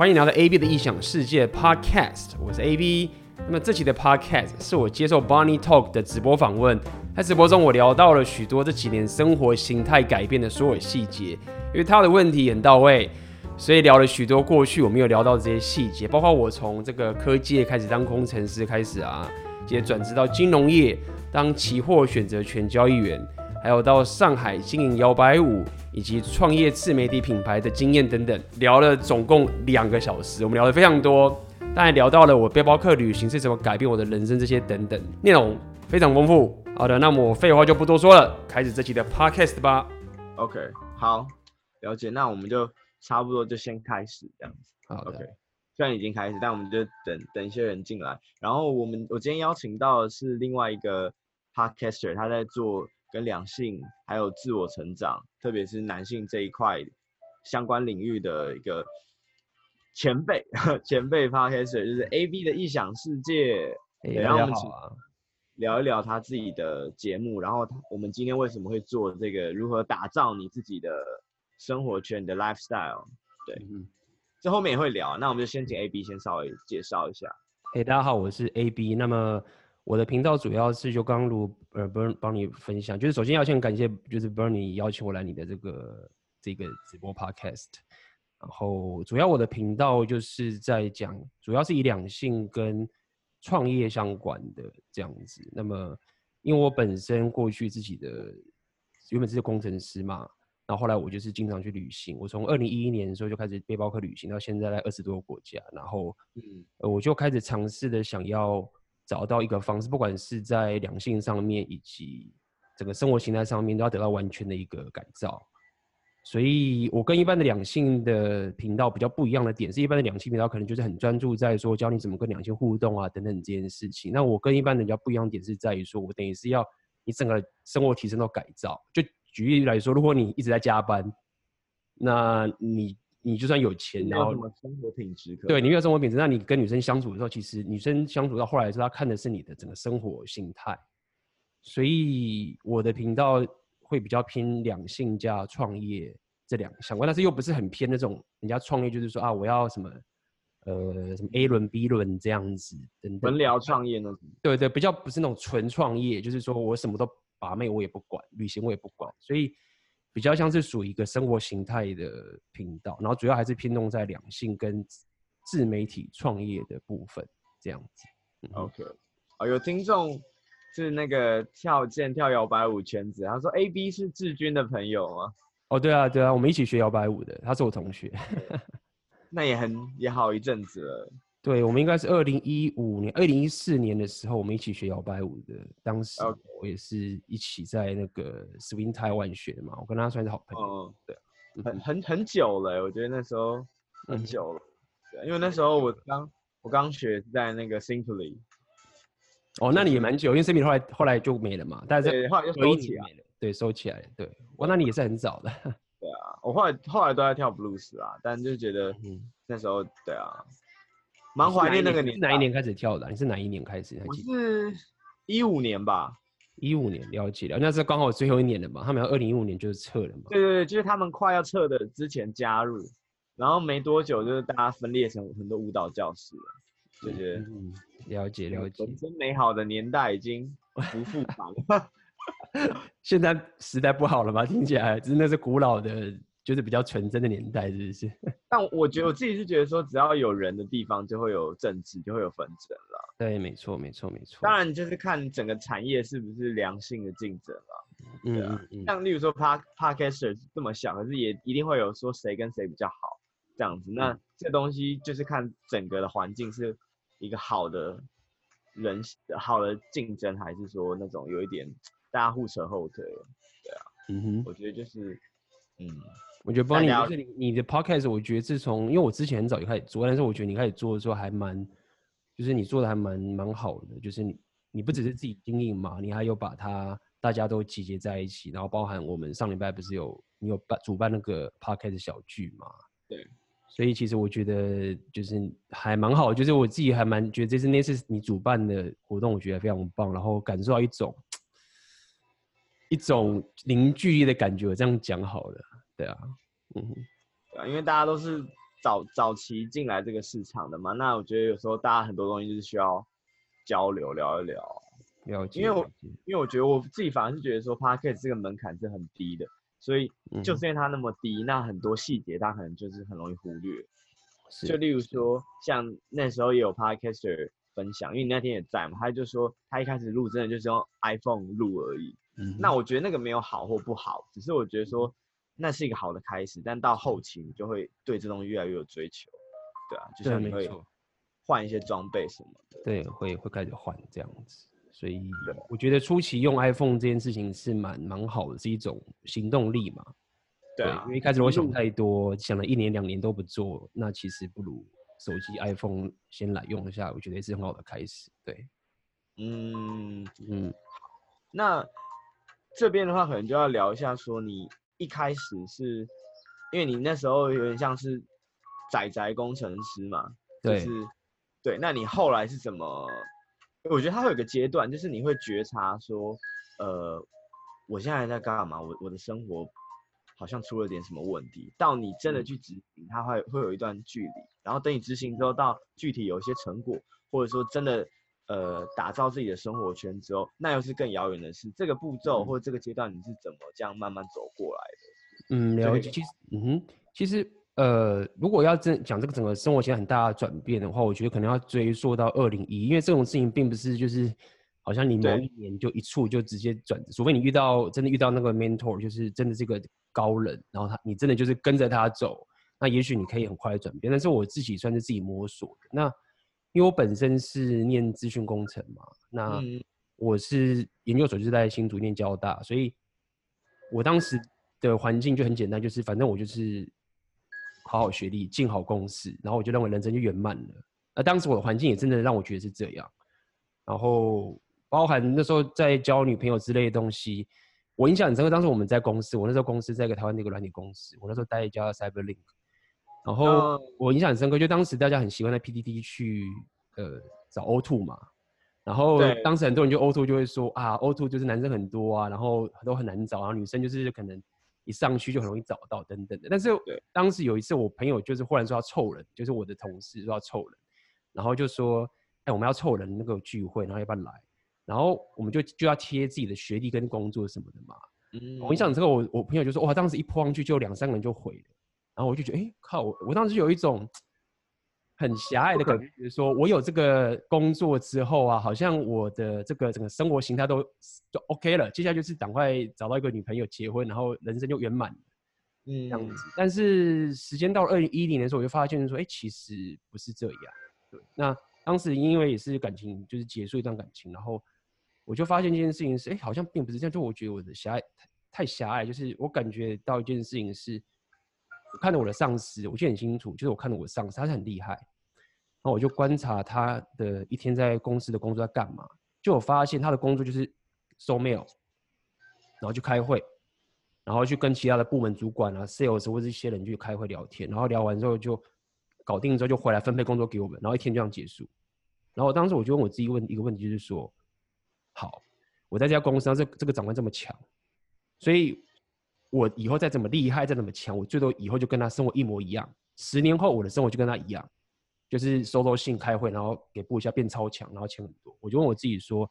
欢迎来到 AB 的异想世界 Podcast，我是 AB。那么这期的 Podcast 是我接受 Barney Talk 的直播访问，在直播中我聊到了许多这几年生活形态改变的所有细节，因为他的问题很到位，所以聊了许多过去我没有聊到这些细节，包括我从这个科技业开始当工程师开始啊，也转职到金融业当期货选择权交易员。还有到上海经营摇摆舞，以及创业自媒体品牌的经验等等，聊了总共两个小时，我们聊得非常多，当然聊到了我背包客旅行是怎么改变我的人生这些等等，内容非常丰富。好的，那么我废话就不多说了，开始这期的 podcast 吧。OK，好，了解，那我们就差不多就先开始这样子。好的，OK，虽然已经开始，但我们就等等一些人进来。然后我们我今天邀请到的是另外一个 podcaster，他在做。跟两性还有自我成长，特别是男性这一块相关领域的一个前辈，前辈 Podcaster 就是 AB 的异想世界。欸、然后我们请聊一聊他自己的节目，然后我们今天为什么会做这个？如何打造你自己的生活圈，你的 lifestyle？对，嗯，这后面也会聊。那我们就先请 AB 先稍微介绍一下。嘿、欸，大家好，我是 AB。那么我的频道主要是就刚刚如呃 Bern 帮你分享，就是首先要先感谢就是 Bernie 邀请我来你的这个这个直播 podcast，然后主要我的频道就是在讲，主要是以两性跟创业相关的这样子。那么因为我本身过去自己的原本是工程师嘛，然后后来我就是经常去旅行，我从二零一一年的时候就开始背包客旅行，到现在在二十多个国家，然后嗯，我就开始尝试的想要。找到一个方式，不管是在两性上面，以及整个生活形态上面，都要得到完全的一个改造。所以，我跟一般的两性的频道比较不一样的点，是一般的两性频道可能就是很专注在说教你怎么跟两性互动啊等等这件事情。那我跟一般的比较不一样的点是在于说，我等于是要你整个生活提升到改造。就举例来说，如果你一直在加班，那你。你就算有钱，然后生活品质，对，你没有生活品质，那你跟女生相处的时候，其实女生相处到后来的时候，她看的是你的整个生活心态。所以我的频道会比较偏两性加创业这两个相关，但是又不是很偏那种人家创业就是说啊，我要什么呃什么 A 轮 B 轮这样子等等。纯聊创业那种。对对，比较不是那种纯创业，就是说我什么都把妹我也不管，旅行我也不管，所以。比较像是属于一个生活形态的频道，然后主要还是偏重在两性跟自媒体创业的部分这样子。嗯、OK，哦，有听众是那个跳健跳摇摆舞圈子，他说 AB 是志军的朋友吗？哦，对啊，对啊，我们一起学摇摆舞的，他是我同学。那也很也好一阵子了。对，我们应该是二零一五年、二零一四年的时候，我们一起学摇摆舞的。当时我也是一起在那个 Swing Taiwan 学的嘛，我跟他算是好朋友。哦、对，很很很久了，我觉得那时候很久了。对，因为那时候我刚我刚学在那个 Simply。哦，那你也蛮久，因为 Simply 后来后来就没了嘛，但是后来就收起来了。对，收起来了。对，哇，那你也是很早的。对啊，我后来后来都在跳 Blues 啊，但就觉得那时候对啊。蛮怀念那个年，哪一年开始跳的？你是哪一年开始？我是一五年吧，一五年了解了，那是刚好最后一年了嘛。他们要二零一五年就是撤了嘛。对对对，就是他们快要撤的之前加入，然后没多久就是大家分裂成很多舞蹈教室了，就觉得嗯，了解了解。真美好的年代已经不复返了，现在时代不好了吗？听起来真的是古老的。就是比较纯真的年代，是不是？但我觉得我自己是觉得说，只要有人的地方，就会有政治，就会有纷争了。对，没错，没错，没错。当然，就是看整个产业是不是良性的竞争了。对啊。像例如说，Pod Podcaster 这么想，可是也一定会有说谁跟谁比较好这样子。那这东西就是看整个的环境是一个好的人好的竞争，还是说那种有一点大家互扯后腿。对啊，嗯哼，我觉得就是，嗯。我觉得帮你就是你你的 podcast，我觉得自从因为我之前很早就开始做，但是我觉得你开始做的时候还蛮，就是你做的还蛮蛮好的，就是你你不只是自己经营嘛，你还有把它大家都集结在一起，然后包含我们上礼拜不是有你有办主办那个 podcast 小聚嘛？对，所以其实我觉得就是还蛮好，就是我自己还蛮觉得这次那次你主办的活动，我觉得非常棒，然后感受到一种一种凝聚力的感觉，这样讲好了。对啊，嗯，对啊，因为大家都是早早期进来这个市场的嘛，那我觉得有时候大家很多东西就是需要交流聊一聊，了解。因为我因为我觉得我自己反而是觉得说 Podcast 这个门槛是很低的，所以就是因为它那么低，嗯、那很多细节它可能就是很容易忽略。就例如说，像那时候也有 Podcaster 分享，因为你那天也在嘛，他就说他一开始录真的就是用 iPhone 录而已。嗯，那我觉得那个没有好或不好，只是我觉得说那是一个好的开始，但到后期你就会对这东西越来越有追求，对啊，就像你会换一些装备什么的，对，会会开始换这样子。所以我觉得初期用 iPhone 这件事情是蛮蛮好的，是一种行动力嘛。对，啊、对，因为一开始我想太多，想了一年两年都不做，那其实不如手机 iPhone 先来用一下，我觉得也是很好的开始。对，嗯嗯，那这边的话可能就要聊一下，说你一开始是因为你那时候有点像是仔仔工程师嘛，就是对，对，那你后来是怎么？我觉得它会有个阶段，就是你会觉察说，呃，我现在在干嘛？我我的生活。好像出了点什么问题，到你真的去执行，它会会有一段距离。然后等你执行之后，到具体有一些成果，或者说真的呃打造自己的生活圈之后，那又是更遥远的事。这个步骤或者这个阶段，你是怎么这样慢慢走过来的？嗯，了解。其实，嗯哼，其实呃，如果要真讲这个整个生活圈很大的转变的话，我觉得可能要追溯到二零一，因为这种事情并不是就是。好像你某一年就一触就直接转，除非你遇到真的遇到那个 mentor，就是真的是个高人，然后他你真的就是跟着他走，那也许你可以很快的转变。但是我自己算是自己摸索的。那因为我本身是念资讯工程嘛，那我是研究所就是在新竹念交大，所以我当时的环境就很简单，就是反正我就是好好学历，进好公司，然后我就认为人生就圆满了。那当时我的环境也真的让我觉得是这样，然后。包含那时候在交女朋友之类的东西，我印象很深刻。当时我们在公司，我那时候公司在一个台湾的一个软体公司，我那时候待一家 CyberLink，然后我印象很深刻，就当时大家很喜欢在 PDD 去呃找 O two 嘛，然后当时很多人就 O two 就会说啊 O two 就是男生很多啊，然后都很难找，然后女生就是可能一上去就很容易找到等等的。但是当时有一次我朋友就是忽然说要凑人，就是我的同事说要凑人，然后就说哎、欸、我们要凑人那个聚会，然后要不要来？然后我们就就要贴自己的学历跟工作什么的嘛。嗯，我印象之后，我我朋友就说，哇，当时一泼上去就两三个人就回了。然后我就觉得，哎，靠！我我当时有一种很狭隘的感觉，就是说我有这个工作之后啊，好像我的这个整个生活形态都就 OK 了。接下来就是赶快找到一个女朋友结婚，然后人生就圆满。嗯，这样子。但是时间到了二零一零年的时候，我就发现说，哎，其实不是这样。对，那当时因为也是感情，就是结束一段感情，然后。我就发现这件事情是，哎、欸，好像并不是这样。就我觉得我的狭隘太太狭隘，就是我感觉到一件事情是，我看着我的上司，我记得很清楚，就是我看着我的上司，他是很厉害。然后我就观察他的一天在公司的工作在干嘛，就我发现他的工作就是收 mail，然后去开会，然后去跟其他的部门主管啊、sales 或者一些人去开会聊天，然后聊完之后就搞定之后就回来分配工作给我们，然后一天就这样结束。然后当时我就问我自己问一个问题，就是说。好，我在这家公司，这这个长官这么强，所以我以后再怎么厉害，再怎么强，我最多以后就跟他生活一模一样。十年后，我的生活就跟他一样，就是收收信、开会，然后给部下变超强，然后钱很多。我就问我自己说，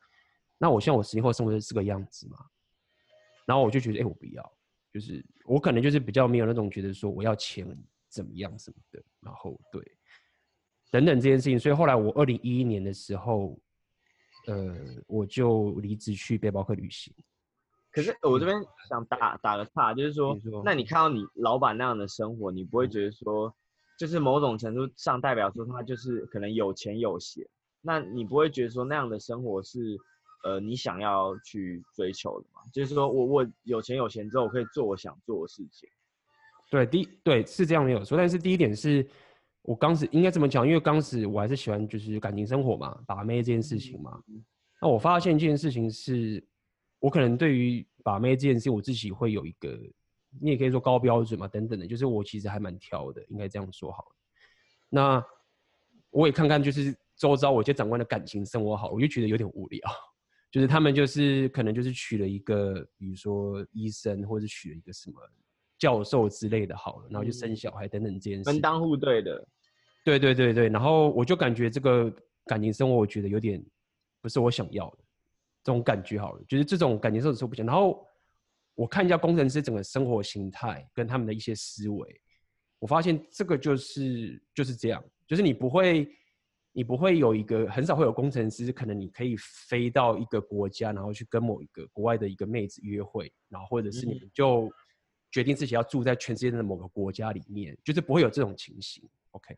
那我希望我十年后生活是这个样子吗？然后我就觉得，哎、我不要，就是我可能就是比较没有那种觉得说我要钱怎么样什么的，然后对，等等这件事情。所以后来我二零一一年的时候。呃，我就离职去背包客旅行。可是我这边想打打个岔，就是说，说，那你看到你老板那样的生活，你不会觉得说，就是某种程度上代表说他就是可能有钱有闲，那你不会觉得说那样的生活是呃你想要去追求的吗？就是说我我有钱有闲之后，我可以做我想做的事情。对，第一对是这样没有错，但是第一点是。我刚时应该怎么讲，因为刚时我还是喜欢就是感情生活嘛，把妹这件事情嘛。那我发现一件事情是，我可能对于把妹这件事情，我自己会有一个，你也可以说高标准嘛，等等的，就是我其实还蛮挑的，应该这样说好了。那我也看看就是周遭我一些长官的感情生活好，我就觉得有点无聊，就是他们就是可能就是娶了一个，比如说医生，或者娶了一个什么教授之类的好了，然后就生小孩等等这件事。门当户对的。对对对对，然后我就感觉这个感情生活，我觉得有点不是我想要的这种感觉好了，就是这种感情生活不行。然后我看一下工程师整个生活形态跟他们的一些思维，我发现这个就是就是这样，就是你不会你不会有一个很少会有工程师，可能你可以飞到一个国家，然后去跟某一个国外的一个妹子约会，然后或者是你们就决定自己要住在全世界的某个国家里面，就是不会有这种情形。OK。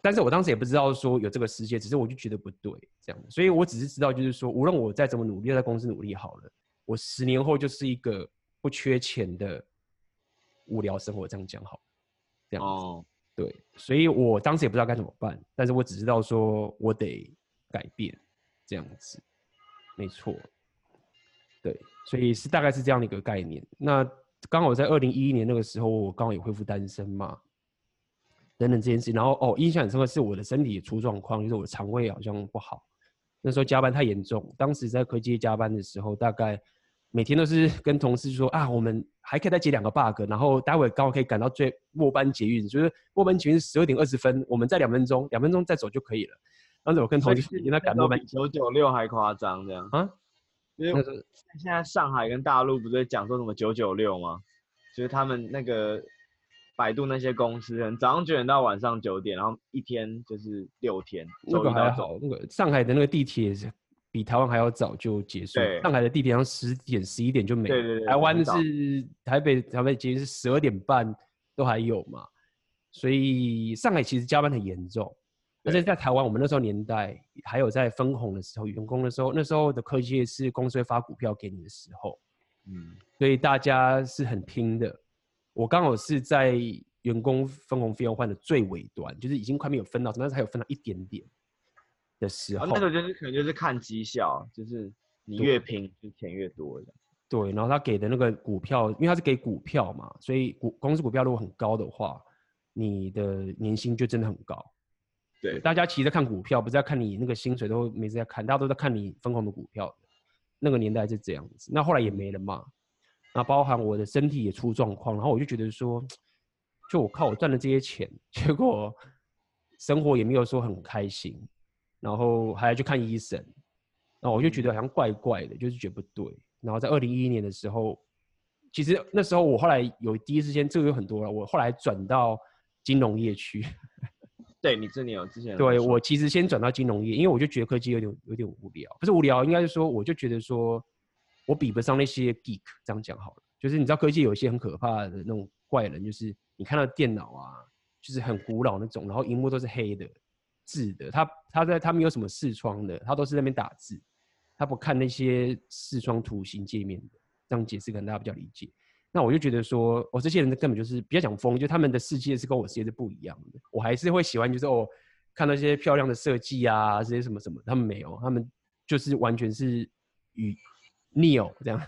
但是我当时也不知道说有这个世界，只是我就觉得不对这样，所以我只是知道就是说，无论我再怎么努力，在公司努力好了，我十年后就是一个不缺钱的无聊生活，这样讲好，这样子，oh. 对，所以我当时也不知道该怎么办，但是我只知道说我得改变这样子，没错，对，所以是大概是这样的一个概念。那刚好在二零一一年那个时候，我刚好也恢复单身嘛。等等这件事，然后哦，印象很深刻是我的身体也出状况，就是我的肠胃好像不好。那时候加班太严重，当时在科技加班的时候，大概每天都是 跟同事说啊，我们还可以再接两个 bug，然后待会刚好可以赶到最末班捷运，就是末班捷运十二点二十分，我们再两分钟，两分钟再走就可以了。当时我跟同事应该赶末班，比九九六还夸张这样啊？因为现在上海跟大陆不是讲说什么九九六吗？就是他们那个。百度那些公司，早上九点到晚上九点，然后一天就是六天。那个还好，那个上海的那个地铁比台湾还要早就结束。对，上海的地铁好像十点、十一点就没了。对对对。台湾是台北，台北其实是十二点半都还有嘛。所以上海其实加班很严重。而且在台湾，我们那时候年代还有在分红的时候，员工的时候，那时候的科技业是公司会发股票给你的时候。嗯。所以大家是很拼的。我刚好是在员工分红费用换的最尾端，就是已经快没有分到，但是还有分到一点点的时候。啊、那个就是可能就是看绩效，就是你越拼，就钱越多的。对，然后他给的那个股票，因为他是给股票嘛，所以股公司股票如果很高的话，你的年薪就真的很高。对，大家其实在看股票，不是在看你那个薪水，都没在看，大家都在看你分红的股票。那个年代是这样子，那后来也没了嘛。那包含我的身体也出状况，然后我就觉得说，就我靠，我赚了这些钱，结果生活也没有说很开心，然后还要去看医生，那我就觉得好像怪怪的，就是觉得不对。然后在二零一一年的时候，其实那时候我后来有第一时间，这个有很多了，我后来转到金融业去。对，你这里有之前有对我其实先转到金融业，因为我就觉得科技有点有点无聊，不是无聊，应该是说我就觉得说。我比不上那些 geek，这样讲好了。就是你知道科技有一些很可怕的那种怪人，就是你看到电脑啊，就是很古老那种，然后荧幕都是黑的字的，他他在他没有什么视窗的，他都是在那边打字，他不看那些视窗图形界面的。这样解释可能大家比较理解。那我就觉得说，我、哦、这些人根本就是比较讲疯，就他们的世界是跟我世界是不一样的。我还是会喜欢，就是哦，看到一些漂亮的设计啊，这些什么什么，他们没有，他们就是完全是与。Neo 这样，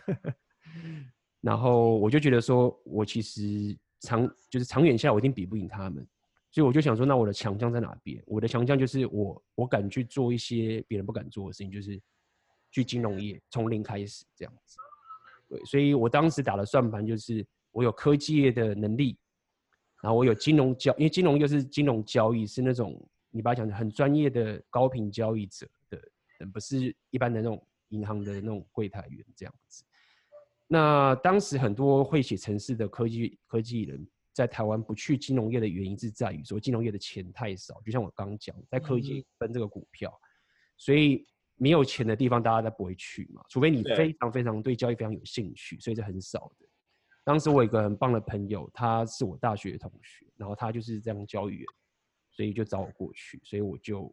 然后我就觉得说，我其实长就是长远下来，我一定比不赢他们，所以我就想说，那我的强项在哪边？我的强项就是我我敢去做一些别人不敢做的事情，就是去金融业从零开始这样子。对，所以我当时打的算盘就是我有科技业的能力，然后我有金融交，因为金融又是金融交易，是那种你把它讲的很专业的高频交易者的，不是一般的那种。银行的那种柜台员这样子，那当时很多会写城市的科技科技人在台湾不去金融业的原因是在于说金融业的钱太少，就像我刚刚讲，在科技分这个股票，所以没有钱的地方大家都不会去嘛，除非你非常非常对交易非常有兴趣，所以是很少的。当时我有一个很棒的朋友，他是我大学的同学，然后他就是这样交易员，所以就找我过去，所以我就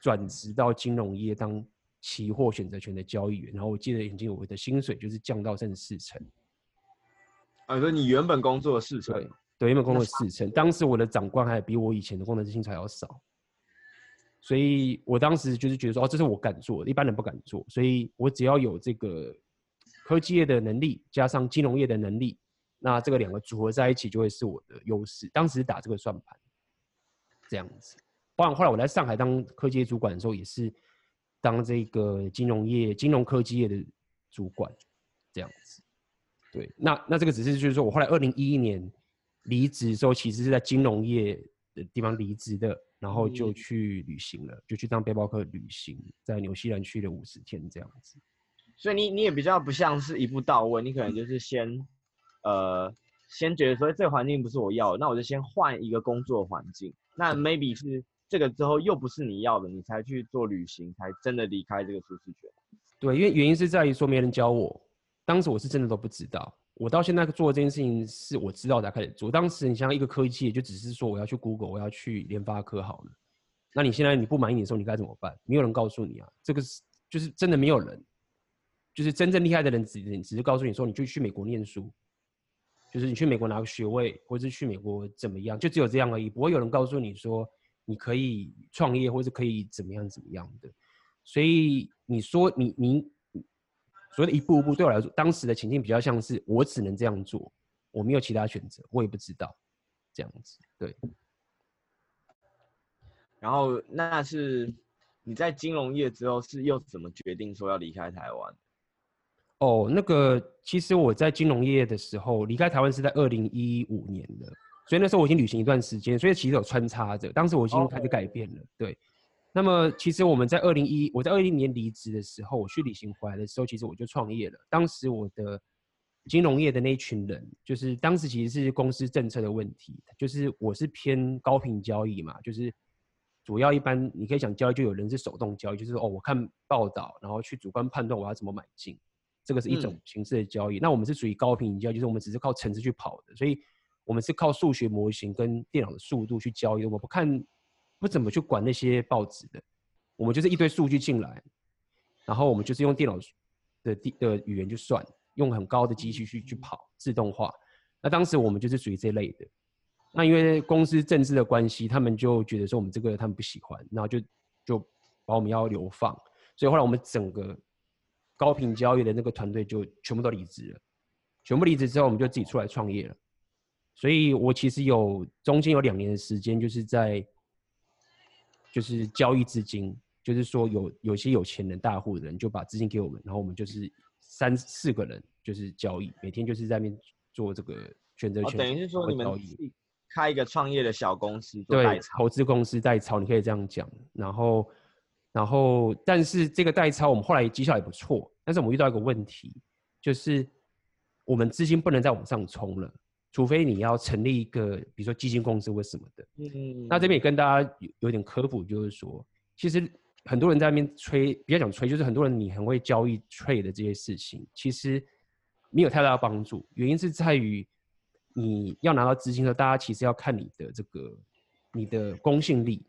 转职到金融业当。期货选择权的交易员，然后我记得已经我的薪水就是降到剩四成。啊，说你原本工作的四成？对，对，原本工作的四成。当时我的长官还比我以前的工程师薪水还要少，所以我当时就是觉得说，哦，这是我敢做的，一般人不敢做。所以我只要有这个科技业的能力，加上金融业的能力，那这个两个组合在一起就会是我的优势。当时打这个算盘，这样子。包括后来我在上海当科技业主管的时候，也是。当这个金融业、金融科技业的主管，这样子，对，那那这个只是就是说我后来二零一一年离职的时候，其实是在金融业的地方离职的，然后就去旅行了，嗯、就去当背包客旅行，在纽西兰去了五十天这样子。所以你你也比较不像是一步到位，你可能就是先，呃，先觉得说这个环境不是我要的，那我就先换一个工作环境。那 maybe 是这个之后又不是你要的，你才去做旅行，才真的离开这个舒适圈。对，因为原因是在于说没人教我，当时我是真的都不知道。我到现在做这件事情是我知道才开始做。当时你像一个科技，就只是说我要去 Google，我要去联发科好了。那你现在你不满意的时候，你该怎么办？没有人告诉你啊，这个是就是真的没有人。就是真正厉害的人只只是告诉你说，你就去美国念书，就是你去美国拿个学位，或者是去美国怎么样，就只有这样而已，不会有人告诉你说你可以创业，或者可以怎么样怎么样的。所以你说你你所谓的一步一步，对我来说，当时的情境比较像是我只能这样做，我没有其他选择，我也不知道这样子。对。然后那是你在金融业之后是又怎么决定说要离开台湾？哦，那个其实我在金融业的时候离开台湾是在二零一五年的，所以那时候我已经旅行一段时间，所以其实有穿插着。当时我已经开始改变了.对。那么其实我们在二零一，我在二零年离职的时候，我去旅行回来的时候，其实我就创业了。当时我的金融业的那一群人，就是当时其实是公司政策的问题，就是我是偏高频交易嘛，就是主要一般你可以讲交易，就有人是手动交易，就是哦，我看报道，然后去主观判断我要怎么买进。这个是一种形式的交易，嗯、那我们是属于高频交易，就是我们只是靠程式去跑的，所以我们是靠数学模型跟电脑的速度去交易。我不看，不怎么去管那些报纸的，我们就是一堆数据进来，然后我们就是用电脑的的语言去算，用很高的机器去去跑自动化。那当时我们就是属于这类的。那因为公司政治的关系，他们就觉得说我们这个他们不喜欢，然后就就把我们要流放，所以后来我们整个。高频交易的那个团队就全部都离职了，全部离职之后，我们就自己出来创业了。所以我其实有中间有两年的时间，就是在就是交易资金，就是说有有些有钱人、大户的人就把资金给我们，然后我们就是三四个人就是交易，每天就是在那边做这个选择权。等于是说你们开一个创业的小公司，对，投资公司代操，你可以这样讲。然后。然后，但是这个代操我们后来绩效也不错，但是我们遇到一个问题，就是我们资金不能再往上冲了，除非你要成立一个，比如说基金公司或什么的。嗯。那这边也跟大家有有点科普，就是说，其实很多人在那边吹，比较讲吹，就是很多人你很会交易 trade 的这些事情，其实没有太大的帮助。原因是在于你要拿到资金的时候，大家其实要看你的这个你的公信力。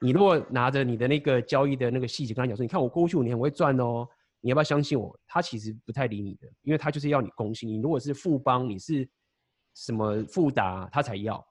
你如果拿着你的那个交易的那个细节跟他讲说，你看我过去五年很会赚哦，你要不要相信我？他其实不太理你的，因为他就是要你公信。你如果是富邦，你是什么富达，他才要。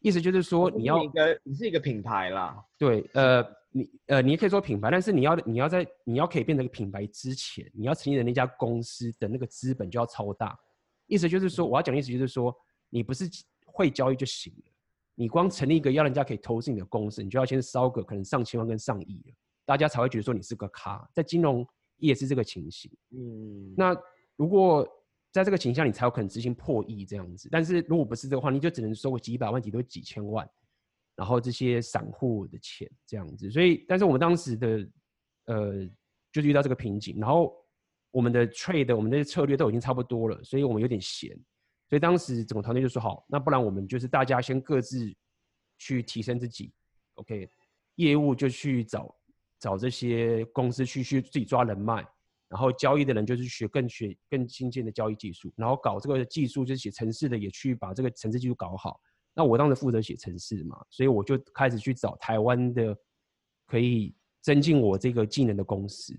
意思就是说，你要你一个你是一个品牌啦。对，呃，你呃，你也可以说品牌，但是你要你要在你要可以变成一个品牌之前，你要成立的那家公司的那个资本就要超大。意思就是说，我要讲的意思就是说，你不是会交易就行了。你光成立一个要人家可以投资你的公司，你就要先烧个可能上千万跟上亿了，大家才会觉得说你是个咖。在金融业是这个情形。嗯，那如果在这个情况下，你才有可能执行破亿这样子。但是如果不是这个话，你就只能收个几百万、几多几千万，然后这些散户的钱这样子。所以，但是我们当时的呃，就是遇到这个瓶颈，然后我们的 trade、我们的策略都已经差不多了，所以我们有点闲。所以当时整个团队就说好，那不然我们就是大家先各自去提升自己，OK，业务就去找找这些公司去去自己抓人脉，然后交易的人就是学更学更精进的交易技术，然后搞这个技术就是写城市的也去把这个城市技术搞好。那我当时负责写城市嘛，所以我就开始去找台湾的可以增进我这个技能的公司。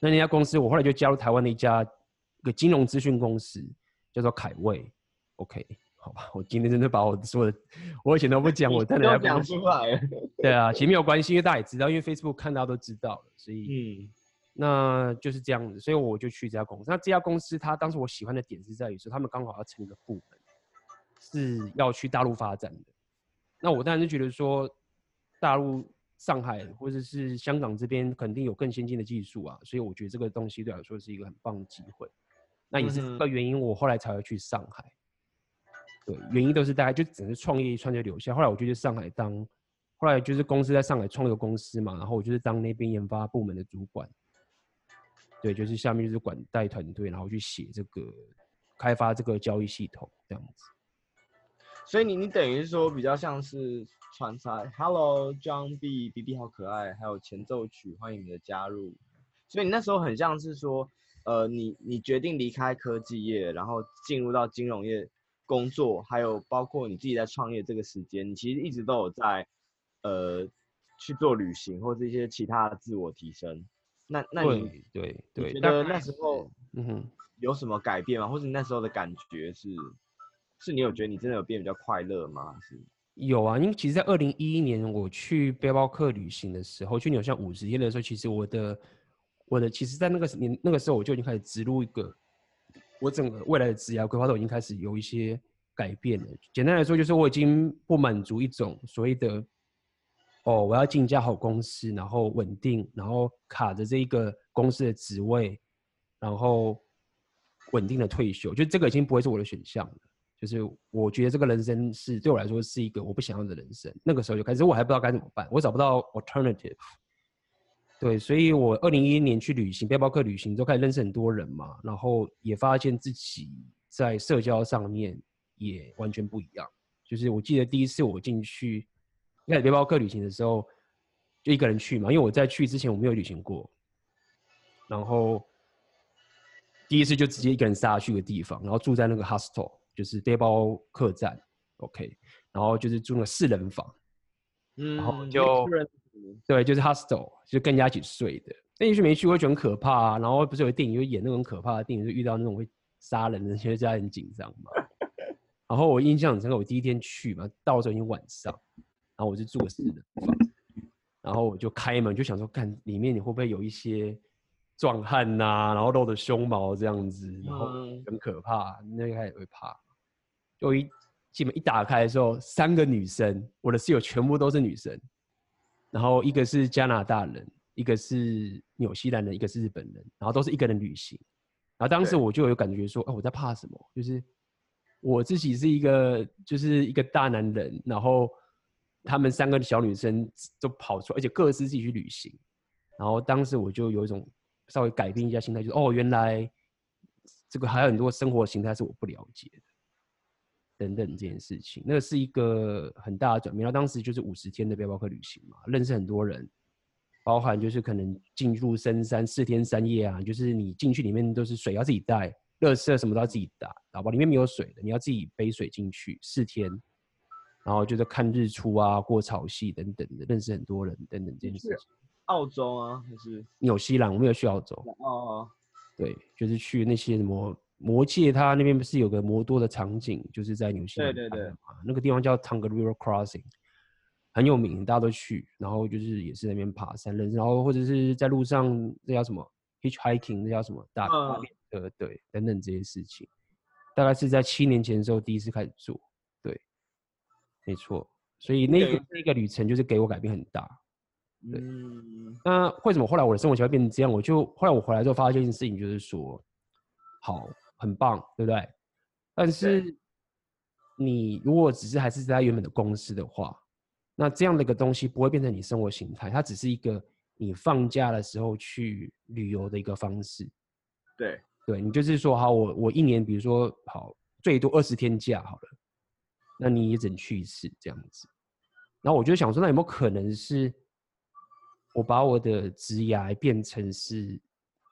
那那家公司我后来就加入台湾的一家一个金融资讯公司。叫做凯卫，OK，好吧，我今天真的把我说的，我以前都不讲，我真的要讲出来。对啊，其实没有关系，因为大家也知道，因为 Facebook 看到都知道了，所以，嗯，那就是这样子，所以我就去这家公司。那这家公司，它当时我喜欢的点是在于说，他们刚好要成立一个部门，是要去大陆发展的。那我当然是觉得说，大陆上海或者是香港这边肯定有更先进的技术啊，所以我觉得这个东西对我来说是一个很棒的机会。那也是这个原因，我后来才会去上海。对，原因都是大概就只是创业一串就留下。后来我就去上海当，后来就是公司在上海创一个公司嘛，然后我就是当那边研发部门的主管。对，就是下面就是管带团队，然后去写这个开发这个交易系统这样子。所以你你等于说比较像是穿插，Hello John B，B B 好可爱，还有前奏曲，欢迎你的加入。所以你那时候很像是说，呃，你你决定离开科技业，然后进入到金融业工作，还有包括你自己在创业这个时间，你其实一直都有在，呃，去做旅行或者一些其他的自我提升。那那你对对，觉得那时候嗯哼有什么改变吗？或者你那时候的感觉是？是你有觉得你真的有变比较快乐吗？是，有啊，因为其实，在二零一一年我去背包客旅行的时候，去纽西兰五十天的时候，其实我的我的其实，在那个年那个时候，我就已经开始植入一个我整个未来的职业规划都已经开始有一些改变了。简单来说，就是我已经不满足一种所谓的哦，我要进一家好公司，然后稳定，然后卡着这一个公司的职位，然后稳定的退休，就这个已经不会是我的选项了。就是我觉得这个人生是对我来说是一个我不想要的人生。那个时候就开始，我还不知道该怎么办，我找不到 alternative。对，所以我二零一一年去旅行，背包客旅行，都开始认识很多人嘛，然后也发现自己在社交上面也完全不一样。就是我记得第一次我进去开始背包客旅行的时候，就一个人去嘛，因为我在去之前我没有旅行过，然后第一次就直接一个人杀去一个地方，然后住在那个 hostel。就是背包客栈，OK，然后就是住了四人房，嗯，然后就对，就是 hostel，就跟人家一起睡的。那也许没去过，觉得很可怕啊。然后不是有电影就演那种可怕的电影，就遇到那种会杀人的，觉得很紧张嘛。然后我印象很深刻，我第一天去嘛，到时候已经晚上，然后我就住了四人房，然后我就开门就想说，看里面你会不会有一些。壮汉呐，然后露着胸毛这样子，然后很可怕，那个开始会怕。就一进门一打开的时候，三个女生，我的室友全部都是女生，然后一个是加拿大人，一个是纽西兰人，一个是日本人，然后都是一个人旅行。然后当时我就有感觉说，哦，我在怕什么？就是我自己是一个，就是一个大男人，然后他们三个小女生都跑出来，而且各自自己去旅行。然后当时我就有一种。稍微改变一下心态，就是哦，原来这个还有很多生活形态是我不了解的，等等这件事情，那是一个很大的转变。然后当时就是五十天的背包客旅行嘛，认识很多人，包含就是可能进入深山四天三夜啊，就是你进去里面都是水要自己带，垃圾什么都要自己打，好吧？里面没有水的，你要自己背水进去四天，然后就是看日出啊，过潮汐等等的，认识很多人等等这件事情。澳洲啊，还是纽西兰？我没有去澳洲。哦哦，对，就是去那些什么魔界，它那边不是有个魔多的场景，就是在纽西兰。对对对，那个地方叫 Tongariro Crossing，很有名，大家都去。然后就是也是那边爬山认识，然后或者是在路上那叫什么 hitchhiking，那叫什么大大便车，对，等等这些事情，大概是在七年前的时候第一次开始做。对，没错。所以那个那个旅程就是给我改变很大。对，那为什么后来我的生活习惯变成这样？我就后来我回来之后发现一件事情，就是说，好，很棒，对不对？但是你如果只是还是在原本的公司的话，那这样的一个东西不会变成你生活形态，它只是一个你放假的时候去旅游的一个方式。对，对你就是说，好，我我一年比如说好最多二十天假好了，那你也只能去一次这样子。然后我就想说，那有没有可能是？我把我的职涯变成是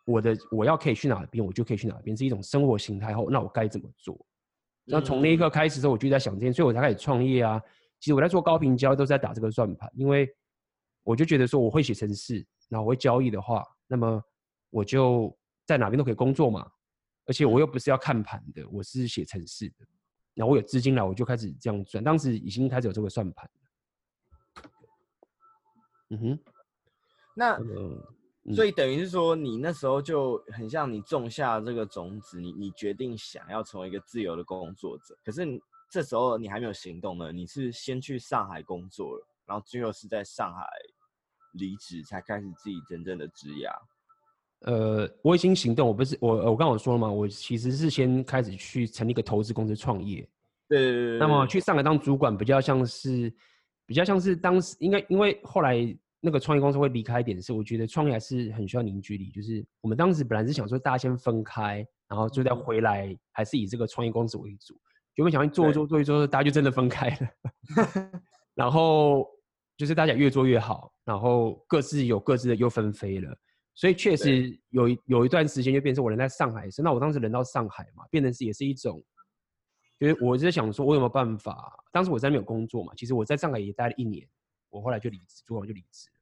我的，我要可以去哪边，我就可以去哪边，是一种生活形态后，那我该怎么做？那从那一刻开始之后，我就在想这件事，所以我才开始创业啊。其实我在做高频交易，都是在打这个算盘，因为我就觉得说我会写程式，然后我会交易的话，那么我就在哪边都可以工作嘛。而且我又不是要看盘的，我是写程式的，然后我有资金了，我就开始这样算。当时已经开始有这个算盘。嗯哼。那，所以等于是说，你那时候就很像你种下这个种子，你你决定想要成为一个自由的工作者。可是这时候你还没有行动呢，你是先去上海工作了，然后最后是在上海离职，才开始自己真正的职涯。呃，我已经行动，我不是我我刚刚有说了嘛，我其实是先开始去成立一个投资公司创业。对，对，对，对。那么去上海当主管，比较像是，比较像是当时应该，因为后来那个创业公司会离开一点，是我觉得创业还是很需要凝聚力。就是我们当时本来是想说大家先分开，然后就再回来，嗯、还是以这个创业公司为主。就没想到做一做做一做，大家就真的分开了。然后就是大家越做越好，然后各自有各自的又分飞了。所以确实有一有一段时间就变成我人在上海，是那我当时人到上海嘛，变成是也是一种，就是我是在想说，我有没有办法？当时我在那边有工作嘛，其实我在上海也待了一年，我后来就离职，主管就离职了。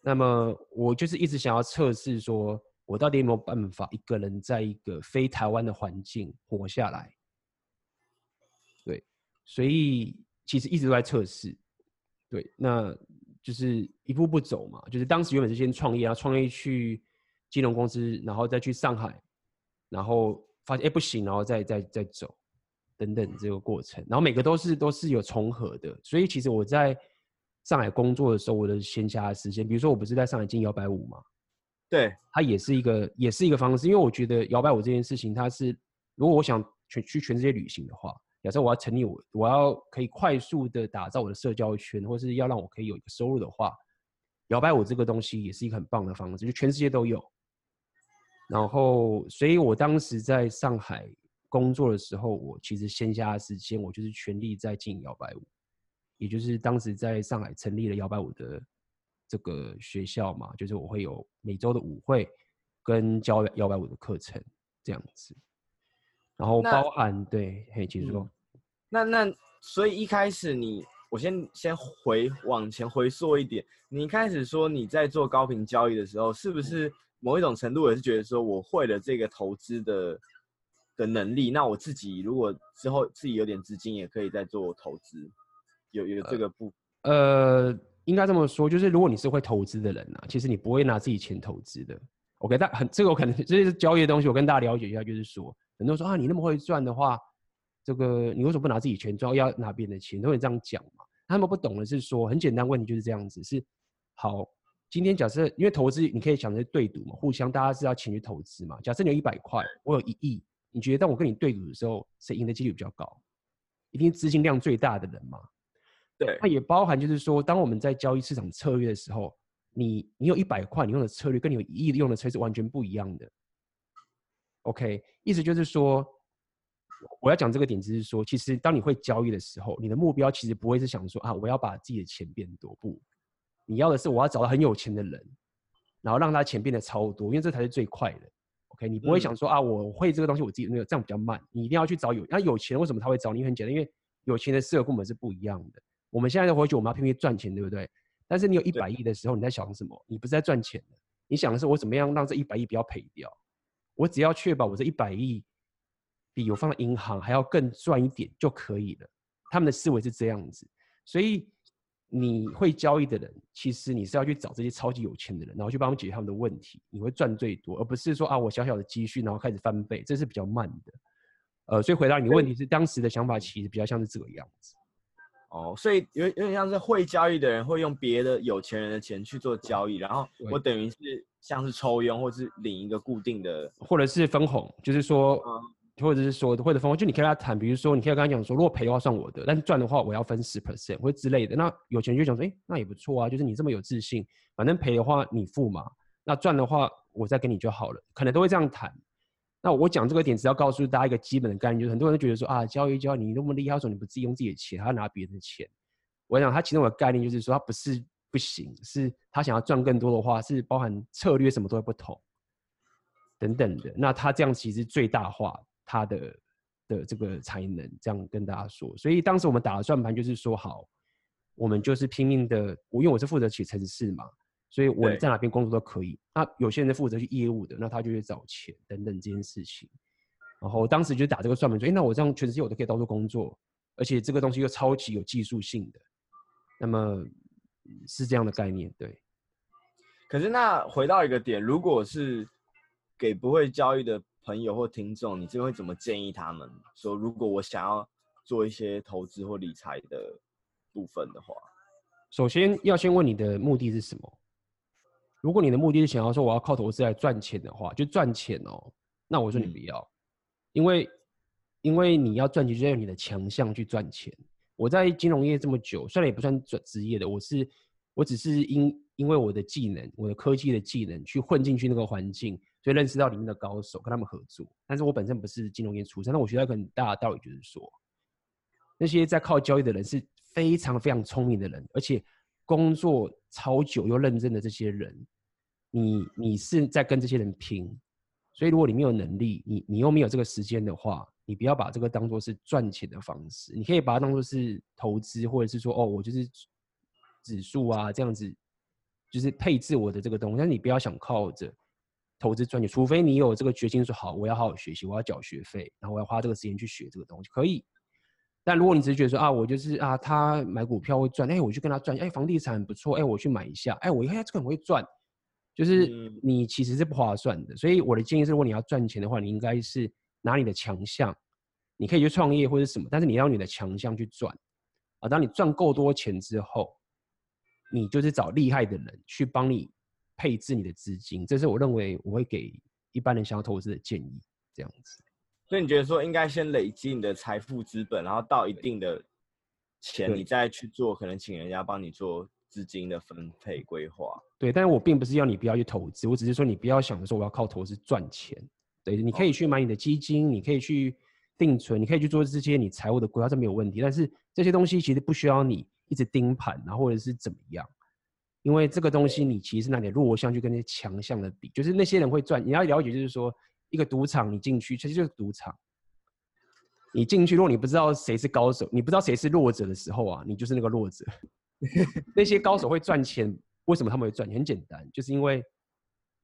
那么我就是一直想要测试，说我到底有没有办法一个人在一个非台湾的环境活下来？对，所以其实一直都在测试。对，那。就是一步步走嘛，就是当时原本是先创业啊，创业去金融公司，然后再去上海，然后发现哎不行，然后再再再走，等等这个过程，然后每个都是都是有重合的，所以其实我在上海工作的时候，我的闲暇时间，比如说我不是在上海进摇摆舞嘛，对，它也是一个也是一个方式，因为我觉得摇摆舞这件事情，它是如果我想全去全世界旅行的话。假设我要成立我，我要可以快速的打造我的社交圈，或是要让我可以有一个收入的话，摇摆舞这个东西也是一个很棒的方式，就全世界都有。然后，所以我当时在上海工作的时候，我其实闲暇时间我就是全力在经营摇摆舞，也就是当时在上海成立了摇摆舞的这个学校嘛，就是我会有每周的舞会跟教摇摆舞的课程这样子。然后包含那对，嘿，继续说。嗯、那那所以一开始你，我先先回往前回溯一点，你一开始说你在做高频交易的时候，是不是某一种程度也是觉得说我会了这个投资的的能力？那我自己如果之后自己有点资金，也可以再做投资，有有这个不？呃，应该这么说，就是如果你是会投资的人啊，其实你不会拿自己钱投资的。OK，但很这个我可能这些是交易的东西，我跟大家了解一下，就是说。很多人说啊，你那么会赚的话，这个你为什么不拿自己钱赚，要拿别人的钱？都会这样讲嘛。他们不懂的是说，很简单，问题就是这样子。是好，今天假设因为投资，你可以想着对赌嘛，互相大家是要钱去投资嘛。假设你有一百块，我有一亿，你觉得当我跟你对赌的时候，谁赢的几率比较高？一定资金量最大的人嘛。对，那也包含就是说，当我们在交易市场策略的时候，你你有一百块，你用的策略跟你有一亿用的策略是完全不一样的。OK，意思就是说，我要讲这个点，就是说，其实当你会交易的时候，你的目标其实不会是想说啊，我要把自己的钱变多，不，你要的是我要找到很有钱的人，然后让他钱变得超多，因为这才是最快的。OK，你不会想说啊，我会这个东西，我自己那个这样比较慢，你一定要去找有，那有钱为什么他会找你？很简单，因为有钱的适合跟我们是不一样的。我们现在的回去，我们要拼命赚钱，对不对？但是你有一百亿的时候，你在想什么？你不是在赚钱的，你想的是我怎么样让这一百亿不要赔掉。我只要确保我这一百亿比我放在银行还要更赚一点就可以了。他们的思维是这样子，所以你会交易的人，其实你是要去找这些超级有钱的人，然后去帮他们解决他们的问题，你会赚最多，而不是说啊，我小小的积蓄然后开始翻倍，这是比较慢的。呃，所以回答你的问题是，当时的想法其实比较像是这个样子。哦，所以有有点像是会交易的人会用别的有钱人的钱去做交易，然后我等于是像是抽佣，或是领一个固定的，或者是分红，就是说，嗯、或者是说或者分红，就你可以跟他谈，比如说你可以跟他讲说，如果赔的话算我的，但是赚的话我要分十 percent 或者之类的。那有钱人就想说，哎，那也不错啊，就是你这么有自信，反正赔的话你付嘛，那赚的话我再给你就好了，可能都会这样谈。那我讲这个点，只要告诉大家一个基本的概念，就是很多人都觉得说啊，交易交易你那么厉害，为什么你不自己用自己的钱，还要拿别人的钱？我想他其中的概念就是说，他不是不行，是他想要赚更多的话，是包含策略什么都会不同，等等的。那他这样其实最大化他的的这个才能，这样跟大家说。所以当时我们打的算盘就是说，好，我们就是拼命的，我因为我是负责写程式嘛。所以我在哪边工作都可以。那有些人负责去业务的，那他就去找钱等等这件事情。然后当时就打这个算盘说，哎，那我这样全世界我都可以到处工作，而且这个东西又超级有技术性的，那么是这样的概念，对。可是那回到一个点，如果是给不会交易的朋友或听众，你这边会怎么建议他们？说如果我想要做一些投资或理财的部分的话，首先要先问你的目的是什么？如果你的目的是想要说我要靠投资来赚钱的话，就赚钱哦。那我说你不要，嗯、因为因为你要赚钱就要用你的强项去赚钱。我在金融业这么久，虽然也不算转职业的，我是我只是因因为我的技能，我的科技的技能去混进去那个环境，所以认识到里面的高手，跟他们合作。但是我本身不是金融业出身，那我学到一个很大的道理就是说，那些在靠交易的人是非常非常聪明的人，而且工作超久又认真的这些人，你你是在跟这些人拼。所以，如果你没有能力，你你又没有这个时间的话，你不要把这个当做是赚钱的方式。你可以把它当做是投资，或者是说，哦，我就是指数啊这样子，就是配置我的这个东西。但是你不要想靠着投资赚钱，除非你有这个决心，说好，我要好好学习，我要缴学费，然后我要花这个时间去学这个东西，可以。但如果你只是觉得说啊，我就是啊，他买股票会赚，哎，我去跟他赚，哎，房地产很不错，哎，我去买一下，哎，我一看这个很会赚。就是你其实是不划算的，所以我的建议是，如果你要赚钱的话，你应该是拿你的强项，你可以去创业或者什么，但是你要你的强项去赚啊。当你赚够多钱之后，你就是找厉害的人去帮你配置你的资金，这是我认为我会给一般人想要投资的建议。这样子，所以你觉得说应该先累积你的财富资本，然后到一定的钱，你再去做，可能请人家帮你做。资金的分配规划，对，但是我并不是要你不要去投资，我只是说你不要想着说我要靠投资赚钱，对，你可以去买你的基金，你可以去定存，你可以去做这些你财务的规划，这没有问题。但是这些东西其实不需要你一直盯盘，然后或者是怎么样，因为这个东西你其实是拿点弱项去跟那些强项的比，就是那些人会赚，你要了解，就是说一个赌场你进去其实就是赌场，你进去如果你不知道谁是高手，你不知道谁是弱者的时候啊，你就是那个弱者。那些高手会赚钱，为什么他们会赚钱？很简单，就是因为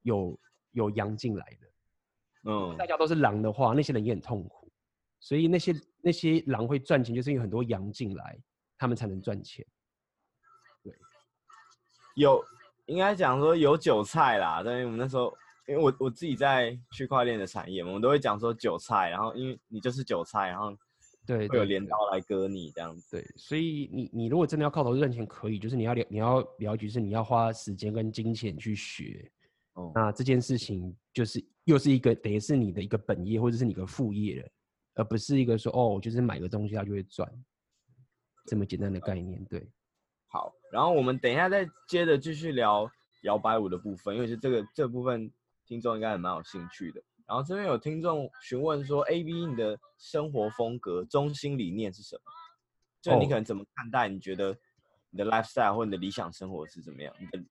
有有羊进来的。嗯，大家都是狼的话，那些人也很痛苦。所以那些那些狼会赚钱，就是因为很多羊进来，他们才能赚钱。对，有应该讲说有韭菜啦。但是我们那时候，因为我我自己在区块链的产业嘛，我们都会讲说韭菜，然后因为你就是韭菜，然后。对，会有镰刀来割你这样子。对，所以你你如果真的要靠投资赚钱，可以，就是你要了你要了解，是你要花时间跟金钱去学。哦。那这件事情就是又是一个等于是你的一个本业或者是你的副业了，而不是一个说哦，我就是买个东西它就会赚，这么简单的概念。对。好，然后我们等一下再接着继续聊摇摆舞的部分，因为是这个这部分听众应该也蛮有兴趣的。然后这边有听众询问说：“A B，你的生活风格、中心理念是什么？就你可能怎么看待？你觉得你的 lifestyle 或你的理想生活是怎么样？你的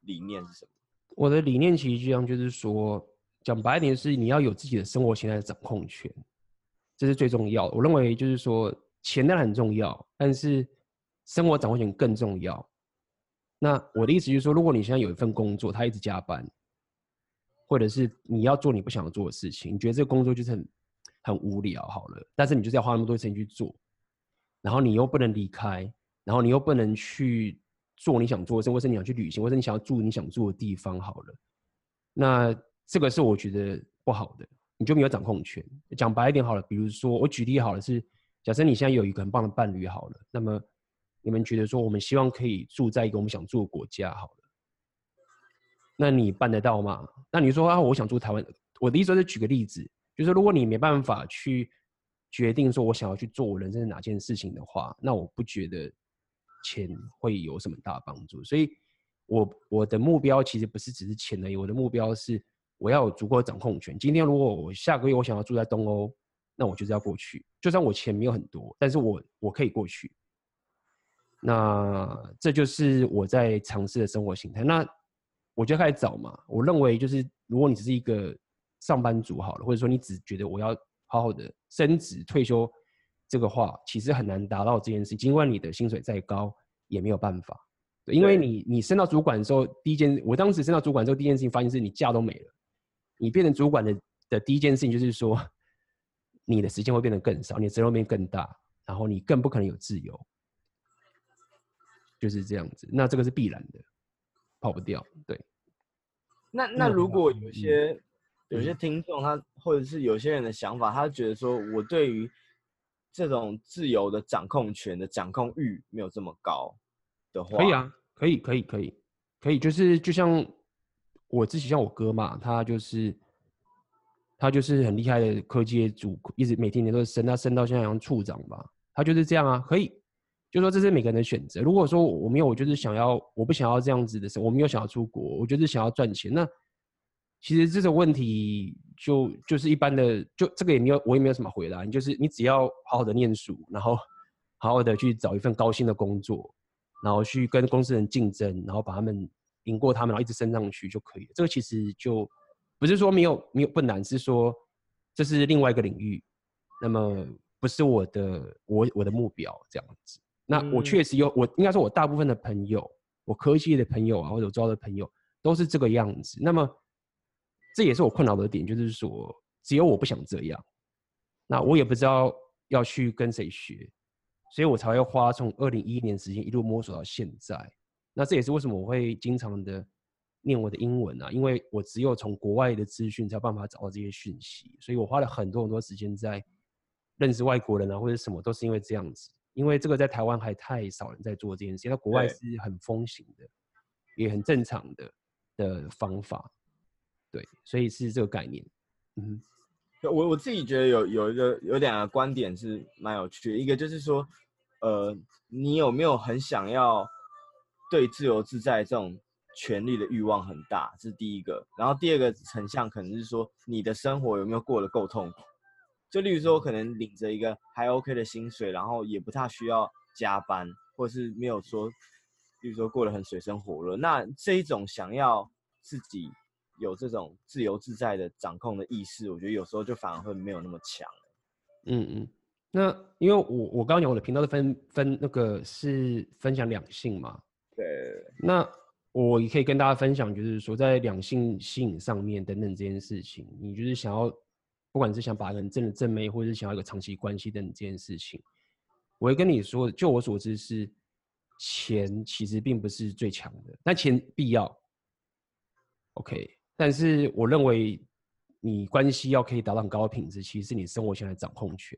理念是什么？”我的理念其实就像就是说，讲白一点是你要有自己的生活形态的掌控权，这是最重要的。我认为就是说，钱当然很重要，但是生活掌控权更重要。那我的意思就是说，如果你现在有一份工作，他一直加班。或者是你要做你不想做的事情，你觉得这个工作就是很很无聊，好了，但是你就是要花那么多时间去做，然后你又不能离开，然后你又不能去做你想做的事，或是你想去旅行，或者你想要住你想住的地方，好了，那这个是我觉得不好的，你就没有掌控权。讲白一点好了，比如说我举例好了是，假设你现在有一个很棒的伴侣，好了，那么你们觉得说我们希望可以住在一个我们想住的国家，好了。那你办得到吗？那你说啊，我想住台湾。我的意思是举个例子，就是如果你没办法去决定说我想要去做我人生的哪件事情的话，那我不觉得钱会有什么大帮助。所以我，我我的目标其实不是只是钱而已，我的目标是我要有足够的掌控权。今天如果我下个月我想要住在东欧，那我就是要过去，就算我钱没有很多，但是我我可以过去。那这就是我在尝试的生活形态。那我就开始找嘛。我认为就是，如果你只是一个上班族好了，或者说你只觉得我要好好的升职退休，这个话其实很难达到这件事。尽管你的薪水再高，也没有办法。对，因为你你升到主管的时候，第一件，我当时升到主管之后，第一件事情发现是你假都没了。你变成主管的的第一件事情就是说，你的时间会变得更少，你的责任会变更大，然后你更不可能有自由，就是这样子。那这个是必然的。跑不掉，对。那那如果有些、嗯、有些听众他或者是有些人的想法，他觉得说我对于这种自由的掌控权的掌控欲没有这么高的话，可以啊，可以可以可以可以，就是就像我自己像我哥嘛，他就是他就是很厉害的科技业主，一直每天年都升，他升到现在好像处长吧，他就是这样啊，可以，就说这是每个人的选择。如果说我没有，我就是想要，我不想要这样子的时候，我没有想要出国，我就是想要赚钱，那其实这种问题就就是一般的，就这个也没有，我也没有什么回答，你就是你只要好好的念书，然后好好的去找一份高薪的工作。然后去跟公司人竞争，然后把他们赢过他们，然后一直升上去就可以了。这个其实就不是说没有没有不难，是说这是另外一个领域，那么不是我的我我的目标这样子。那我确实有，我应该说我大部分的朋友，我科技的朋友啊，或者我招的朋友都是这个样子。那么这也是我困扰的点，就是说只有我不想这样，那我也不知道要去跟谁学。所以我才会花从二零一一年时间一路摸索到现在，那这也是为什么我会经常的念我的英文啊，因为我只有从国外的资讯才有办法找到这些讯息，所以我花了很多很多时间在认识外国人啊，或者什么都是因为这样子，因为这个在台湾还太少人在做这件事，在国外是很风行的，也很正常的的方法，对，所以是这个概念，嗯。我我自己觉得有有一个有两个观点是蛮有趣的，一个就是说，呃，你有没有很想要对自由自在这种权利的欲望很大，这是第一个。然后第二个成像可能是说，你的生活有没有过得够痛苦？就例如说，可能领着一个还 OK 的薪水，然后也不太需要加班，或是没有说，例如说过得很水深火热。那这一种想要自己。有这种自由自在的掌控的意识，我觉得有时候就反而会没有那么强。嗯嗯，那因为我我刚刚讲我的频道的分分那个是分享两性嘛，对。那我也可以跟大家分享，就是说在两性吸引上面等等这件事情，你就是想要，不管是想把人正的正妹，或者是想要一个长期关系等等这件事情，我会跟你说，就我所知是钱其实并不是最强的，但钱必要。OK。但是我认为，你关系要可以达到很高的品质，其实是你生活现在掌控权。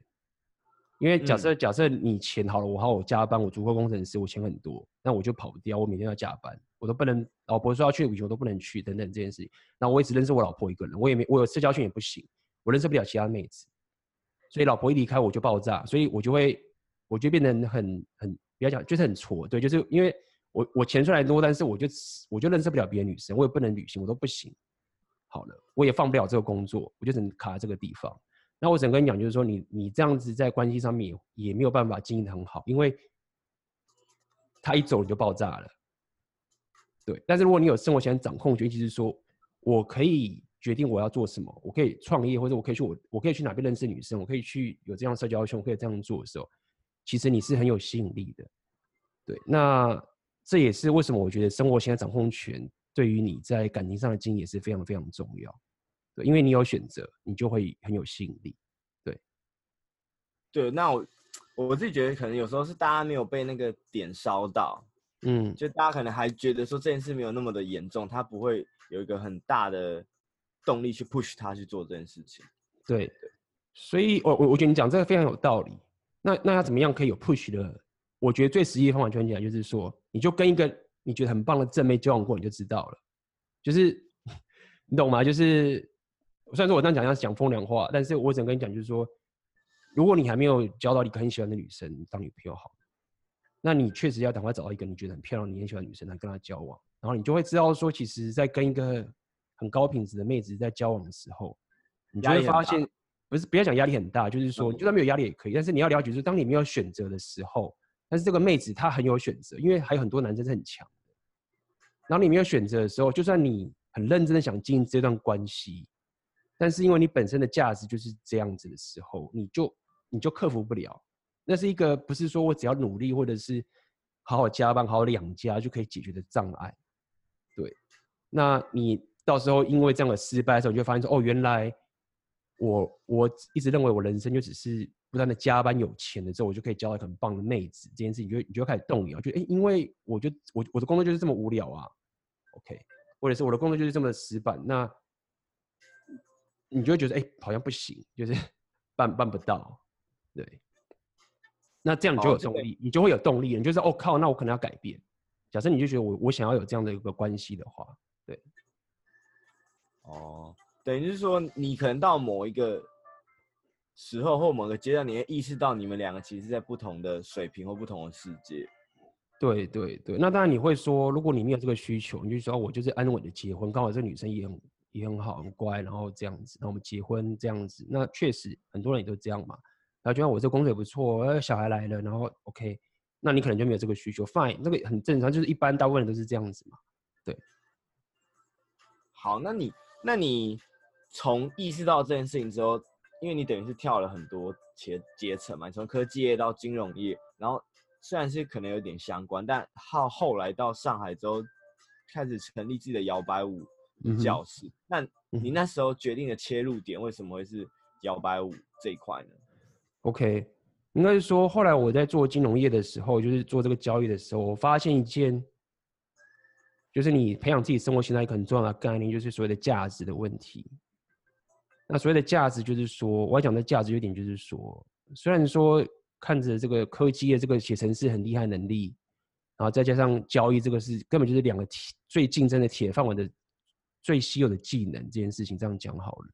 因为假设、嗯、假设你钱好了，我好我加班，我足够工程师，我钱很多，那我就跑不掉，我每天要加班，我都不能。老婆说要去旅游，我都不能去，等等这件事情。那我也只认识我老婆一个人，我也没我有社交圈也不行，我认识不了其他妹子。所以老婆一离开我就爆炸，所以我就会我就变得很很不要讲，就是很挫。对，就是因为我我钱虽然多，但是我就我就认识不了别的女生，我也不能旅行，我都不行。好了，我也放不了这个工作，我就只能卡在这个地方。那我只能跟你讲，就是说你你这样子在关系上面也没有办法经营得很好，因为他一走你就爆炸了。对，但是如果你有生活权掌控权，就是说我可以决定我要做什么，我可以创业，或者我可以去我我可以去哪边认识女生，我可以去有这样社交圈，我可以这样做的时候，其实你是很有吸引力的。对，那这也是为什么我觉得生活权掌控权。对于你在感情上的经营也是非常非常重要，对，因为你有选择，你就会很有吸引力，对，对。那我我自己觉得，可能有时候是大家没有被那个点烧到，嗯，就大家可能还觉得说这件事没有那么的严重，它不会有一个很大的动力去 push 他去做这件事情。对对，所以我我我觉得你讲这个非常有道理。那那要怎么样可以有 push 的？我觉得最实际的方法，就跟你讲，就是说，你就跟一个。你觉得很棒的正妹交往过，你就知道了，就是你懂吗？就是虽然说我这样讲像讲风凉话，但是我只能跟你讲，就是说，如果你还没有交到一个很喜欢的女生当女朋友好，那你确实要赶快找到一个你觉得很漂亮、你很喜欢的女生来跟她交往，然后你就会知道说，其实，在跟一个很高品质的妹子在交往的时候，你就会发现，不是不要讲压力很大，就是说，就算没有压力也可以，但是你要了解，就是当你没有选择的时候。但是这个妹子她很有选择，因为还有很多男生是很强的。然后你没有选择的时候，就算你很认真的想经营这段关系，但是因为你本身的价值就是这样子的时候，你就你就克服不了。那是一个不是说我只要努力或者是好好加班、好好养家就可以解决的障碍。对，那你到时候因为这样的失败的时候，你就发现说，哦，原来我我一直认为我人生就只是。不断的加班有钱的时候，我就可以交到很棒的妹子。这件事情，你就你就开始动摇，就哎、欸，因为我就我我的工作就是这么无聊啊，OK，或者是我的工作就是这么的死板，那你就会觉得哎、欸，好像不行，就是 办办不到，对。那这样你就有动力，你就会有动力，你就是哦靠，那我可能要改变。假设你就觉得我我想要有这样的一个关系的话，对。哦，等于是说你可能到某一个时候或某个阶段，你会意识到你们两个其实在不同的水平或不同的世界。对对对，那当然你会说，如果你没有这个需求，你就说我就是安稳的结婚，刚好这个女生也很也很好，很乖，然后这样子，那我们结婚这样子，那确实很多人也都这样嘛。然后就像我这工作也不错，小孩来了，然后 OK，那你可能就没有这个需求，Fine，那个很正常，就是一般大部分人都是这样子嘛。对。好，那你那你从意识到这件事情之后，因为你等于是跳了很多阶阶层嘛，你从科技业到金融业，然后。虽然是可能有点相关，但后后来到上海之后，开始成立自己的摇摆舞教室。那、嗯、你那时候决定的切入点为什么会是摇摆舞这一块呢？OK，应该是说后来我在做金融业的时候，就是做这个交易的时候，我发现一件，就是你培养自己生活形态一个很重要的概念，就是所谓的价值的问题。那所谓的价值，就是说我要讲的价值有点，就是说，虽然说。看着这个科技的这个写程式很厉害能力，然后再加上交易这个是根本就是两个铁最竞争的铁饭碗的最稀有的技能，这件事情这样讲好了。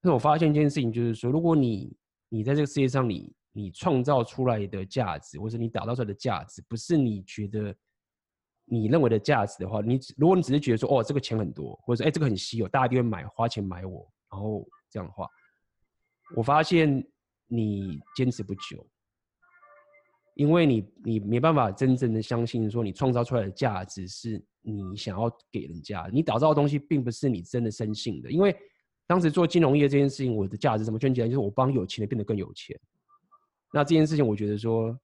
那我发现一件事情就是说，如果你你在这个世界上你你创造出来的价值，或者你打造出来的价值，不是你觉得你认为的价值的话，你如果你只是觉得说哦这个钱很多，或者说哎这个很稀有，大家一定会买花钱买我，然后这样的话，我发现。你坚持不久，因为你你没办法真正的相信说你创造出来的价值是你想要给人家，你打造的东西并不是你真的深信的。因为当时做金融业这件事情，我的价值怎么圈起来，就是我帮有钱的变得更有钱。那这件事情，我觉得说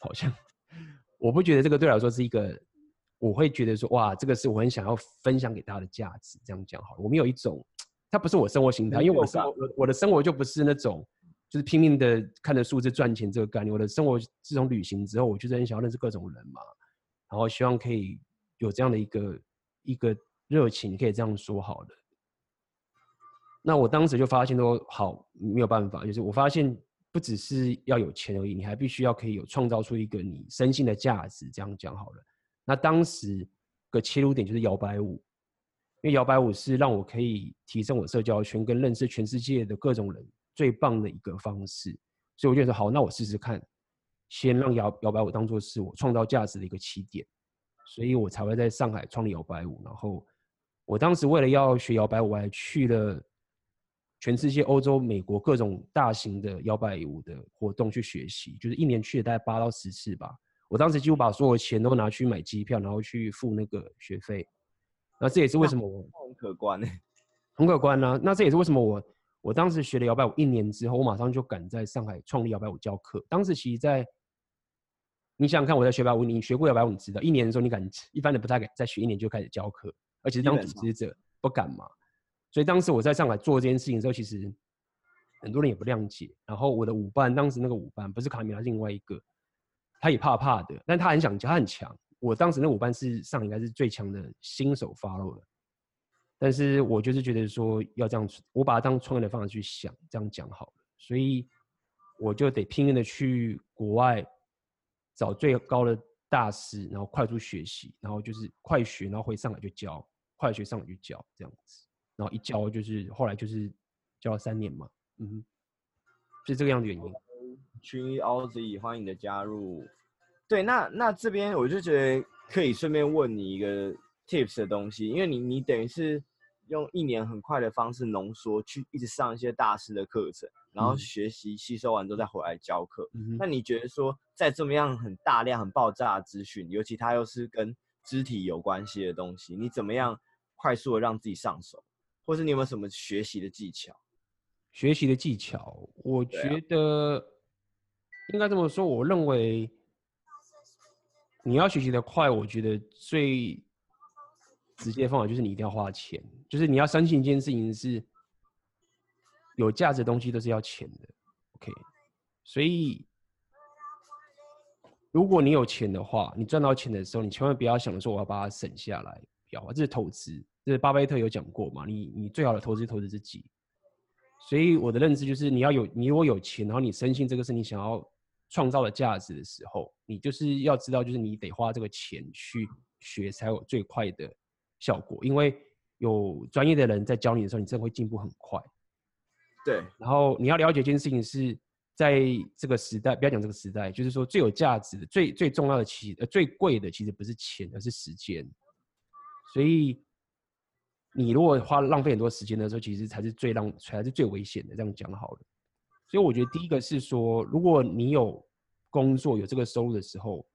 好像我不觉得这个对我来说是一个，我会觉得说哇，这个是我很想要分享给大家的价值。这样讲好了，我们有一种，它不是我生活形态，因为我生活我我的生活就不是那种。就是拼命的看着数字赚钱这个概念。我的生活自从旅行之后，我就是很想要认识各种人嘛，然后希望可以有这样的一个一个热情，可以这样说好了。那我当时就发现说，好，没有办法，就是我发现不只是要有钱而已，你还必须要可以有创造出一个你深信的价值。这样讲好了。那当时个切入点就是摇摆舞，因为摇摆舞是让我可以提升我社交圈跟认识全世界的各种人。最棒的一个方式，所以我就说好，那我试试看，先让摇摇摆舞当做是我创造价值的一个起点，所以我才会在上海创立摇摆舞。然后我当时为了要学摇摆舞，我还去了全世界、欧洲、美国各种大型的摇摆舞的活动去学习，就是一年去了大概八到十次吧。我当时几乎把所有钱都拿去买机票，然后去付那个学费。那这也是为什么我很可观呢？很可观呢。那这也是为什么我。我当时学了摇摆舞一年之后，我马上就赶在上海创立摇摆舞教课。当时其实在，你想想看，我在学摇摆舞，你学过摇摆舞，你知道，一年的时候你敢，一般的不太敢再学一年就开始教课，而且是当组织者不敢嘛。所以当时我在上海做这件事情的时候，其实很多人也不谅解。然后我的舞伴，当时那个舞伴不是卡米拉，是另外一个，他也怕怕的，但他很想教，他很强。我当时那舞伴是上应该是最强的新手 follow 的。但是我就是觉得说要这样，我把它当创业的方式去想，这样讲好了，所以我就得拼命的去国外找最高的大师，然后快速学习，然后就是快学，然后回上海就教，快学上海就教这样子，然后一教就是后来就是教了三年嘛，嗯哼，是这个样的原因。群益 Aussie 欢迎你的加入。对，那那这边我就觉得可以顺便问你一个。tips 的东西，因为你你等于是用一年很快的方式浓缩，去一直上一些大师的课程，然后学习吸收完之后再回来教课。嗯、那你觉得说，在这么样很大量、很爆炸的资讯，尤其它又是跟肢体有关系的东西，你怎么样快速的让自己上手？或是你有没有什么学习的技巧？学习的技巧，我觉得应该这么说。我认为你要学习的快，我觉得最直接的方法就是你一定要花钱，就是你要相信一件事情是有价值的东西都是要钱的，OK？所以如果你有钱的话，你赚到钱的时候，你千万不要想着说我要把它省下来，不要，这是投资。这是巴菲特有讲过嘛？你你最好的投资投资自己。所以我的认知就是，你要有你如果有钱，然后你深信这个是你想要创造的价值的时候，你就是要知道，就是你得花这个钱去学，才有最快的。效果，因为有专业的人在教你的时候，你真的会进步很快。对，然后你要了解一件事情是，在这个时代，不要讲这个时代，就是说最有价值的、最最重要的其呃最贵的，其实不是钱，而是时间。所以你如果花浪费很多时间的时候，其实才是最浪才是最危险的。这样讲好了。所以我觉得第一个是说，如果你有工作有这个收入的时候，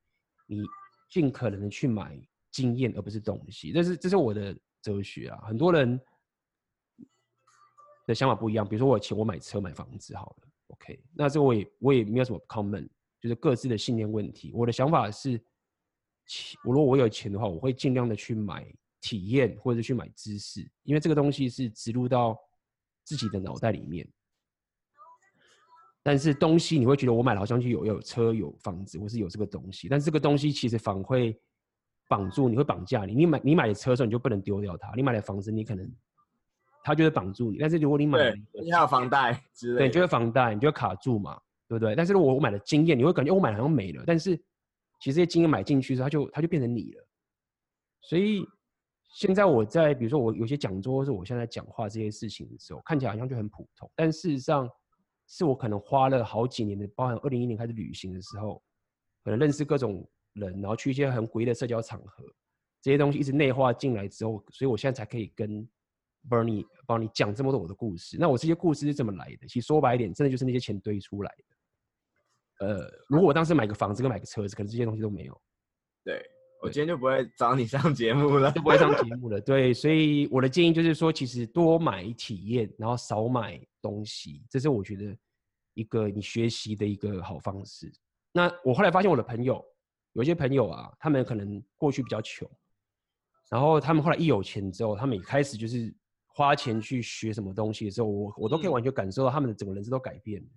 你尽可能的去买经验，而不是东西。这是这是我的哲学啊。很多人。的想法不一样，比如说我有钱，我买车买房子好了，OK，那这个我也我也没有什么 common，就是各自的信念问题。我的想法是，我如果我有钱的话，我会尽量的去买体验或者去买知识，因为这个东西是植入到自己的脑袋里面。但是东西你会觉得我买了好像就有有车有房子，或是有这个东西，但是这个东西其实反会绑住你，会绑架你。你买你买的车的时候，你就不能丢掉它；你买的房子，你可能。它就会绑住你，但是如果你买了，你还有房贷之类的，对，就会房贷，你就会卡住嘛，对不对？但是如果我买了经验，你会感觉我买了好像没了，但是其实这些经验买进去之后，它就它就变成你了。所以现在我在比如说我有些讲座，或是我现在讲话这些事情的时候，看起来好像就很普通，但事实上是我可能花了好几年的，包含二零一零年开始旅行的时候，可能认识各种人，然后去一些很诡异的社交场合，这些东西一直内化进来之后，所以我现在才可以跟。Bernie 帮你讲这么多我的故事，那我这些故事是怎么来的？其实说白一点，真的就是那些钱堆出来的。呃，如果我当时买个房子跟买个车子，可能这些东西都没有。对，我今天就不会找你上节目了，就不会上节目了。对，所以我的建议就是说，其实多买体验，然后少买东西，这是我觉得一个你学习的一个好方式。那我后来发现，我的朋友有一些朋友啊，他们可能过去比较穷，然后他们后来一有钱之后，他们也开始就是。花钱去学什么东西的时候，我我都可以完全感受到他们的整个人生都改变了，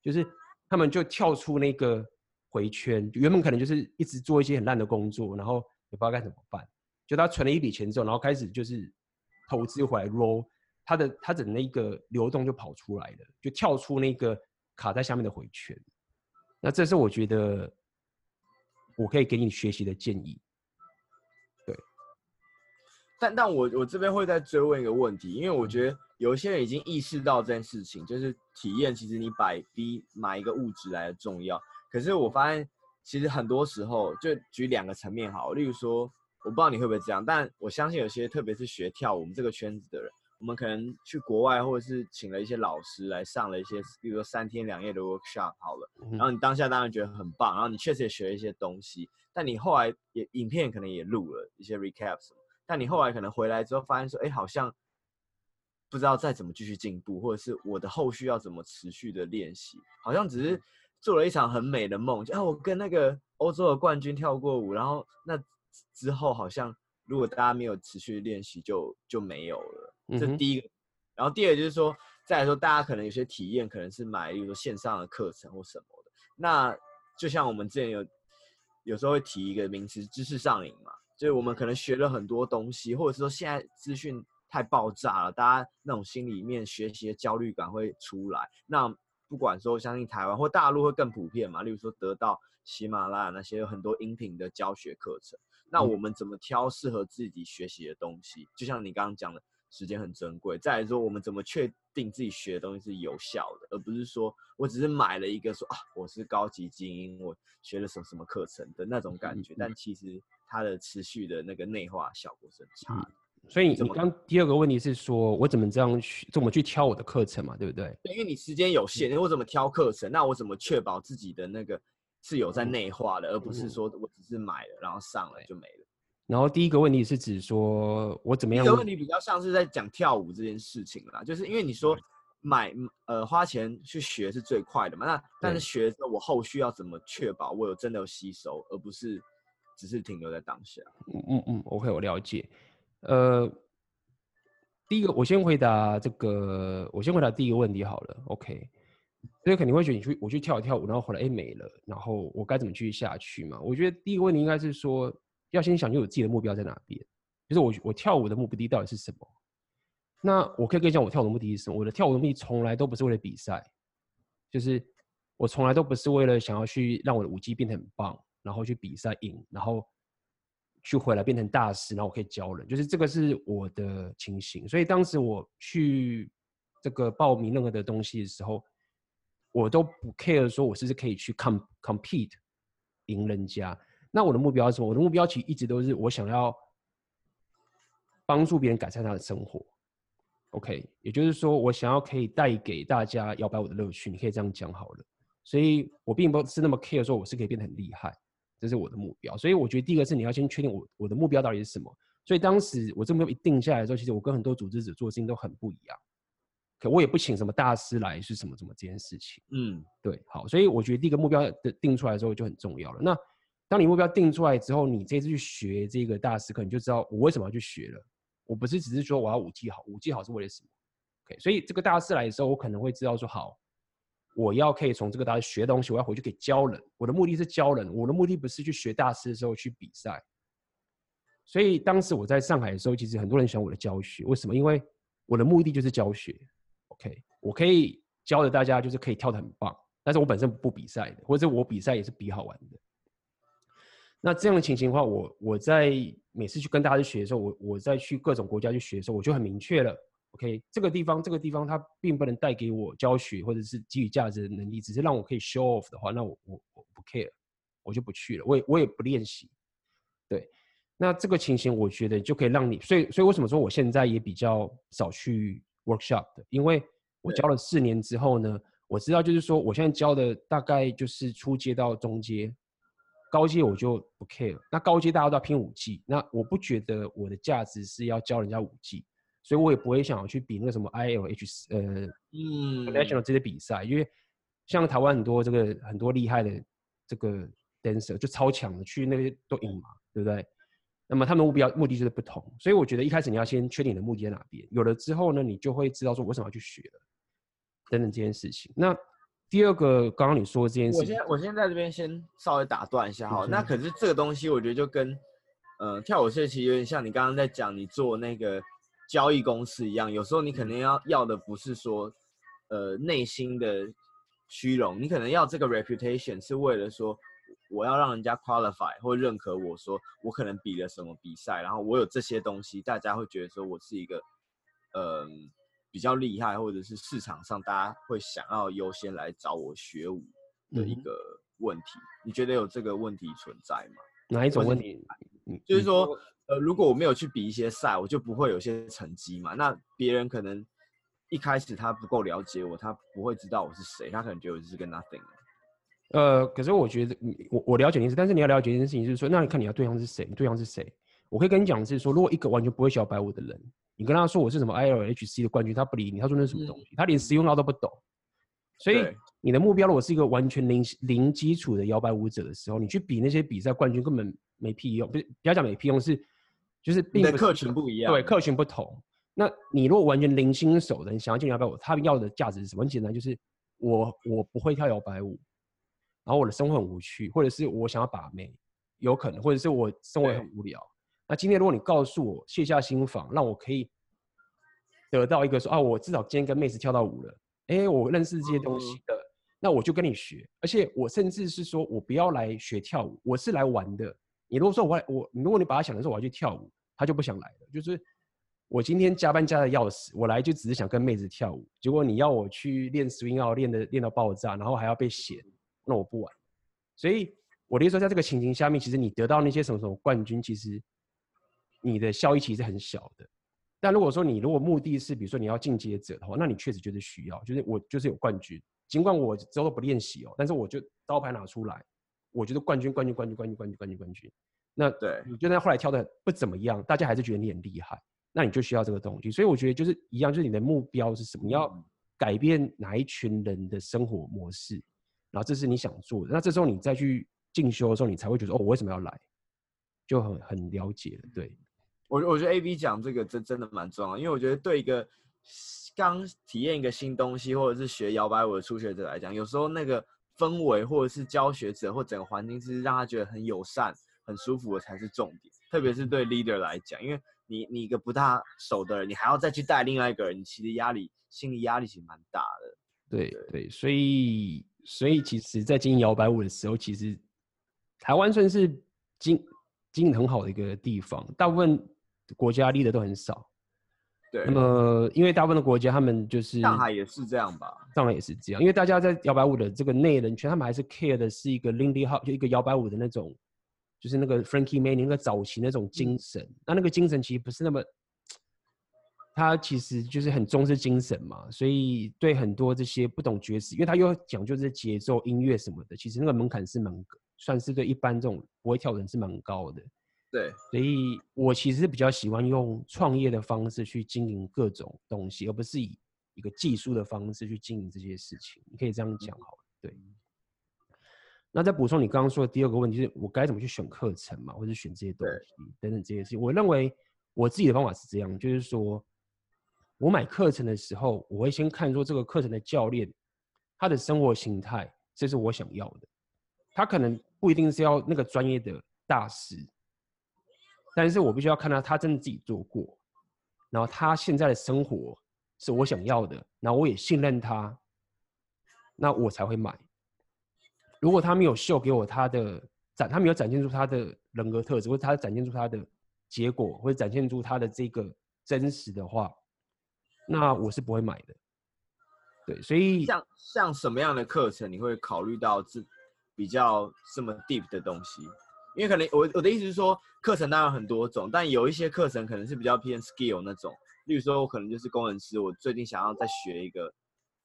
就是他们就跳出那个回圈，原本可能就是一直做一些很烂的工作，然后也不知道该怎么办。就他存了一笔钱之后，然后开始就是投资回来 roll，他的他整个那个流动就跑出来了，就跳出那个卡在下面的回圈。那这是我觉得我可以给你学习的建议。对但但我我这边会再追问一个问题，因为我觉得有一些人已经意识到这件事情，就是体验其实你摆比买一个物质来的重要。可是我发现，其实很多时候就举两个层面好，例如说，我不知道你会不会这样，但我相信有些特别是学跳舞我们这个圈子的人，我们可能去国外或者是请了一些老师来上了一些，比如说三天两夜的 workshop 好了，然后你当下当然觉得很棒，然后你确实也学了一些东西，但你后来也影片可能也录了一些 recap 什么。但你后来可能回来之后，发现说，哎，好像不知道再怎么继续进步，或者是我的后续要怎么持续的练习，好像只是做了一场很美的梦，就啊，我跟那个欧洲的冠军跳过舞，然后那之后好像如果大家没有持续练习，就就没有了。这第一个，然后第二个就是说，再来说，大家可能有些体验可能是买，比如说线上的课程或什么的。那就像我们之前有有时候会提一个名词，知识上瘾嘛。就是我们可能学了很多东西，或者是说现在资讯太爆炸了，大家那种心里面学习的焦虑感会出来。那不管说相信台湾或大陆会更普遍嘛，例如说得到喜马拉雅那些有很多音频的教学课程。那我们怎么挑适合自己学习的东西？就像你刚刚讲的，时间很珍贵。再来说，我们怎么确定自己学的东西是有效的，而不是说我只是买了一个说啊，我是高级精英，我学了什么什么课程的那种感觉，但其实。它的持续的那个内化效果是很差的，嗯，所以你刚第二个问题是说，我怎么这样去怎么去挑我的课程嘛，对不对？对，因为你时间有限，我怎么挑课程？那我怎么确保自己的那个是有在内化的，嗯，而不是说我只是买了然后上了就没了。然后第一个问题是指说我怎么样？这个问题比较像是在讲跳舞这件事情啦，就是因为你说买呃花钱去学是最快的嘛，那但是学之后我后续要怎么确保我有真的有吸收，而不是。只是停留在当下。嗯嗯嗯，OK，我了解。呃，第一个，我先回答这个，我先回答第一个问题好了。OK，所以肯定会觉得你去我去跳一跳舞，然后后来哎没了，然后我该怎么继续下去嘛？我觉得第一个问题应该是说，要先想清楚自己的目标在哪边，就是我我跳舞的目的到底是什么？那我可以跟你讲，我跳舞的目的是什么？我的跳舞的目的从来都不是为了比赛，就是我从来都不是为了想要去让我的舞技变得很棒。然后去比赛赢，然后去回来变成大师，然后我可以教人，就是这个是我的情形。所以当时我去这个报名任何的东西的时候，我都不 care 说我是不是可以去 com compete 赢人家。那我的目标是什么？我的目标其实一直都是我想要帮助别人改善他的生活。OK，也就是说，我想要可以带给大家摇摆舞的乐趣，你可以这样讲好了。所以我并不是那么 care 说我是可以变得很厉害，这是我的目标。所以我觉得第一个是你要先确定我我的目标到底是什么。所以当时我这么一定下来的时候，其实我跟很多组织者做的事情都很不一样。可我也不请什么大师来是什么什么这件事情。嗯，对，好。所以我觉得第一个目标的定出来之后就很重要了。那当你目标定出来之后，你这次去学这个大师课，你就知道我为什么要去学了。我不是只是说我要舞技好，舞技好是为了什么？OK，所以这个大师来的时候，我可能会知道说，好，我要可以从这个大师学东西，我要回去给教人。我的目的是教人，我的目的不是去学大师的时候去比赛。所以当时我在上海的时候，其实很多人喜欢我的教学，为什么？因为我的目的就是教学。OK，我可以教的大家就是可以跳得很棒，但是我本身不比赛的，或者我比赛也是比好玩的。那这样的情形的话，我我在每次去跟大家去学的时候，我我在去各种国家去学的时候，我就很明确了。OK，这个地方这个地方它并不能带给我教学或者是给予价值的能力，只是让我可以 show off 的话，那我我我不 care，我就不去了。我也我也不练习。对，那这个情形我觉得就可以让你，所以所以为什么说我现在也比较少去 workshop 的？因为我教了四年之后呢，我知道就是说我现在教的大概就是初阶到中阶。高阶我就不 care，那高阶大家都要拼五技，那我不觉得我的价值是要教人家五技，所以我也不会想要去比那个什么 ILH 呃嗯 national 这些比赛，因为像台湾很多这个很多厉害的这个 dancer 就超强的，去那些都赢嘛，对不对？那么他们目标目的就是不同，所以我觉得一开始你要先确定你的目的在哪边，有了之后呢，你就会知道说为什么要去学了等等这件事情。那第二个，刚刚你说的这件事，我先我先在这边先稍微打断一下哈。那可是这个东西，我觉得就跟呃跳舞社其实有点像你刚刚在讲你做那个交易公司一样。有时候你可能要要的不是说呃内心的虚荣，你可能要这个 reputation 是为了说我要让人家 qualify 或认可我说我可能比了什么比赛，然后我有这些东西，大家会觉得说我是一个呃。比较厉害，或者是市场上大家会想要优先来找我学舞的一个问题，嗯、你觉得有这个问题存在吗？哪一种问题？就是说，呃，如果我没有去比一些赛，我就不会有些成绩嘛。那别人可能一开始他不够了解我，他不会知道我是谁，他可能觉得我是个 nothing。呃，可是我觉得，我我了解你是，但是你要了解一件事情，就是说，那你看你要对象是谁？你对象是谁？我可以跟你讲的是说，如果一个完全不会摇摆舞的人。你跟他说我是什么 ILHC 的冠军，他不理你。他说那是什么东西？嗯、他连实用到都不懂。所以你的目标如果是一个完全零零基础的摇摆舞者的时候，你去比那些比赛冠军根本没屁用。不是，不要讲没屁用，是就是并不是客群不一样。对，客群不同。那你如果完全零新手的，你想要进摇摆舞，他要的价值是什么？很简单，就是我我不会跳摇摆舞，然后我的生活很无趣，或者是我想要把妹，有可能，或者是我生活很无聊。那今天如果你告诉我卸下心防，让我可以得到一个说啊，我至少今天跟妹子跳到舞了，哎、欸，我认识这些东西的，嗯、那我就跟你学，而且我甚至是说我不要来学跳舞，我是来玩的。你如果说我我，如果你把他想的时候我要去跳舞，他就不想来了。就是我今天加班加的要死，我来就只是想跟妹子跳舞，结果你要我去练 swing out 练的练到爆炸，然后还要被嫌，那我不玩。所以我的意思说，在这个情形下面，其实你得到那些什么什么冠军，其实。你的效益其实很小的，但如果说你如果目的是比如说你要进阶者的话，那你确实就是需要，就是我就是有冠军，尽管我之后不练习哦，但是我就刀牌拿出来，我觉得冠军冠军冠军冠军冠军冠军冠军，那对。你就算后来跳的不怎么样，大家还是觉得你很厉害，那你就需要这个东西，所以我觉得就是一样，就是你的目标是什么？你要改变哪一群人的生活模式，然后这是你想做的，那这时候你再去进修的时候，你才会觉得哦，我为什么要来，就很很了解了，对。我我觉得 A B 讲这个真真的蛮重要，因为我觉得对一个刚体验一个新东西或者是学摇摆舞的初学者来讲，有时候那个氛围或者是教学者或整个环境是让他觉得很友善、很舒服的才是重点。特别是对 leader 来讲，因为你你一个不大熟的人，你还要再去带另外一个人，你其实压力心理压力其实蛮大的。对对，对，所以所以其实，在经营摇摆舞的时候，其实台湾算是经。经营很好的一个地方，大部分国家立的都很少。对。那么，因为大部分的国家，他们就是上海也是这样吧？上海也是这样，因为大家在摇摆舞的这个内人圈，他们还是 care 的是一个 Lindy Hop，就一个摇摆舞的那种，就是那个 Frankie Manning 那个早期那种精神。嗯、那那个精神其实不是那么。他其实就是很重视精神嘛，所以对很多这些不懂爵士，因为他又讲究这些节奏、音乐什么的，其实那个门槛是蛮，算是对一般这种不会跳的人是蛮高的。对，所以我其实是比较喜欢用创业的方式去经营各种东西，而不是以一个技术的方式去经营这些事情。你可以这样讲好了。对。那再补充你刚刚说的第二个问题，就是我该怎么去选课程嘛，或者选这些东西等等这些事情。我认为我自己的方法是这样，就是说。我买课程的时候，我会先看说这个课程的教练，他的生活形态，这是我想要的。他可能不一定是要那个专业的大师，但是我必须要看到他真的自己做过，然后他现在的生活是我想要的，然后我也信任他，那我才会买。如果他没有秀给我他的展，他没有展现出他的人格特质，或者他展现出他的结果，或者展现出他的这个真实的话。那我是不会买的，对，所以像像什么样的课程你会考虑到这比较这么 deep 的东西？因为可能我我的意思是说，课程当然很多种，但有一些课程可能是比较偏 skill 那种，例如说我可能就是工程师，我最近想要再学一个，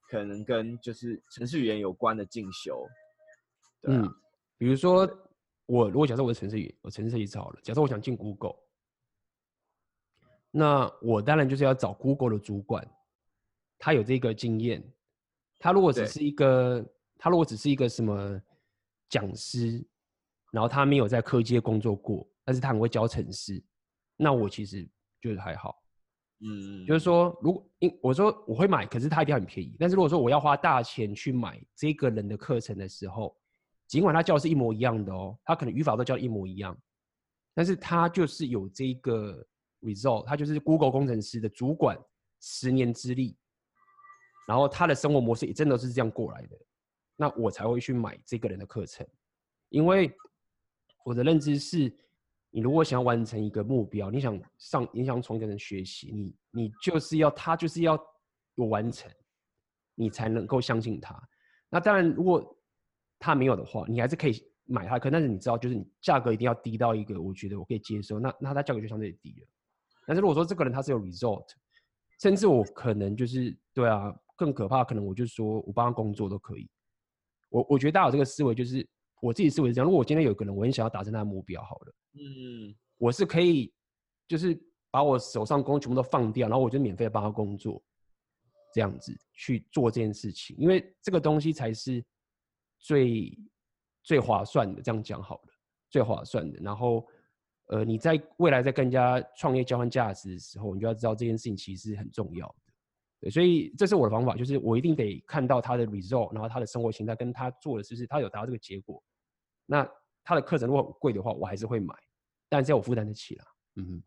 可能跟就是程序语言有关的进修。对啊，嗯，比如说我如果假设我是程式语言，我程式设计师好了，假设我想进 Google。那我当然就是要找 Google 的主管，他有这个经验。他如果只是一个，他如果只是一个什么讲师，然后他没有在科技工作过，但是他很会教程式，那我其实就是还好。嗯，就是说，如果因我说我会买，可是他一定要很便宜。但是如果说我要花大钱去买这个人的课程的时候，尽管他教的是一模一样的哦，他可能语法都教的一模一样，但是他就是有这个。Result，他就是 Google 工程师的主管，十年之力，然后他的生活模式也真的是这样过来的，那我才会去买这个人的课程，因为我的认知是，你如果想要完成一个目标，你想上，你想从一个人学习，你你就是要他就是要有完成，你才能够相信他。那当然，如果他没有的话，你还是可以买他课，但是你知道，就是你价格一定要低到一个我觉得我可以接受，那那他价格就相对低了。但是如果说这个人他是有 result，甚至我可能就是对啊，更可怕，可能我就说我帮他工作都可以。我我觉得大家有这个思维，就是我自己思维是这样。如果我今天有个人，我很想要达成他的目标，好了，嗯，我是可以就是把我手上工作全部都放掉，然后我就免费帮他工作，这样子去做这件事情，因为这个东西才是最最划算的。这样讲好了，最划算的。然后。呃，你在未来在跟人家创业交换价值的时候，你就要知道这件事情其实是很重要的。对，所以这是我的方法，就是我一定得看到他的 result，然后他的生活形态跟他做的是不是他有达到这个结果。那他的课程如果贵的话，我还是会买，但是要我负担得起啦。嗯哼，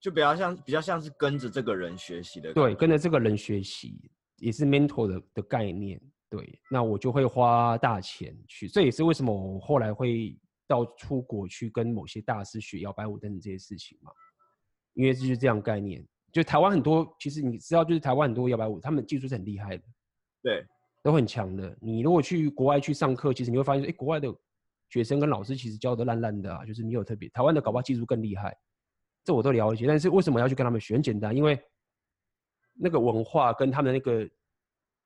就比较像比较像是跟着这个人学习的。对，跟着这个人学习也是 mentor 的的概念。对，那我就会花大钱去，这也是为什么我后来会。到出国去跟某些大师学摇摆舞等等这些事情嘛，因为就是这样概念。就台湾很多，其实你知道，就是台湾很多摇摆舞，他们技术是很厉害的，对，都很强的。你如果去国外去上课，其实你会发现，哎，国外的学生跟老师其实教的烂烂的啊，就是你有特别，台湾的搞不好技术更厉害，这我都了解。但是为什么要去跟他们学？很简单，因为那个文化跟他们的那个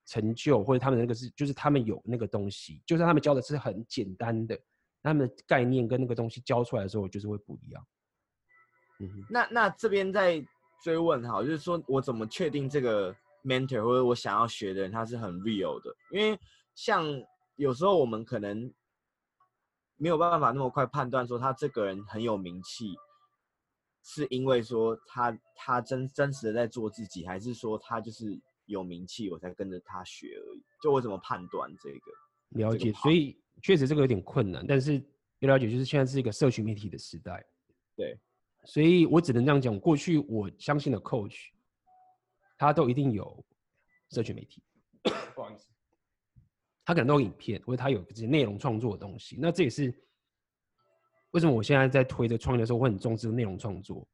成就，或者他们的那个是，就是他们有那个东西，就算他们教的是很简单的。他们的概念跟那个东西教出来的时候，就是会不一样。嗯，那那这边在追问哈，就是说我怎么确定这个 mentor 或者我想要学的人他是很 real 的？因为像有时候我们可能没有办法那么快判断说他这个人很有名气，是因为说他他真真实的在做自己，还是说他就是有名气我才跟着他学而已？就我怎么判断这个？了解，所以。确实这个有点困难，但是要了解，就是现在是一个社群媒体的时代，对，所以我只能这样讲。过去我相信的 coach，他都一定有社群媒体，不好意思，他可能都有影片，或者他有这些内容创作的东西。那这也是为什么我现在在推这创业的时候，我很重视内容创作，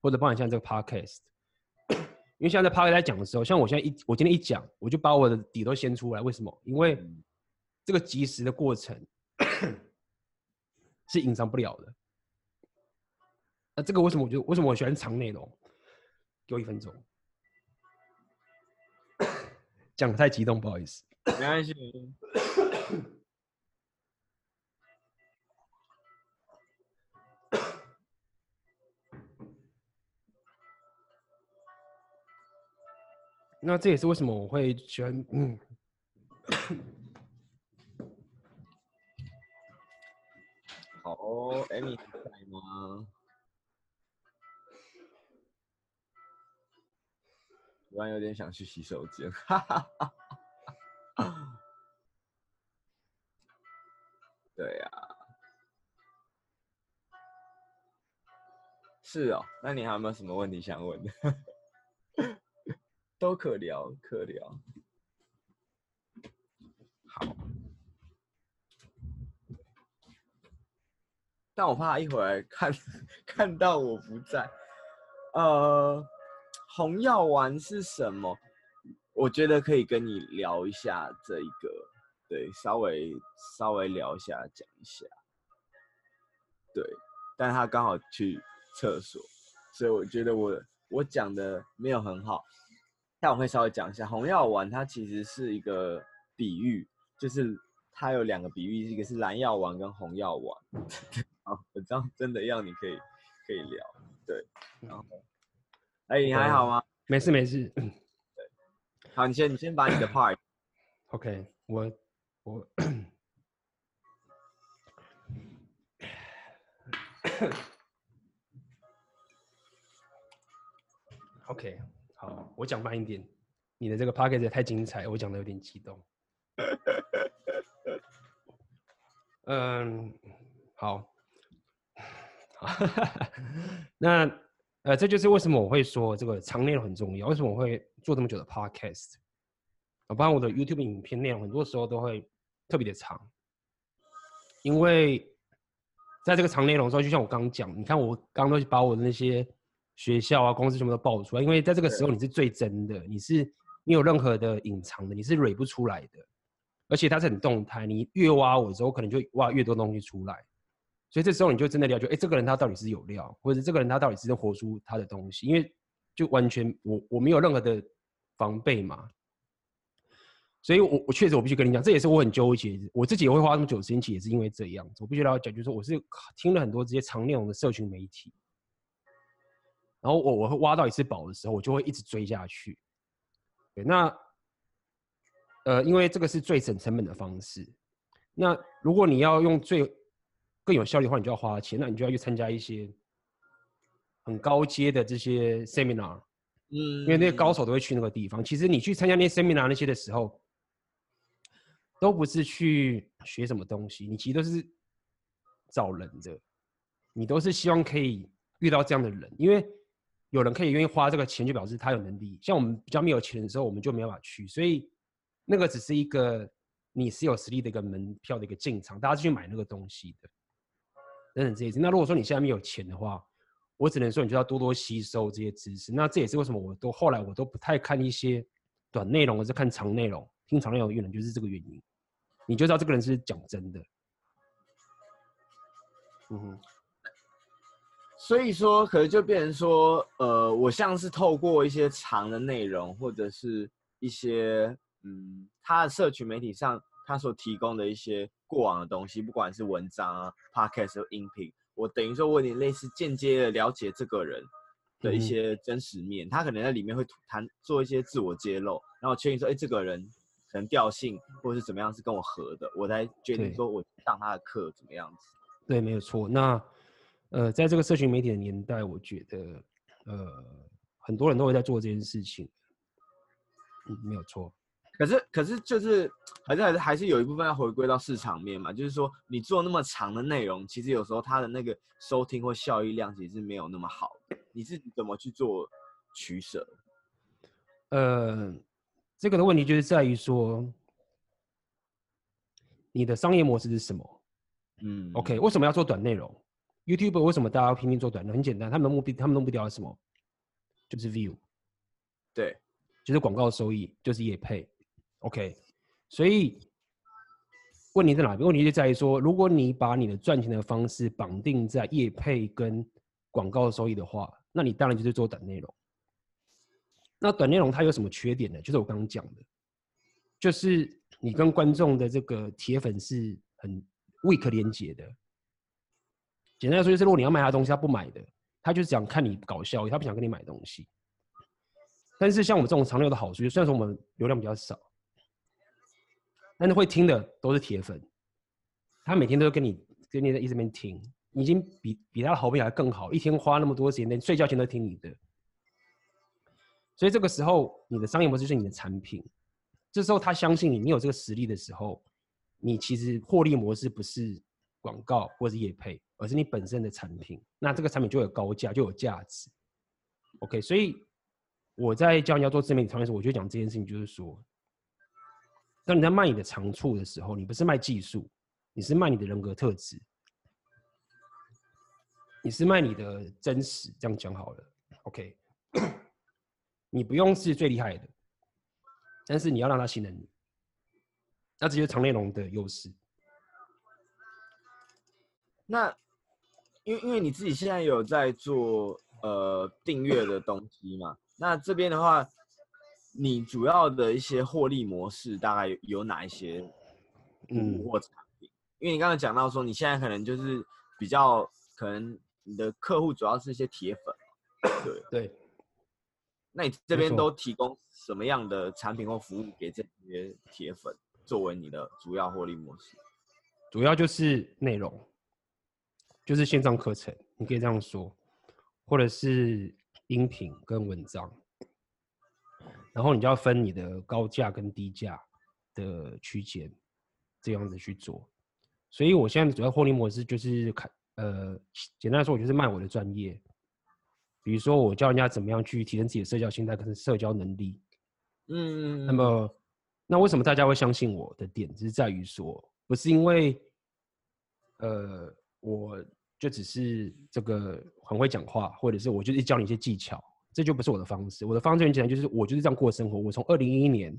或者包含像这个 podcast。因为现在在 podcast 在讲的时候，像我现在一我今天一讲，我就把我的底都掀出来。为什么？因为这个及时的过程 是隐藏不了的。那这个为什么我觉得为什么我喜欢长内容？给我一分钟，讲得太激动，不好意思。没关系。那这也是为什么我会喜欢嗯。好，Amy 在吗？突然有点想去洗手间，哈哈哈。是哦。那你还有没有什么问题想问的？都可聊，可聊。好，但我怕一会儿看看到我不在。呃，红药丸是什么？我觉得可以跟你聊一下这一个，对，稍微稍微聊一下，讲一下。对，但他刚好去厕所，所以我觉得我我讲的没有很好。但我会稍微讲一下，红药丸它其实是一个比喻，就是它有两个比喻，一个是蓝药丸跟红药丸。好，我这样真的要你可以可以聊，对。然后，哎、欸，你还好吗？没事没事。对。好，你先你先把你的 part。OK，我我。OK。好，我讲慢一点。你的这个 podcast 太精彩，我讲的有点激动。嗯，好，那呃，这就是为什么我会说这个长内容很重要。为什么我会做这么久的 podcast？啊，包括我的 YouTube 影片内容，很多时候都会特别的长，因为在这个长内容的时候，就像我刚刚讲，你看我刚刚都把我的那些。学校啊，公司全部都爆出来，因为在这个时候你是最真的，你是没有任何的隐藏的，你是蕊不出来的，而且它是很动态，你越挖我之后，可能就挖越多东西出来，所以这时候你就真的了解，哎，这个人他到底是有料，或者这个人他到底是能活出他的东西，因为就完全我我没有任何的防备嘛，所以我我确实我必须跟你讲，这也是我很纠结，我自己也会花那么久时间，也是因为这样子，我必须要讲，就是说我是听了很多这些长内容的社群媒体。然后我我会挖到一次宝的时候，我就会一直追下去。对，那呃，因为这个是最省成本的方式。那如果你要用最更有效率的话，你就要花钱，那你就要去参加一些很高阶的这些 seminar。嗯，因为那些高手都会去那个地方。其实你去参加那些 seminar 那些的时候，都不是去学什么东西，你其实都是找人的，你都是希望可以遇到这样的人，因为。有人可以愿意花这个钱，就表示他有能力。像我们比较没有钱的时候，我们就没有办法去。所以，那个只是一个你是有实力的一个门票的一个进场，大家去买那个东西的。等等这些。那如果说你现在没有钱的话，我只能说你就要多多吸收这些知识。那这也是为什么我都后来我都不太看一些短内容，而是看长内容。听长内容的原因就是这个原因。你就知道这个人是讲真的。嗯哼。所以说，可能就变成说，呃，我像是透过一些长的内容，或者是一些，嗯，他的社群媒体上他所提供的一些过往的东西，不管是文章啊、podcast 或音频，我等于说我有点类似间接的了解这个人的一些真实面，嗯、他可能在里面会谈做一些自我揭露，然后确定说，哎、欸，这个人可能调性或者是怎么样是跟我合的，我才决定说我上他的课怎么样子。对，没有错。那。呃，在这个社群媒体的年代，我觉得，呃，很多人都会在做这件事情，嗯，没有错。可是，可是就是，还是还是还是有一部分要回归到市场面嘛，就是说，你做那么长的内容，其实有时候它的那个收听或效益量其实是没有那么好。你是怎么去做取舍？呃，这个的问题就是在于说，你的商业模式是什么？嗯，OK，为什么要做短内容？YouTuber 为什么大家要拼命做短的？很简单，他们的目的，他们的目标是什么？就是 view，对，就是广告收益，就是业配。OK，所以问题在哪边？问题就在于说，如果你把你的赚钱的方式绑定在业配跟广告收益的话，那你当然就是做短内容。那短内容它有什么缺点呢？就是我刚刚讲的，就是你跟观众的这个铁粉是很 weak 连接的。简单来说，就是如果你要卖他东西，他不买的，他就是想看你搞笑，他不想跟你买东西。但是像我们这种长流的好处，虽然说我们流量比较少，但是会听的都是铁粉，他每天都跟你跟你在一直边听，已经比比他的好朋友还更好，一天花那么多时间，连睡觉前都听你的。所以这个时候，你的商业模式就是你的产品。这时候他相信你，你有这个实力的时候，你其实获利模式不是广告或是业配，而是你本身的产品。那这个产品就有高价，就有价值。OK，所以我在教人家做自媒体创业的时候，我就讲这件事情，就是说，当你在卖你的长处的时候，你不是卖技术，你是卖你的人格特质，你是卖你的真实。这样讲好了，OK。你不用是最厉害的，但是你要让他信任你，那这就是长内容的优势。那因为因为你自己现在有在做呃订阅的东西嘛？那这边的话，你主要的一些获利模式大概有哪一些？嗯，或产品？因为你刚才讲到说，你现在可能就是比较可能你的客户主要是一些铁粉，对对。那你这边都提供什么样的产品或服务给这些铁粉，作为你的主要获利模式？主要就是内容，就是线上课程，你可以这样说，或者是音频跟文章，然后你就要分你的高价跟低价的区间，这样子去做。所以我现在的主要获利模式就是看，呃，简单来说，我就是卖我的专业。比如说，我教人家怎么样去提升自己的社交心态跟社交能力。嗯，那么，那为什么大家会相信我的点，就是在于说，不是因为，呃，我就只是这个很会讲话，或者是我就是教你一些技巧，这就不是我的方式。我的方式很简单，就是我就是这样过生活。我从二零一一年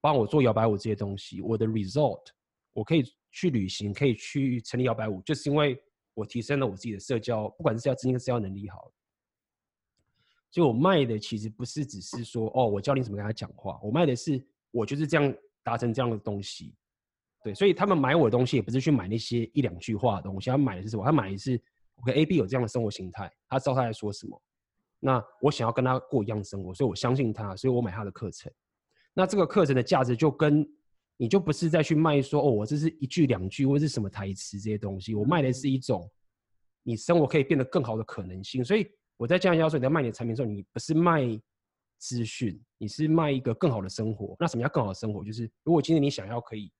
帮我做摇摆舞这些东西，我的 result，我可以去旅行，可以去成立摇摆舞，就是因为我提升了我自己的社交，不管是社交资金跟社交能力好。所以我卖的其实不是只是说哦，我教你怎么跟他讲话，我卖的是我就是这样达成这样的东西，对，所以他们买我的东西也不是去买那些一两句话的东西，他买的是什么？他买的是，OK A B 有这样的生活形态，他知道他在说什么，那我想要跟他过一样的生活，所以我相信他，所以我买他的课程。那这个课程的价值就跟你就不是再去卖说哦，我这是一句两句或者是什么台词这些东西，我卖的是一种你生活可以变得更好的可能性，所以。我在这样要求你在卖你的产品的时候，你不是卖资讯，你是卖一个更好的生活。那什么叫更好的生活？就是如果今天你想要可以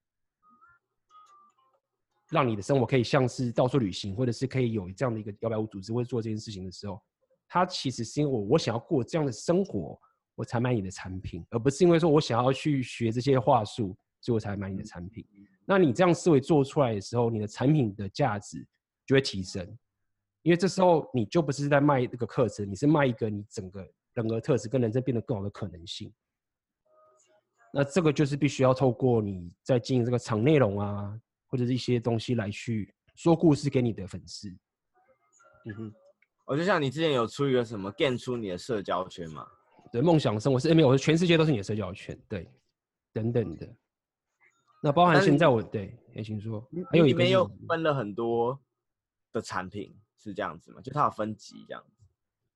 让你的生活可以像是到处旅行，或者是可以有这样的一个摇摆舞组织，或者做这件事情的时候，它其实是因为我我想要过这样的生活，我才买你的产品，而不是因为说我想要去学这些话术，所以我才买你的产品。那你这样思维做出来的时候，你的产品的价值就会提升。因为这时候你就不是在卖这个课程，你是卖一个你整个人格特质跟人生变得更好的可能性。那这个就是必须要透过你在经营这个场内容啊，或者是一些东西来去说故事给你的粉丝。嗯哼，我就像你之前有出一个什么，建出你的社交圈嘛？对，梦想生活是没有，我说全世界都是你的社交圈，对，等等的。那包含现在我对，也请说，还有一个没有分了很多的产品。是这样子吗？就它有分级这样子？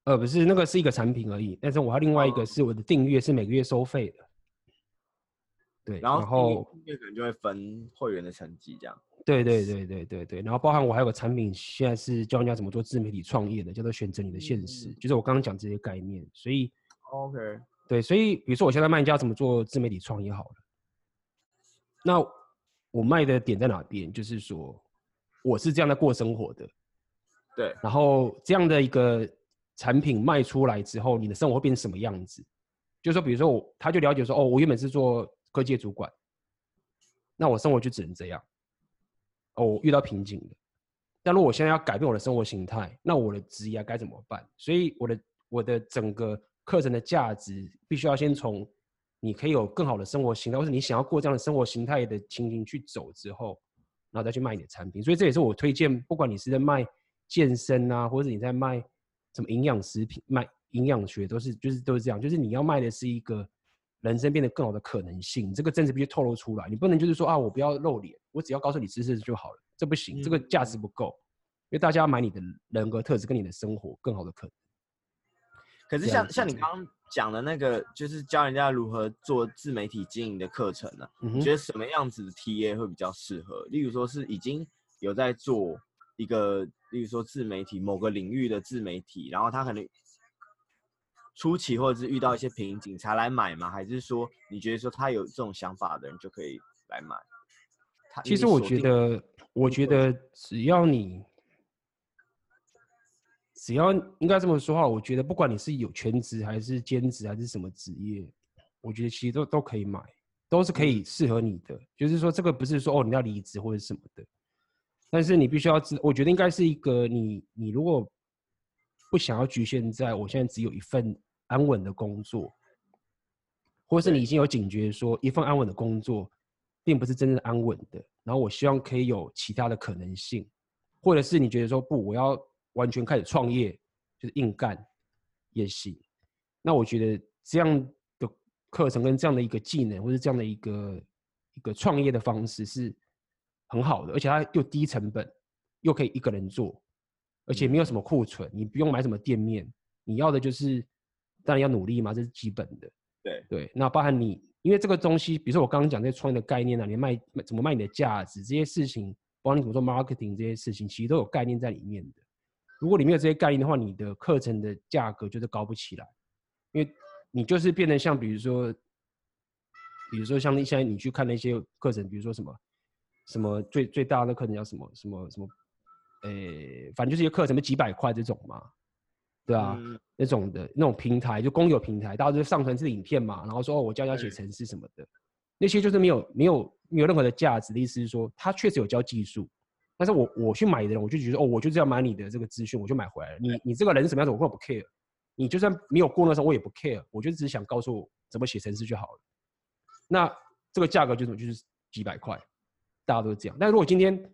呃，不是，那个是一个产品而已。但是我还另外一个是我的订阅，是每个月收费的。对，然后可能就会分会员的成绩这样。对对对对对对。然后包含我还有个产品，现在是教人家怎么做自媒体创业的，叫做选择你的现实，嗯、就是我刚刚讲这些概念。所以，OK，对，所以比如说我现在卖人家怎么做自媒体创业好了。那我卖的点在哪边？就是说我是这样在过生活的。对，然后这样的一个产品卖出来之后，你的生活会变成什么样子？就是说，比如说我，他就了解说，哦，我原本是做科技主管，那我生活就只能这样。哦，我遇到瓶颈了，但如果我现在要改变我的生活形态，那我的职业该怎么办？所以我的我的整个课程的价值，必须要先从你可以有更好的生活形态，或是你想要过这样的生活形态的情形去走之后，然后再去卖你的产品。所以这也是我推荐，不管你是在卖健身啊，或者你在卖什么营养食品、卖营养学，都是就是都是这样，就是你要卖的是一个。人生变得更好的可能性，这个真实必须透露出来。你不能就是说啊，我不要露脸，我只要告诉你知识就好了，这不行，这个价值不够，因为大家要买你的人格特质跟你的生活更好的可能。可是像像你刚刚讲的那个，就是教人家如何做自媒体经营的课程呢、啊？你觉得什么样子的 TA 会比较适合？例如说是已经有在做一个，例如说自媒体某个领域的自媒体，然后他可能。初期或者是遇到一些瓶颈才来买吗？还是说你觉得说他有这种想法的人就可以来买？其实我觉得，我觉得只要你，只要应该这么说话，我觉得不管你是有全职还是兼职还是什么职业，我觉得其实都都可以买，都是可以适合你的。就是说这个不是说哦你要离职或者什么的，但是你必须要知，我觉得应该是一个你你如果不想要局限在我现在只有一份。安稳的工作，或是你已经有警觉，说一份安稳的工作，并不是真正安稳的。然后我希望可以有其他的可能性，或者是你觉得说不，我要完全开始创业，就是硬干也行。那我觉得这样的课程跟这样的一个技能，或是这样的一个一个创业的方式是很好的，而且它又低成本，又可以一个人做，而且没有什么库存，你不用买什么店面，你要的就是。当然要努力嘛，这是基本的。对对，那包含你，因为这个东西，比如说我刚刚讲这些创业的概念啊，你卖怎么卖你的价值，这些事情，包括你怎么做 marketing 这些事情，其实都有概念在里面的。如果你没有这些概念的话，你的课程的价格就是高不起来，因为你就是变得像，比如说，比如说像现在你去看那些课程，比如说什么什么最最大的课程叫什么什么什么，诶，反正就是一个课程，几百块这种嘛。对啊，嗯、那种的那种平台，就公有平台，大家就上传自己影片嘛，然后说哦，我教教写程式什么的，那些就是没有没有没有任何的价值的意思是说，他确实有教技术，但是我我去买的人，我就觉得哦，我就是要买你的这个资讯，我就买回来了。你你这个人是什么样子，我根本不 care。你就算没有过那时候，我也不 care。我就只是想告诉我怎么写程式就好了。那这个价格就是就是几百块，大家都是这样。但如果今天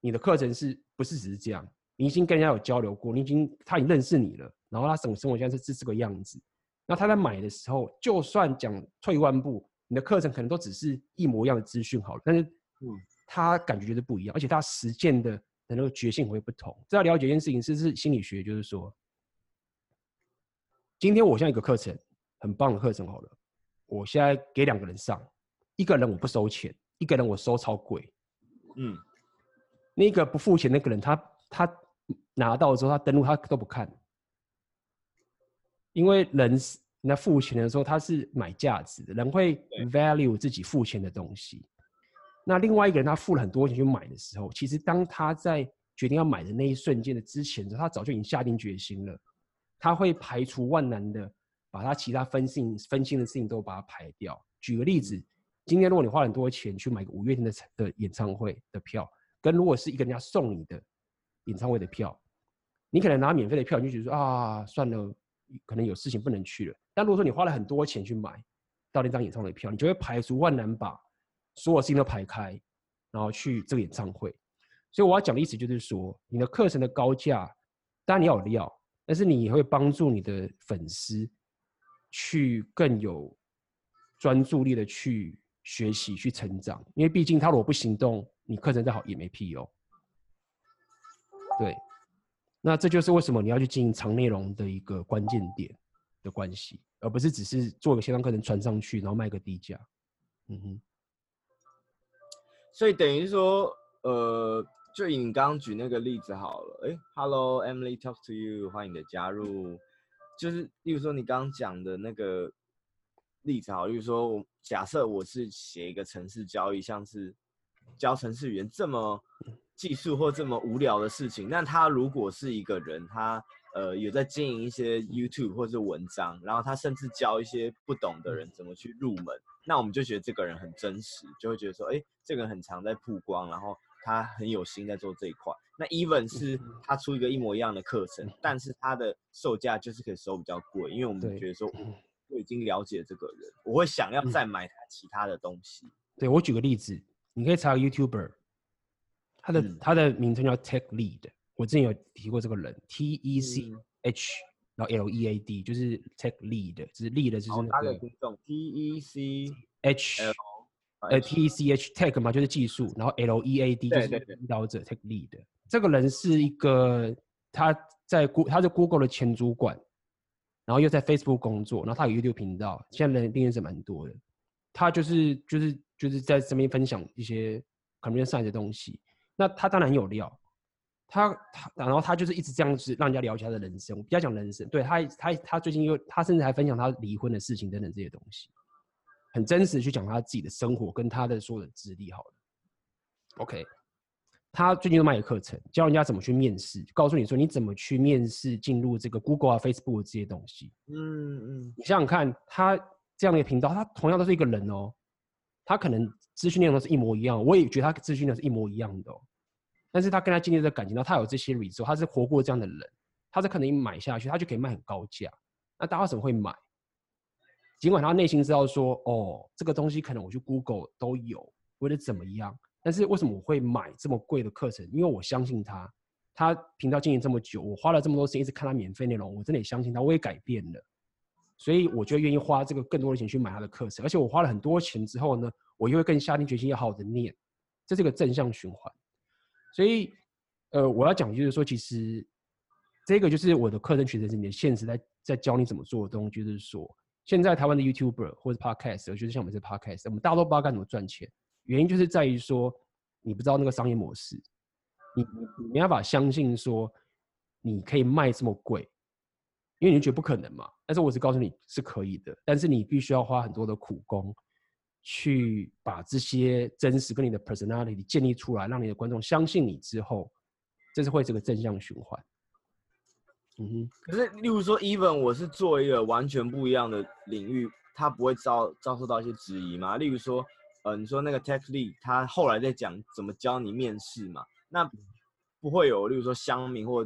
你的课程是不是只是这样？你已经跟人家有交流过，你已经他已经认识你了，然后他生生活现在是是这个样子，那他在买的时候，就算讲退一万步，你的课程可能都只是一模一样的资讯好了，但是嗯，他感觉就是不一样，而且他实践的的那个决心会不同。这要了解一件事情，是是心理学，就是说，今天我现在一个课程很棒的课程好了，我现在给两个人上，一个人我不收钱，一个人我收超贵，嗯，那个不付钱那个人他他。拿到之后，他登录他都不看，因为人是那付钱的时候，他是买价值的，人会 value 自己付钱的东西。那另外一个人他付了很多钱去买的时候，其实当他在决定要买的那一瞬间的之前，他早就已经下定决心了。他会排除万难的把他其他分心分心的事情都把它排掉。举个例子，今天如果你花很多钱去买个五月天的的演唱会的票，跟如果是一个人家送你的。演唱会的票，你可能拿免费的票，你就觉得啊，算了，可能有事情不能去了。但如果说你花了很多钱去买到那张演唱会的票，你就会排除万难把所有事情都排开，然后去这个演唱会。所以我要讲的意思就是说，你的课程的高价，当然你要有料，但是你也会帮助你的粉丝去更有专注力的去学习、去成长。因为毕竟他如果不行动，你课程再好也没屁用。对，那这就是为什么你要去经营长内容的一个关键点的关系，而不是只是做个线上课程传上去，然后卖个低价。嗯哼。所以等于说，呃，就以你刚刚举那个例子好了。哎，Hello Emily talk to you，欢迎你的加入。就是，例如说你刚刚讲的那个例子好，例如说我假设我是写一个城市交易，像是教程式语言这么。技术或这么无聊的事情，那他如果是一个人，他呃有在经营一些 YouTube 或是文章，然后他甚至教一些不懂的人怎么去入门，那我们就觉得这个人很真实，就会觉得说，哎，这个人很常在曝光，然后他很有心在做这一块。那 even 是他出一个一模一样的课程，但是他的售价就是可以收比较贵，因为我们觉得说我已经了解这个人，我会想要再买他其他的东西。对，我举个例子，你可以查 YouTuber，他的、嗯、他的名称叫 Tech Lead，我之前有提过这个人，T E C H、嗯、然后 L E A D，就是 Tech Lead，就是 Lead 就是那个 T E C H。呃，T E C H Tech 嘛，就是技术，然后 L E A D 就是领导者，Tech Lead。这个人是一个他在 Go 他是 Google 的前主管，然后又在 Facebook 工作，然后他有 YouTube 频道，现在人订阅者蛮多的。他就是就是就是在这边分享一些 Computer Science 的东西。那他当然很有料，他他然后他就是一直这样子让人家了解他的人生。我比较讲人生，对他他他最近又他甚至还分享他离婚的事情等等这些东西。很真实去讲他自己的生活跟他的所有的资历，好了，OK，他最近都卖的课程，教人家怎么去面试，告诉你说你怎么去面试进入这个 Google 啊、Facebook 这些东西。嗯嗯，你想想看，他这样的频道，他同样都是一个人哦，他可能资讯内容是一模一样，我也觉得他资讯内容是一模一样的，但是他跟他经历的感情到他有这些 result，他是活过这样的人，他是可能一买下去，他就可以卖很高价，那大家为什么会买？尽管他内心知道说，哦，这个东西可能我去 Google 都有，或者怎么样，但是为什么我会买这么贵的课程？因为我相信他，他频道经营这么久，我花了这么多时间一直看他免费内容，我真的也相信他，我也改变了，所以我就愿意花这个更多的钱去买他的课程，而且我花了很多钱之后呢，我又会更下定决心要好好的念，这是个正向循环。所以，呃，我要讲就是说，其实这个就是我的课程取得是你的现实在在教你怎么做的东西，就是说。现在台湾的 YouTuber 或者 Podcast，就是像我们这 Podcast，我们大家都不知道该怎么赚钱。原因就是在于说，你不知道那个商业模式，你你没办法相信说你可以卖这么贵，因为你觉得不可能嘛。但是我只告诉你是可以的，但是你必须要花很多的苦功，去把这些真实跟你的 personality 建立出来，让你的观众相信你之后，这是会这个正向循环。嗯哼，可是，例如说，even 我是做一个完全不一样的领域，他不会遭遭受到一些质疑吗？例如说，呃，你说那个 Tech Lee，他后来在讲怎么教你面试嘛，那不会有，例如说乡民或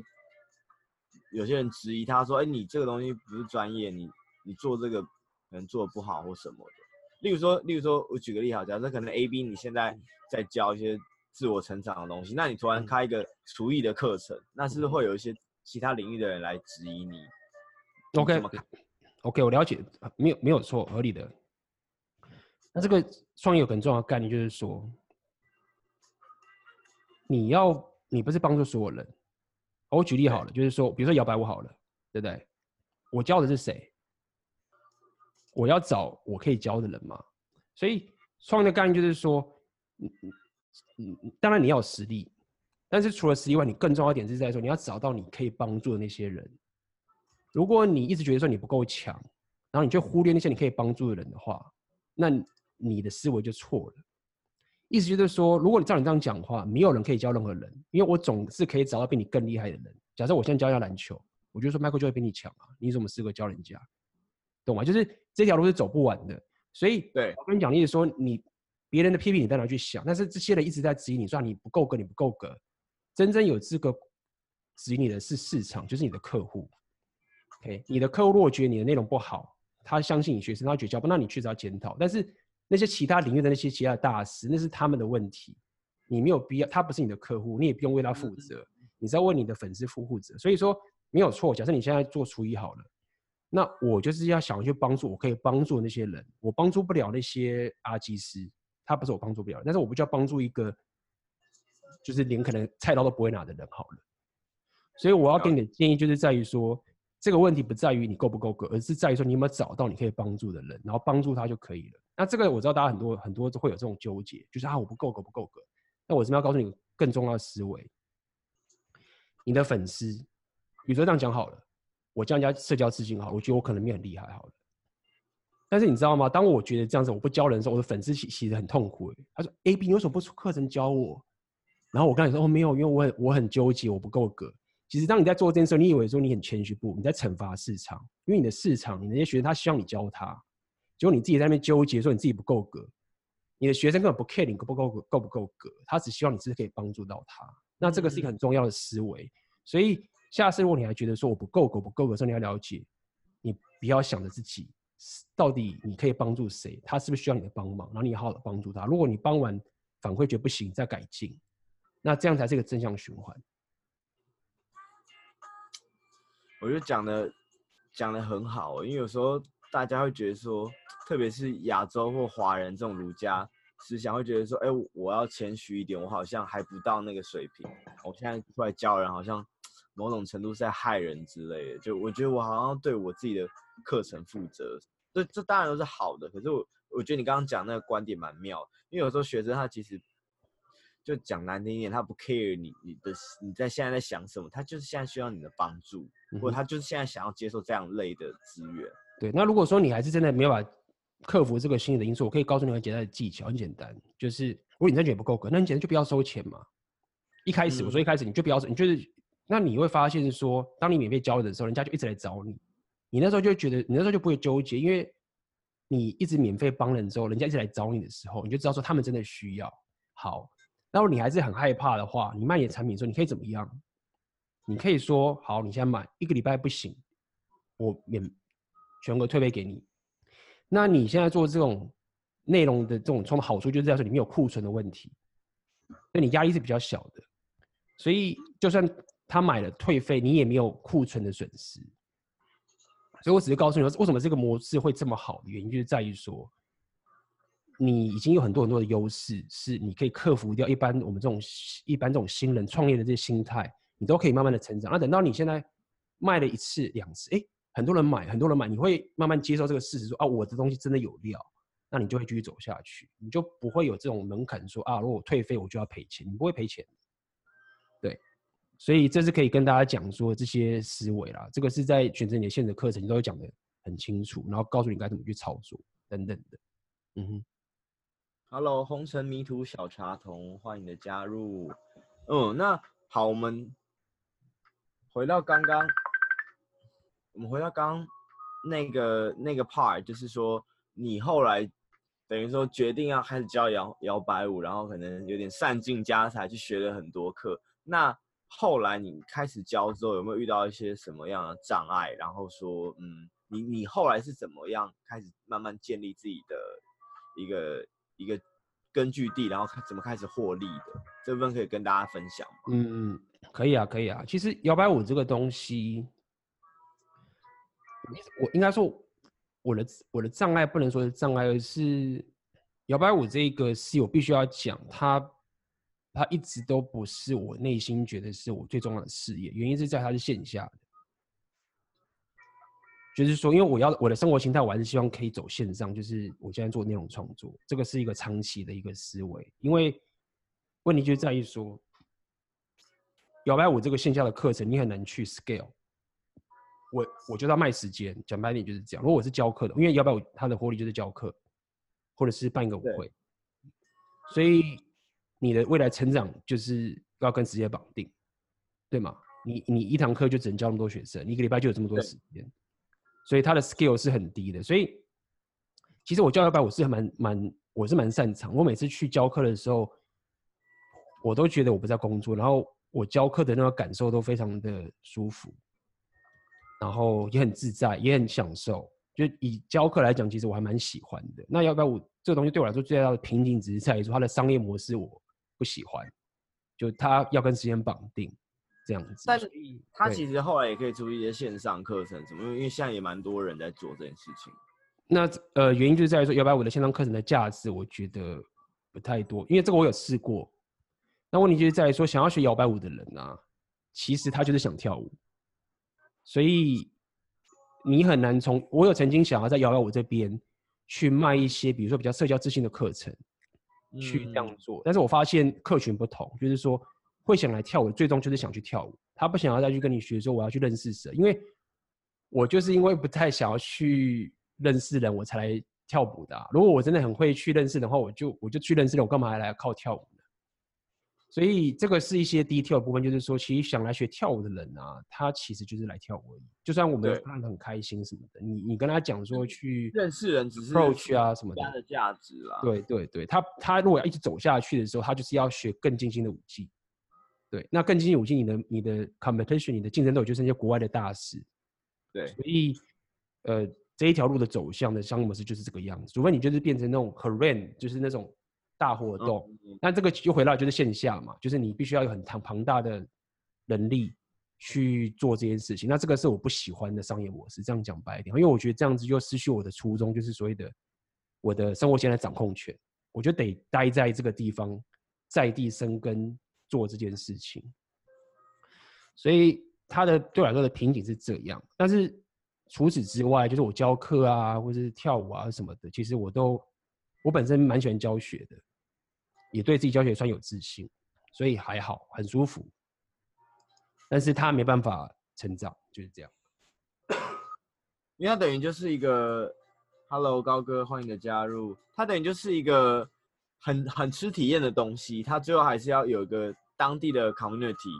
有些人质疑他说，哎，你这个东西不是专业，你你做这个可能做的不好或什么的。例如说，例如说我举个例好，假设可能 A B 你现在在教一些自我成长的东西，那你突然开一个厨艺的课程，那是不是会有一些？其他领域的人来质疑你，OK，OK，okay, okay, 我了解，没有没有错，合理的。那这个创业有很重要的概念，就是说，你要你不是帮助所有人。我举例好了，就是说，比如说摇摆舞好了，对不对？我教的是谁？我要找我可以教的人嘛。所以创业的概念就是说，嗯嗯嗯，当然你要有实力。但是除了实力外，你更重要一点是在说，你要找到你可以帮助的那些人。如果你一直觉得说你不够强，然后你就忽略那些你可以帮助的人的话，那你的思维就错了。意思就是说，如果你照你这样讲话，没有人可以教任何人，因为我总是可以找到比你更厉害的人。假设我现在教一下篮球，我就说 Michael 就会比你强啊，你怎么资格教人家？懂吗？就是这条路是走不完的。所以，对我跟你讲，意思说你别人的批评你再拿去想，但是这些人一直在质疑你，说你不够格，你不够格。真正有资格指引你的是市场，就是你的客户。OK，你的客户如果觉得你的内容不好，他相信你学生，他觉得教不，那你确实要检讨。但是那些其他领域的那些其他大师，那是他们的问题，你没有必要，他不是你的客户，你也不用为他负责，你是要为你的粉丝负负责。所以说没有错。假设你现在做厨艺好了，那我就是要想去帮助，我可以帮助那些人，我帮助不了那些阿基师，他不是我帮助不了，但是我不就要帮助一个。就是连可能菜刀都不会拿的人好了，所以我要给你的建议就是在于说，这个问题不在于你够不够格，而是在于说你有没有找到你可以帮助的人，然后帮助他就可以了。那这个我知道大家很多很多都会有这种纠结，就是啊我不够格不够格。那我这边要告诉你更重要的思维，你的粉丝，比如说这样讲好了，我教人家社交自信好，我觉得我可能没很厉害好了。但是你知道吗？当我觉得这样子我不教人的时候，我的粉丝其其实很痛苦。他说：“AB，你为什么不出课程教我？”然后我跟你说哦，没有，因为我很我很纠结，我不够格。其实当你在做这件事，你以为说你很谦虚，不，你在惩罚市场，因为你的市场，你那些学生他希望你教他，结果你自己在那边纠结，说你自己不够格，你的学生根本不 care 你够不够格，够不够格，他只希望你是可以帮助到他。那这个是一个很重要的思维。所以下次如果你还觉得说我不够格，不够格的时候，你要了解，你不要想着自己到底你可以帮助谁，他是不是需要你的帮忙，然后你好好的帮助他。如果你帮完反馈觉得不行，再改进，那这样才是一个正向循环。我觉得讲的讲的很好，因为有时候大家会觉得说，特别是亚洲或华人这种儒家思想，会觉得说，哎，我要谦虚一点，我好像还不到那个水平，我现在出来教人，好像某种程度是在害人之类的。就我觉得我好像对我自己的课程负责，这这当然都是好的。可是我我觉得你刚刚讲那个观点蛮妙，因为有时候学生他其实。就讲难听一点，他不 care 你你的你在现在在想什么，他就是现在需要你的帮助，嗯、或者他就是现在想要接受这样类的资源。对，那如果说你还是真的没有办法克服这个心理的因素，我可以告诉你很简单的技巧，很简单，就是如果你真的觉得不够格，那你简单就不要收钱嘛。一开始、嗯、我说一开始你就不要，你就是那你会发现说，当你免费教的时候，人家就一直来找你，你那时候就觉得你那时候就不会纠结，因为你一直免费帮人之后，人家一直来找你的时候，你就知道说他们真的需要。好。如果你还是很害怕的话，你卖你的产品的时候，你可以怎么样？你可以说：好，你现在买一个礼拜不行，我免全额退费给你。那你现在做这种内容的这种从好处，就是在说你没有库存的问题，那你压力是比较小的。所以就算他买了退费，你也没有库存的损失。所以我只是告诉你说，为什么这个模式会这么好的原因，就是在于说。你已经有很多很多的优势，是你可以克服掉一般我们这种一般这种新人创业的这些心态，你都可以慢慢的成长。那等到你现在卖了一次两次，哎，很多人买，很多人买，你会慢慢接受这个事实，说啊，我的东西真的有料，那你就会继续走下去，你就不会有这种门槛，说啊，如果我退费我就要赔钱，你不会赔钱。对，所以这是可以跟大家讲说这些思维啦，这个是在选择你的线的课程，你都会讲得很清楚，然后告诉你该怎么去操作等等的，嗯哼。Hello，红尘迷途小茶童，欢迎你的加入。嗯，那好，我们回到刚刚，我们回到刚那个那个 part，就是说你后来等于说决定要开始教摇摇摆舞，然后可能有点散尽家财去学了很多课。那后来你开始教之后，有没有遇到一些什么样的障碍？然后说，嗯，你你后来是怎么样开始慢慢建立自己的一个？一个根据地，然后怎么开始获利的，这部分可以跟大家分享吗？嗯嗯，可以啊，可以啊。其实摇摆舞这个东西，我应该说我的我的障碍不能说是障碍，而是摇摆舞这一个是我必须要讲，它它一直都不是我内心觉得是我最重要的事业，原因是在它是线下的。就是说，因为我要我的生活形态，我还是希望可以走线上。就是我现在做内容创作，这个是一个长期的一个思维。因为问题就在于说，摇摆舞这个线下的课程，你很难去 scale。我我就要卖时间，讲白点就是这样。如果我是教课的，因为摇摆舞它的活力就是教课，或者是办一个舞会，所以你的未来成长就是要跟时间绑定，对吗？你你一堂课就只能教那么多学生，你一个礼拜就有这么多时间。所以他的 skill 是很低的，所以其实我教摇摆我是蛮蛮我是蛮擅长。我每次去教课的时候，我都觉得我不在工作，然后我教课的那个感受都非常的舒服，然后也很自在，也很享受。就以教课来讲，其实我还蛮喜欢的。那摇摆舞这个东西对我来说最大的瓶颈只是在于说它的商业模式我不喜欢，就它要跟时间绑定。这样子，但是他其实后来也可以出一些线上课程，什么？因为因为现在也蛮多人在做这件事情。那呃，原因就是在于说，摇摆舞的线上课程的价值，我觉得不太多。因为这个我有试过。那问题就是在于说，想要学摇摆舞的人啊，其实他就是想跳舞，所以你很难从。我有曾经想要在摇摆舞这边去卖一些，比如说比较社交自信的课程，去这样做。嗯、但是我发现客群不同，就是说。会想来跳舞，最终就是想去跳舞。他不想要再去跟你学，说我要去认识谁，因为我就是因为不太想要去认识人，我才来跳舞的啊。如果我真的很会去认识的话，我就我就去认识人，我干嘛还来靠跳舞呢？所以这个是一些 detail 的部分，就是说，其实想来学跳舞的人啊，他其实就是来跳舞而已。就算我们看得很开心什么的，你你跟他讲说去认识人，只是 approach 啊什么的，他的价值啦。对对对，他他如果要一直走下去的时候，他就是要学更精心的武器。对，那更精进武器，你的你的 competition，你的竞争对手就是那些国外的大师。对，所以呃，这一条路的走向的商业模式就是这个样子。除非你就是变成那种 Hurrah，就是那种大活动。那、这个又回到就是线下嘛，就是你必须要有很庞庞大的能力去做这件事情。那这个是我不喜欢的商业模式。这样讲白一点，因为我觉得这样子就失去我的初衷，就是所谓的我的生活现在掌控权，我就得待在这个地方，在地生根。做这件事情，所以他的对我来说的瓶颈是这样。但是除此之外，就是我教课啊，或者是跳舞啊什么的，其实我都我本身蛮喜欢教学的，也对自己教学算有自信，所以还好，很舒服。但是他没办法成长，就是这样。因为他等于就是一个，Hello 高哥，欢迎你的加入。他等于就是一个。很很吃体验的东西，他最后还是要有一个当地的 community，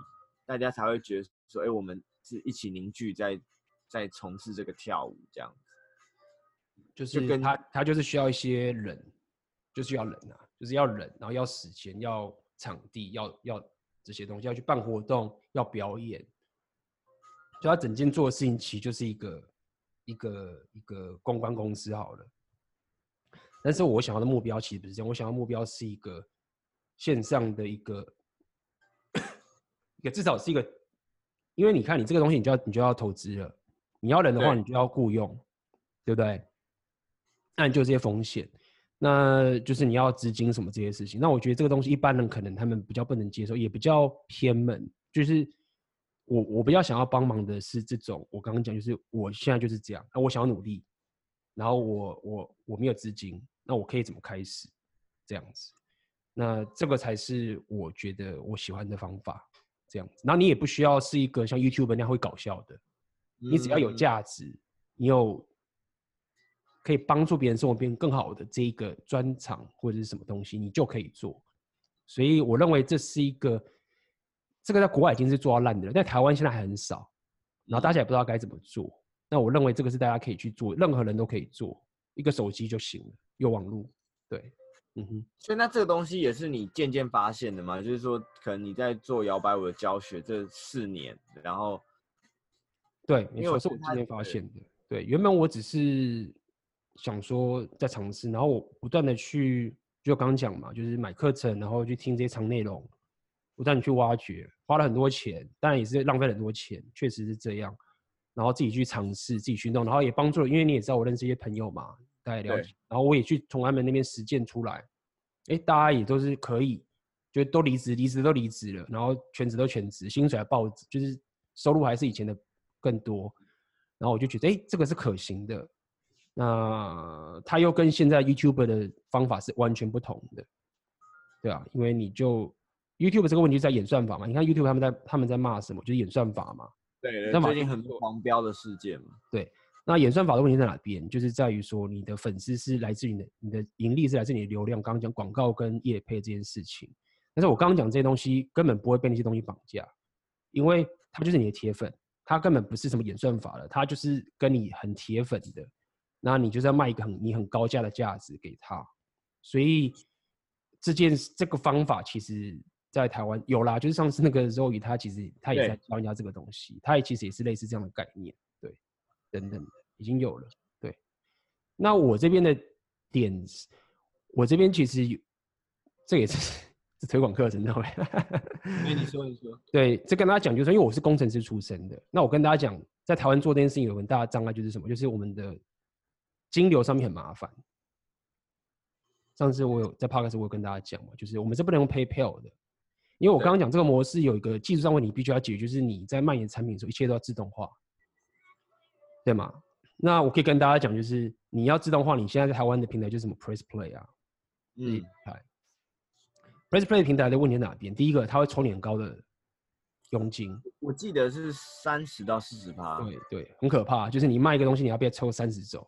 大家才会觉得说，哎、欸，我们是一起凝聚在在从事这个跳舞这样子。就是跟他他就是需要一些人，就是要人啊，就是要人，然后要时间，要场地，要要这些东西，要去办活动，要表演。就他整件做的事情，其实就是一个一个一个公关公司好了。但是我想要的目标其实不是这样，我想要的目标是一个线上的一个，一个至少是一个，因为你看你这个东西，你就要你就要投资了，你要人的话，你就要雇佣，对，对不对？那你就这些风险，那就是你要资金什么这些事情。那我觉得这个东西一般人可能他们比较不能接受，也比较偏门。就是我我比较想要帮忙的是这种，我刚刚讲就是我现在就是这样，那我想要努力，然后我我我没有资金。那我可以怎么开始？这样子，那这个才是我觉得我喜欢的方法。这样子，然后你也不需要是一个像 YouTube 那样会搞笑的，你只要有价值，你有可以帮助别人生活变更好的这一个专长或者是什么东西，你就可以做。所以我认为这是一个，这个在国外已经是做到烂的了，在台湾现在还很少，然后大家也不知道该怎么做。那我认为这个是大家可以去做，任何人都可以做，一个手机就行了。有网络，对，嗯哼，所以那这个东西也是你渐渐发现的吗？就是说，可能你在做摇摆舞的教学这四年，然后，对，没错，是我渐渐发现的。对，原本我只是想说在尝试，然后我不断的去，就刚刚讲嘛，就是买课程，然后去听这些长内容，不断的去挖掘，花了很多钱，当然也是浪费很多钱，确实是这样。然后自己去尝试，自己去弄，然后也帮助了，因为你也知道我认识一些朋友嘛。大家了解，然后我也去从他们那边实践出来，哎，大家也都是可以，就都离职，离职都离职了，然后全职都全职，薪水还报，就是收入还是以前的更多，然后我就觉得，哎，这个是可行的。那他又跟现在 YouTube 的方法是完全不同的，对啊，因为你就 YouTube 这个问题在演算法嘛，你看 YouTube 他们在他们在骂什么，就是演算法嘛，对，对，对，最近很多黄标的事件嘛，对。那演算法的问题在哪边？就是在于说，你的粉丝是来自于你的，你的盈利是来自你的流量。刚刚讲广告跟业配这件事情，但是我刚刚讲这些东西根本不会被那些东西绑架，因为他就是你的铁粉，他根本不是什么演算法了，他就是跟你很铁粉的，那你就是要卖一个很你很高价的价值给他，所以这件这个方法其实在台湾有啦，就是上次那个 Zoe 他其实他也在教人家这个东西，他也其实也是类似这样的概念。对等等的已经有了，对。那我这边的点，我这边其实这也是是推广课程，对不对？你说你说。对，这跟大家讲就是，因为我是工程师出身的。那我跟大家讲，在台湾做这件事情有很大的障碍，就是什么？就是我们的金流上面很麻烦。上次我有在 Podcast 我有跟大家讲嘛，就是我们是不能用 PayPal 的，因为我刚刚讲这个模式有一个技术上问题必须要解决，就是你在卖你的产品的时候，一切都要自动化。对吗？那我可以跟大家讲，就是你要自动化，你现在在台湾的平台就是什么 Press Play 啊，嗯，Press Play 平台的问题在哪边？第一个，它会抽你很高的佣金，我记得是三十到四十趴。对对，很可怕，就是你卖一个东西，你要被抽三十走。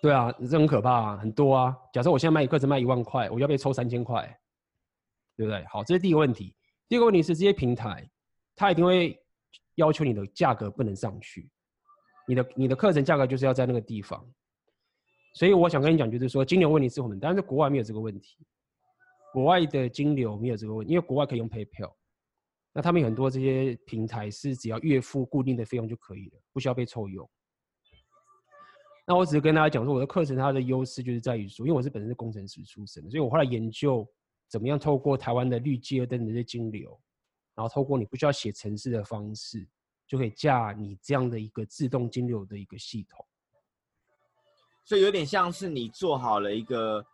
对啊，这很可怕啊，很多啊。假设我现在卖一课程卖一万块，我要被抽三千块，对不对？好，这是第一个问题。第二个问题是，这些平台它一定会要求你的价格不能上去，你的你的课程价格就是要在那个地方。所以我想跟你讲，就是说金流问题是我们，但是国外没有这个问题，国外的金流没有这个问题，因为国外可以用 PayPal，那他们很多这些平台是只要月付固定的费用就可以了，不需要被抽佣。那我只是跟大家讲说，我的课程它的优势就是在于说，因为我是本身是工程师出身的，所以我后来研究怎么样透过台湾的绿界灯的这些金流，然后透过你不需要写程式的方式，就可以架你这样的一个自动金流的一个系统。所以有点像是你做好了一个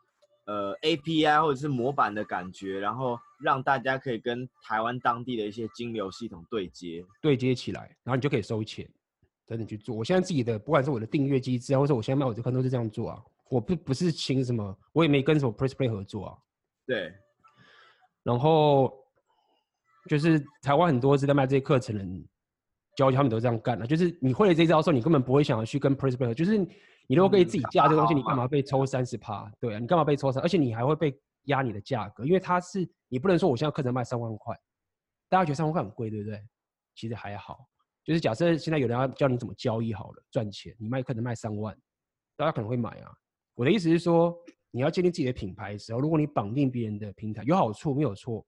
呃 API 或者是模板的感觉，然后让大家可以跟台湾当地的一些金流系统对接，对接起来，然后你就可以收钱，等你去做。我现在自己的不管是我的订阅机制啊，或者我现在卖我的课都是这样做啊。我不不是请什么，我也没跟什么 PressPlay 合作啊。对。然后就是台湾很多是在卖这些课程的人，教他们都这样干的，就是你会了这招之后，你根本不会想要去跟 PressPlay 合作，就是。你如果可以自己架这个东西，你干嘛被抽三十趴？对啊，你干嘛被抽三？而且你还会被压你的价格，因为它是你不能说我现在课程卖三万块，大家觉得三万块很贵，对不对？其实还好，就是假设现在有人要教你怎么交易好了，赚钱，你卖可能卖三万，大家可能会买啊。我的意思是说，你要建立自己的品牌的时候，如果你绑定别人的平台，有好处没有错，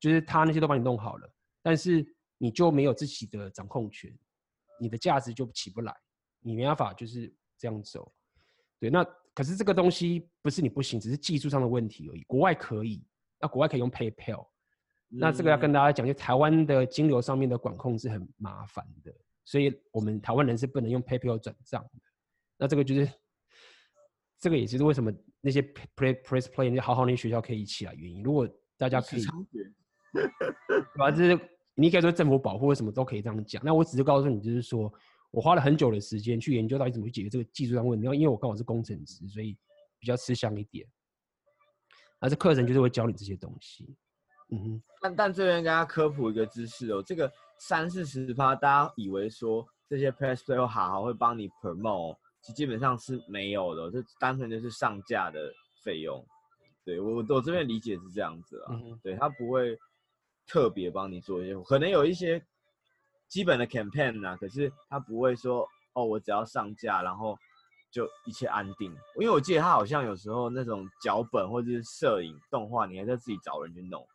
就是他那些都帮你弄好了，但是你就没有自己的掌控权，你的价值就起不来，你没办法就是。这样走，对，那可是这个东西不是你不行，只是技术上的问题而已。国外可以，那国外可以用 PayPal，那这个要跟大家讲，就台湾的金流上面的管控是很麻烦的，所以我们台湾人是不能用 PayPal 转账的。那这个就是，这个也就是为什么那些 Press PressPlay 那些好好那些学校可以起来原因。如果大家可以，反正？就是你可以说政府保护或什么都可以这样讲。那我只是告诉你，就是说。我花了很久的时间去研究到底怎么去解决这个技术上问题，因为因为我刚好是工程师，所以比较吃香一点。而这课程就是会教你这些东西。嗯哼。但但这边跟大家科普一个知识哦，这个三四十趴，大家以为说这些 PressPlay 或好好会帮你 promote，其实基本上是没有的，这单纯就是上架的费用。对我我这边理解是这样子啊，嗯、对他不会特别帮你做一些，可能有一些。基本的 campaign 呐、啊，可是他不会说哦，我只要上架，然后就一切安定。因为我记得他好像有时候那种脚本或者是摄影动画，你还在自己找人去弄，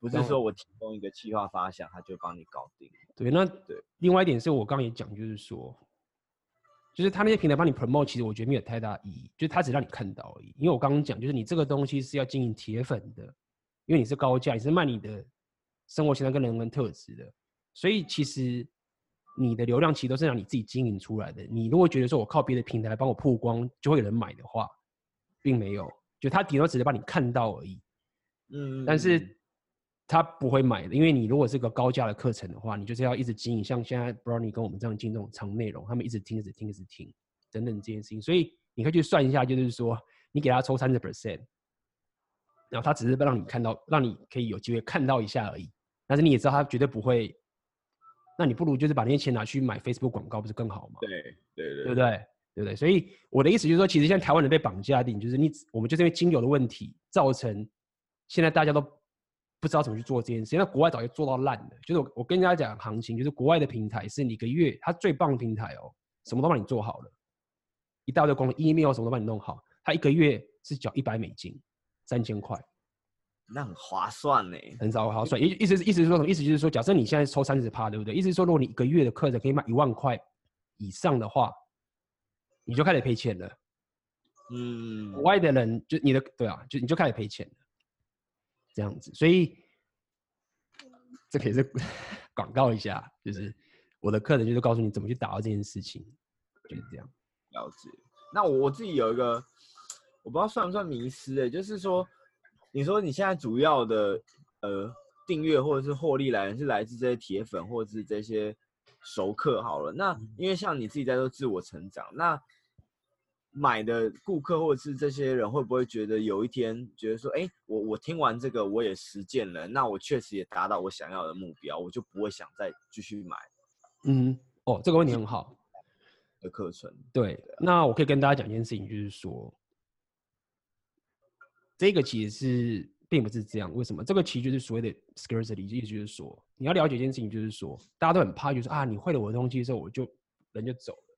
不是说我提供一个企划发想，他就帮你搞定。对，那对。另外一点是我刚刚也讲，就是说，就是他那些平台帮你 promote，其实我觉得没有太大意义，就是他只让你看到而已。因为我刚刚讲，就是你这个东西是要经营铁粉的，因为你是高价，你是卖你的生活形态跟人文特质的。所以其实你的流量其实都是让你自己经营出来的。你如果觉得说我靠别的平台来帮我曝光就会有人买的话，并没有，就他顶多只是帮你看到而已。嗯，但是他不会买的，因为你如果是个高价的课程的话，你就是要一直经营，像现在 Brownie 跟我们这样经营这种长内容，他们一直听、一直听、一直听等等这件事情。所以你可以去算一下，就是说你给他抽三十 percent，然后他只是让你看到，让你可以有机会看到一下而已。但是你也知道他绝对不会。那你不如就是把那些钱拿去买 Facebook 广告，不是更好吗？对对对，对不对？对不对？所以我的意思就是说，其实现在台湾人被绑架的，就是你我们就是因为金流的问题，造成现在大家都不知道怎么去做这件事。那国外早就做到烂了。就是我我跟大家讲行情，就是国外的平台是你一个月，它最棒的平台哦，什么都帮你做好了，一大堆功能，email 什么都帮你弄好，它一个月是缴一百美金，三千块。那很划算呢，很少划算。意意思意思是说什么？意思就是说，假设你现在抽三十趴，对不对？意思是说，如果你一个月的课程可以卖一万块以上的话，你就开始赔钱了。嗯，国外的人就你的对啊，就你就开始赔钱了，这样子。所以这可以是 广告一下，就是我的课程就是告诉你怎么去打造这件事情，就是这样。了解。那我我自己有一个，我不知道算不算迷思诶，就是说。你说你现在主要的呃订阅或者是获利来源是来自这些铁粉或者是这些熟客好了，那因为像你自己在做自我成长，那买的顾客或者是这些人会不会觉得有一天觉得说，哎，我我听完这个我也实践了，那我确实也达到我想要的目标，我就不会想再继续买。嗯，哦，这个问题很好。的课程，对，那我可以跟大家讲一件事情，就是说。这个其实是并不是这样。为什么？这个其实就是所谓的 scarcity，意思就是说，你要了解一件事情，就是说，大家都很怕，就是啊，你会了我的东西之后，我就人就走了。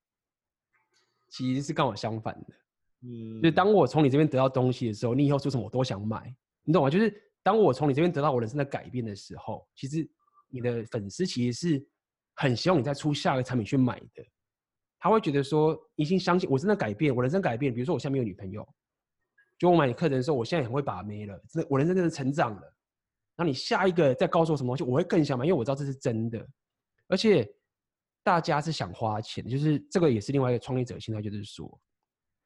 其实是刚好相反的。嗯，就当我从你这边得到东西的时候，你以后说什么我都想买，你懂吗？就是当我从你这边得到我人生的改变的时候，其实你的粉丝其实是很希望你再出下一个产品去买的。他会觉得说，已经相信我真的改变，我人生改变。比如说，我现在没有女朋友，就我买你课程的时候，我现在很会把妹了，真的，我人生真的成长了。那你下一个再告诉我什么东西，我会更想买，因为我知道这是真的。而且大家是想花钱，就是这个也是另外一个创业者心态，就是说，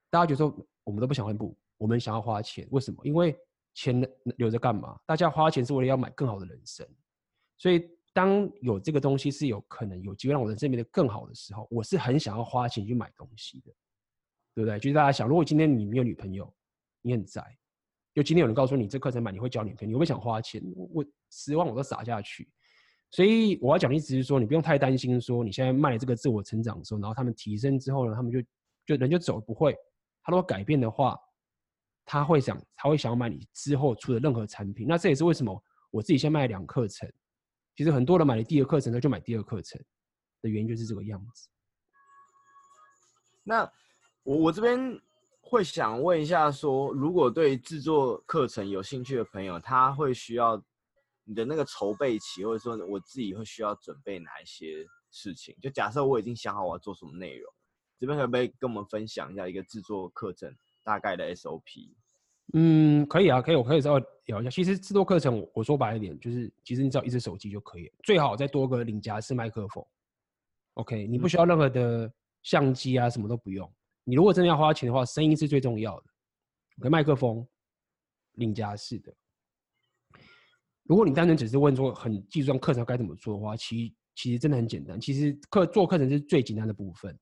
大家觉得说我们都不想换布，我们想要花钱，为什么？因为钱留着干嘛？大家花钱是为了要买更好的人生，所以。当有这个东西是有可能有机会让我的人生变得更好的时候，我是很想要花钱去买东西的，对不对？就是大家想，如果今天你没有女朋友，你很宅，就今天有人告诉你这课程买你会交女朋友，你会不会想花钱？我十万我都撒下去。所以我要讲的意思是说，你不用太担心，说你现在卖了这个自我成长的时候，然后他们提升之后呢，他们就就人就走，不会。他如果改变的话，他会想他会想要买你之后出的任何产品。那这也是为什么我自己先卖两课程。其实很多人买了第二课程，他就买第二课程的原因就是这个样子。那我我这边会想问一下，说如果对制作课程有兴趣的朋友，他会需要你的那个筹备期，或者说我自己会需要准备哪一些事情？就假设我已经想好我要做什么内容，这边可不可以跟我们分享一下一个制作课程大概的 SOP？嗯，可以啊，可以，我可以稍微聊一下。其实制作课程，我说白一点，就是其实你只要一只手机就可以，最好再多个领夹式麦克风。OK，你不需要任何的相机啊，什么都不用。你如果真的要花钱的话，声音是最重要的。OK，麦克风，领夹式的。如果你单纯只是问说很技术上课程该怎么做的话，其实其实真的很简单。其实课做课程是最简单的部分，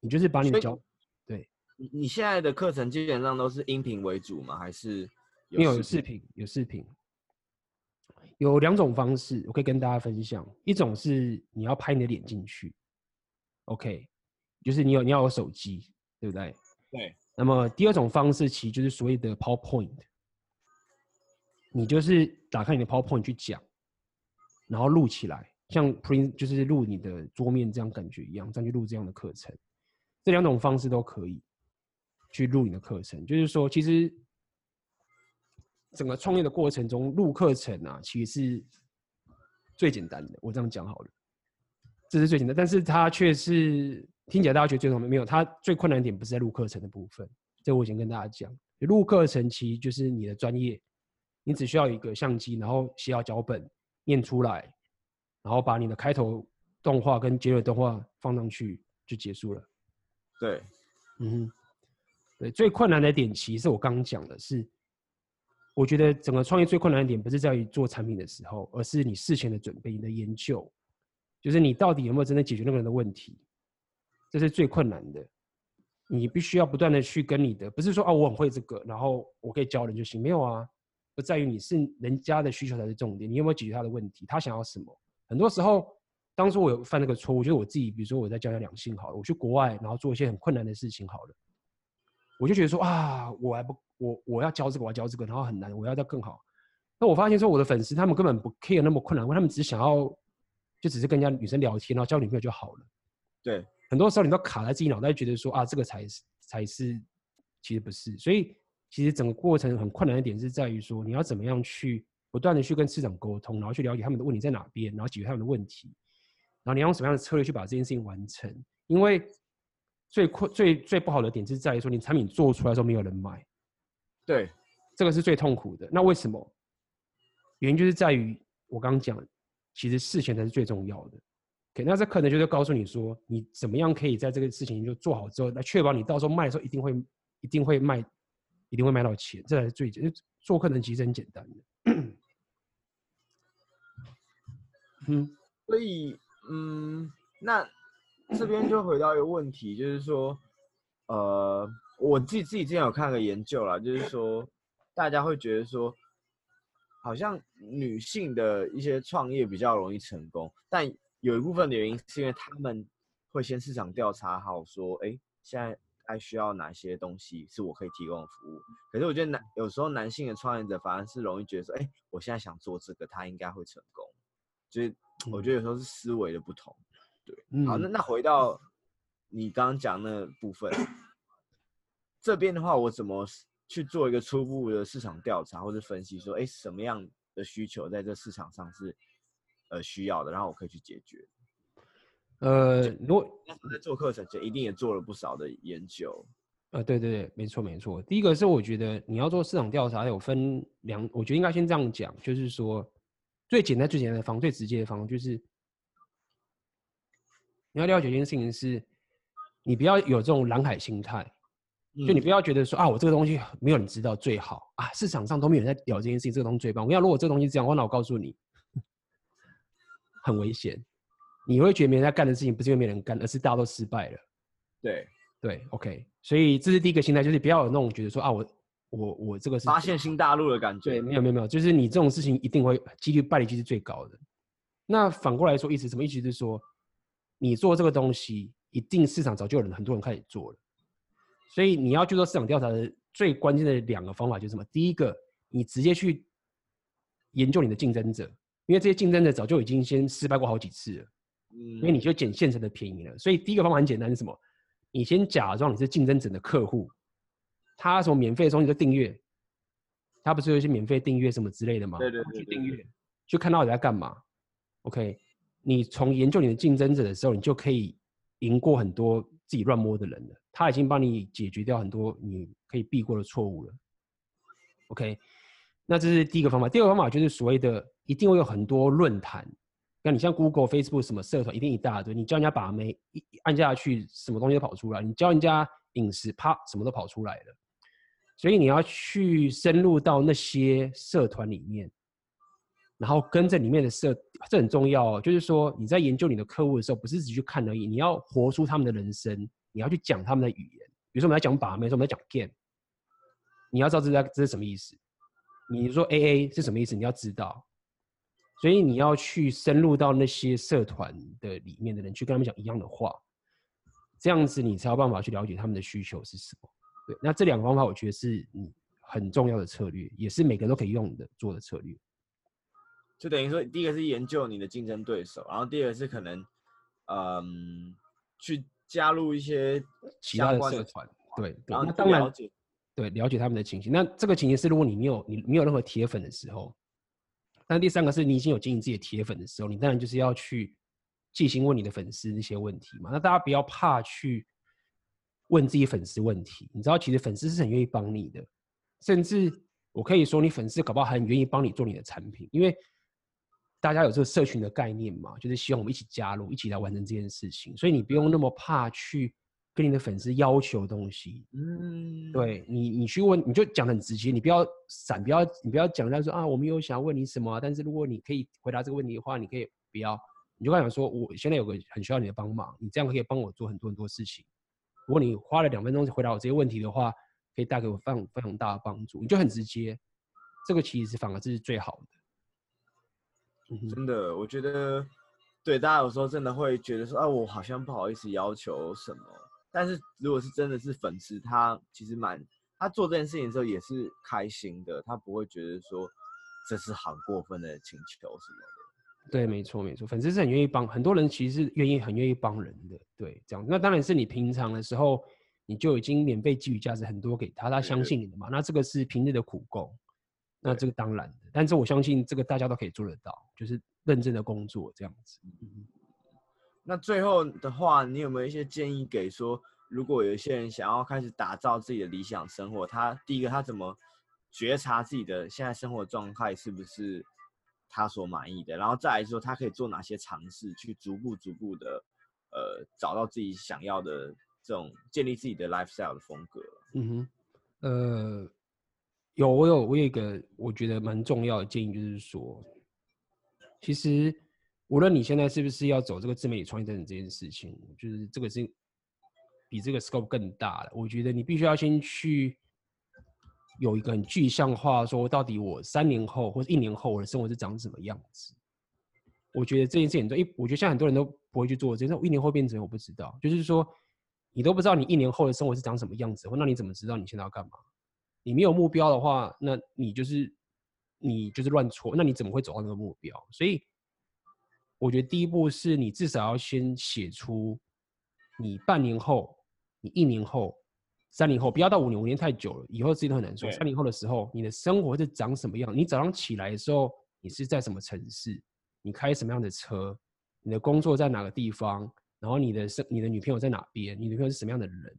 你就是把你的教。你你现在的课程基本上都是音频为主吗？还是有视频？有视频，有两种方式，我可以跟大家分享。一种是你要拍你的脸进去，OK，就是你有你要有手机，对不对？对。那么第二种方式其实就是所谓的 PowerPoint，你就是打开你的 PowerPoint 去讲，然后录起来，像 print 就是录你的桌面这样感觉一样，这样去录这样的课程。这两种方式都可以。去录你的课程，就是说，其实整个创业的过程中，录课程啊，其实是最简单的。我这样讲好了，这是最简单，但是它却是听起来大家觉得最重要，没有，它最困难点不是在录课程的部分。这我先跟大家讲，录课程其实就是你的专业，你只需要一个相机，然后写好脚本，念出来，然后把你的开头动画跟结尾动画放上去，就结束了。对，嗯哼。对，最困难的点，其实我刚刚讲的是，我觉得整个创业最困难的点，不是在于做产品的时候，而是你事前的准备、你的研究，就是你到底有没有真的解决那个人的问题，这是最困难的。你必须要不断的去跟你的，不是说啊我很会这个，然后我可以教人就行，没有啊，不在于你是人家的需求才是重点，你有没有解决他的问题，他想要什么？很多时候，当初我有犯那个错误，就是我自己，比如说我在教教两性好了，我去国外，然后做一些很困难的事情好了。我就觉得说啊，我还不我我要教这个，我要教这个，然后很难，我要教更好。那我发现说，我的粉丝他们根本不 care 那么困难，他们只想要就只是跟人家女生聊天，然后交女朋友就好了。对，很多时候你都卡在自己脑袋，觉得说啊，这个才是才是，其实不是。所以其实整个过程很困难的点是在于说，你要怎么样去不断的去跟市场沟通，然后去了解他们的问题在哪边，然后解决他们的问题，然后你要用什么样的策略去把这件事情完成，因为。最困最最不好的点是在于说，你产品做出来的时候没有人买，对，这个是最痛苦的。那为什么？原因就是在于我刚刚讲，其实事前才是最重要的。OK，那这可能就是告诉你说，你怎么样可以在这个事情就做好之后，来确保你到时候卖的时候一定会一定会卖，一定会卖到钱，这才是最简。做客人其实很简单的。嗯，所以嗯，那。这边就回到一个问题，就是说，呃，我自己自己之前有看个研究啦，就是说，大家会觉得说，好像女性的一些创业比较容易成功，但有一部分的原因是因为他们会先市场调查好，说，哎，现在还需要哪些东西是我可以提供的服务。可是我觉得男有时候男性的创业者反而是容易觉得说，哎、欸，我现在想做这个，他应该会成功。所以我觉得有时候是思维的不同。对，嗯、好，那那回到你刚刚讲那部分，这边的话，我怎么去做一个初步的市场调查或者分析，说，哎、欸，什么样的需求在这市场上是呃需要的，然后我可以去解决。呃，如果在做课程前，一定也做了不少的研究。呃，对对对，没错没错。第一个是我觉得你要做市场调查，有分两，我觉得应该先这样讲，就是说最简单最简单的方，最直接的方，就是你要了解一件事情是，你不要有这种蓝海心态，就你不要觉得说啊，我这个东西没有人知道最好啊，市场上都没有人在聊这件事情，这个东西最棒。我要如果这个东西这样，我那我告诉你，很危险。你会觉得没人在干的事情，不是因为没人干，而是大家都失败了。对对，OK，所以这是第一个心态，就是不要有那种觉得说啊，我我我这个是发现新大陆的感觉。对，没有没有没有，就是你这种事情一定会几率败率几率最高的。那反过来说，意思什么意思？就是说，你做这个东西，一定市场早就有人很多人开始做了。所以你要去做市场调查的最关键的两个方法就是什么？第一个，你直接去研究你的竞争者，因为这些竞争者早就已经先失败过好几次了。因为你就捡现成的便宜了，所以第一个方法很简单，是什么？你先假装你是竞争者的客户，他什么免费的时候你就订阅，他不是有一些免费订阅什么之类的吗？对对对，对，去订阅，就看到你在干嘛。OK，你从研究你的竞争者的时候，你就可以赢过很多自己乱摸的人了。他已经帮你解决掉很多你可以避过的错误了。OK，那这是第一个方法。第二个方法就是所谓的一定会有很多论坛。那你像 Google、Facebook 什么社团，一定一大堆。你教人家把妹，一按下去，什么东西都跑出来。你教人家饮食，啪，什么都跑出来了。所以你要去深入到那些社团里面，然后跟着里面的社，这很重要哦。就是说你在研究你的客户的时候，不是只去看而已，你要活出他们的人生，你要去讲他们的语言。比如说我们在讲把妹，说我们在讲 game，你要知道这这是什么意思。你说 AA 是什么意思？你要知道。所以你要去深入到那些社团的里面的人，去跟他们讲一样的话，这样子你才有办法去了解他们的需求是什么。对，那这两个方法我觉得是你很重要的策略，也是每个人都可以用的做的策略。就等于说，第一个是研究你的竞争对手，然后第二个是可能，嗯，去加入一些其他的社团，对，然后当然了解，对，了解他们的情形。那这个情形是，如果你没有你没有任何铁粉的时候。那第三个是你已经有经营自己的铁粉的时候，你当然就是要去细心问你的粉丝那些问题嘛。那大家不要怕去问自己粉丝问题，你知道，其实粉丝是很愿意帮你的，甚至我可以说，你粉丝搞不好很愿意帮你做你的产品，因为大家有这个社群的概念嘛，就是希望我们一起加入，一起来完成这件事情，所以你不用那么怕去。跟你的粉丝要求东西，嗯，对你，你去问，你就讲很直接，你不要闪，不要，你不要讲在说啊，我们有想要问你什么，但是如果你可以回答这个问题的话，你可以不要，你就跟他讲说，我现在有个很需要你的帮忙，你这样可以帮我做很多很多事情。如果你花了两分钟回答我这些问题的话，可以带给我非常非常大的帮助，你就很直接，这个其实反而这是最好的。嗯，真的，我觉得，对大家有时候真的会觉得说，啊，我好像不好意思要求什么。但是如果是真的是粉丝，他其实蛮，他做这件事情的时候也是开心的，他不会觉得说这是很过分的请求什么的。对，没错没错，粉丝是很愿意帮，很多人其实是愿意很愿意帮人的。对，这样，那当然是你平常的时候你就已经免费给予价值很多给他，他相信你的嘛。那这个是平日的苦工，那这个当然的。但是我相信这个大家都可以做得到，就是认真的工作这样子。嗯那最后的话，你有没有一些建议给说，如果有一些人想要开始打造自己的理想生活，他第一个他怎么觉察自己的现在生活状态是不是他所满意的？然后再来说，他可以做哪些尝试，去逐步逐步的呃找到自己想要的这种建立自己的 lifestyle 的风格。嗯哼，呃，有我有我有一个我觉得蛮重要的建议，就是说，其实。无论你现在是不是要走这个自媒体创业等等这件事情，就是这个是比这个 scope 更大的。我觉得你必须要先去有一个很具象化，说到底我三年后或者一年后我的生活是长什么样子。我觉得这件事情，对，我觉得现在很多人都不会去做这件事，一年后变成我不知道。就是说，你都不知道你一年后的生活是长什么样子，那你怎么知道你现在要干嘛？你没有目标的话，那你就是你就是乱戳，那你怎么会走到那个目标？所以我觉得第一步是你至少要先写出你半年后、你一年后、三年后，不要到五年，五年太久了，以后自己都很难说。三年后的时候，你的生活是长什么样？你早上起来的时候，你是在什么城市？你开什么样的车？你的工作在哪个地方？然后你的生，你的女朋友在哪边？你女朋友是什么样的人？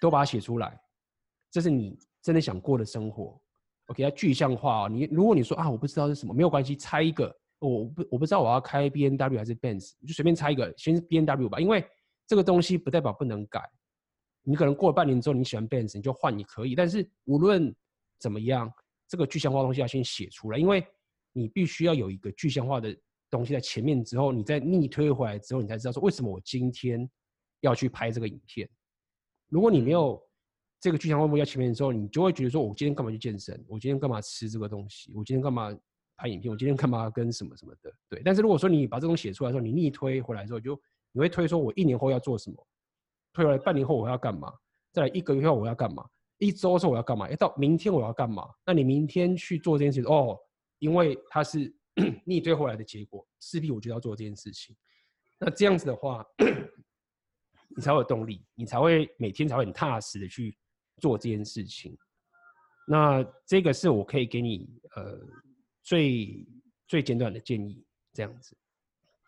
都把它写出来。这是你真的想过的生活。OK，要具象化。你如果你说啊，我不知道是什么，没有关系，猜一个。我不我不知道我要开 B N W 还是 Benz，你就随便猜一个，先 B N W 吧。因为这个东西不代表不能改。你可能过了半年之后你喜欢 Benz，你就换，你可以。但是无论怎么样，这个具象化东西要先写出来，因为。你必须要有一个具象化的东西在前面之后，你再逆推回来之后，你才知道说为什么我今天要去拍这个影片。如果你没有这个具象化目标前面的时候，你就会觉得说，我今天干嘛去健身？我今天干嘛吃这个东西？我今天干嘛拍影片？我今天干嘛跟什么什么的？对。但是如果说你把这种写出来的时候，你逆推回来之后，就你会推说我一年后要做什么？推回来半年后我要干嘛？再来一个月后我要干嘛？一周的时候我要干嘛？要到明天我要干嘛？那你明天去做这件事情哦。因为它是 逆推回来的结果，势必我就要做这件事情。那这样子的话，你才会有动力，你才会每天才会很踏实的去做这件事情。那这个是我可以给你呃最最简短的建议，这样子。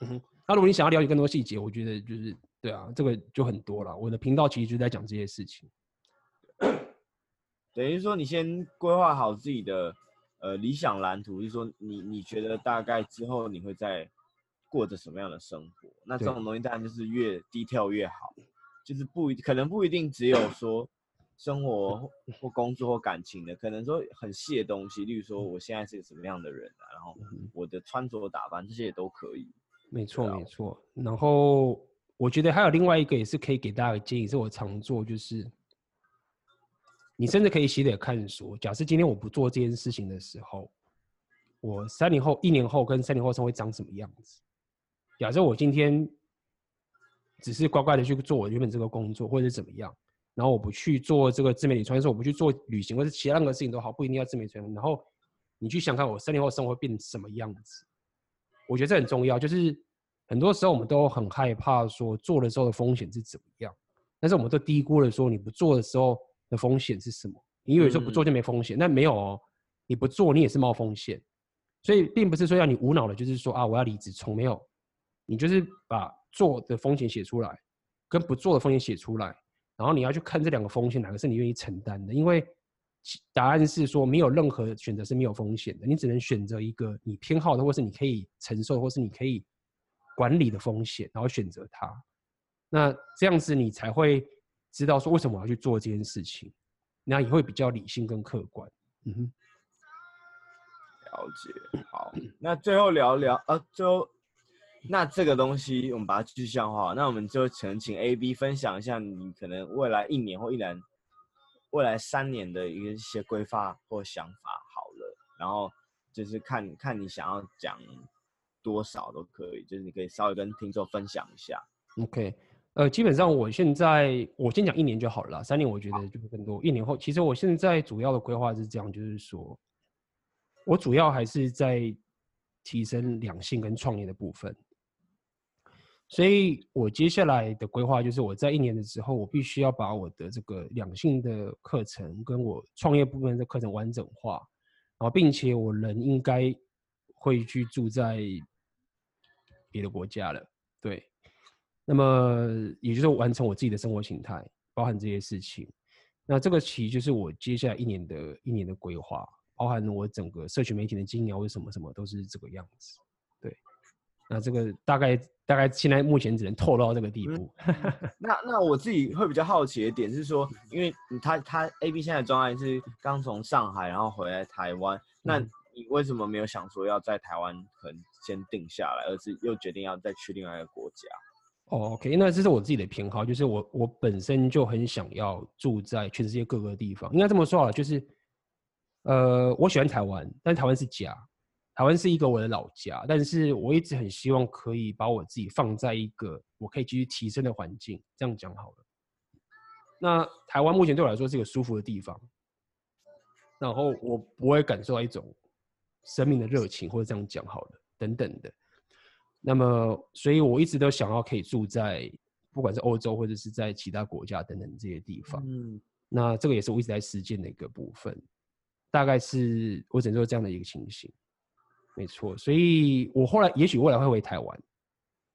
嗯哼。那如果你想要了解更多细节，我觉得就是对啊，这个就很多了。我的频道其实就在讲这些事情。等于说，你先规划好自己的。呃，理想蓝图就是说你，你你觉得大概之后你会在过着什么样的生活？那这种东西当然就是越 detail 越好，就是不一可能不一定只有说生活或工作或感情的，可能说很细的东西，例如说我现在是个什么样的人啊，然后我的穿着打扮这些也都可以。没错没错。然后我觉得还有另外一个也是可以给大家的建议，是我常做就是。你甚至可以写点看书。假设今天我不做这件事情的时候，我三年后、一年后跟三年后生活会长什么样子？假设我今天只是乖乖的去做我原本这个工作，或者怎么样，然后我不去做这个自媒体传说，我不去做旅行，或者其他任何事情都好，不一定要自媒体创业。然后你去想看我三年后生活会变成什么样子？我觉得这很重要。就是很多时候我们都很害怕说做的时候的风险是怎么样，但是我们都低估了说你不做的时候。的风险是什么？你以为说不做就没风险？那、嗯、没有哦，你不做你也是冒风险，所以并不是说要你无脑的，就是说啊我要离职，从没有，你就是把做的风险写出来，跟不做的风险写出来，然后你要去看这两个风险哪个是你愿意承担的，因为答案是说没有任何选择是没有风险的，你只能选择一个你偏好的，或是你可以承受，或是你可以管理的风险，然后选择它，那这样子你才会。知道说为什么我要去做这件事情，那也会比较理性跟客观。嗯哼，了解。好，那最后聊聊，呃，最后那这个东西我们把它具象化，那我们就请请 AB 分享一下你可能未来一年或一年、未来三年的一些规划或想法。好了，然后就是看看你想要讲多少都可以，就是你可以稍微跟听众分享一下。OK。呃，基本上我现在我先讲一年就好了，三年我觉得就会更多。一年后，其实我现在主要的规划是这样，就是说，我主要还是在提升两性跟创业的部分。所以我接下来的规划就是，我在一年的时候，我必须要把我的这个两性的课程跟我创业部分的课程完整化，然后并且我人应该会去住在别的国家了，对。那么，也就是完成我自己的生活形态，包含这些事情。那这个其实就是我接下来一年的一年的规划，包含我整个社群媒体的经营啊，或者什么什么都是这个样子。对，那这个大概大概现在目前只能透露到这个地步。嗯、那那我自己会比较好奇的点是说，因为他他 AB 现在的状态是刚从上海然后回来台湾，那你为什么没有想说要在台湾可能先定下来，而是又决定要再去另外一个国家？哦，OK，那这是我自己的偏好，就是我我本身就很想要住在全世界各个地方。应该这么说啊，就是，呃，我喜欢台湾，但台湾是家，台湾是一个我的老家，但是我一直很希望可以把我自己放在一个我可以继续提升的环境。这样讲好了。那台湾目前对我来说是一个舒服的地方，然后我不会感受到一种生命的热情，或者这样讲好了，等等的。那么，所以我一直都想要可以住在不管是欧洲或者是在其他国家等等这些地方。嗯，那这个也是我一直在实践的一个部分。大概是我只能说这样的一个情形，没错。所以我后来也许未来会回台湾，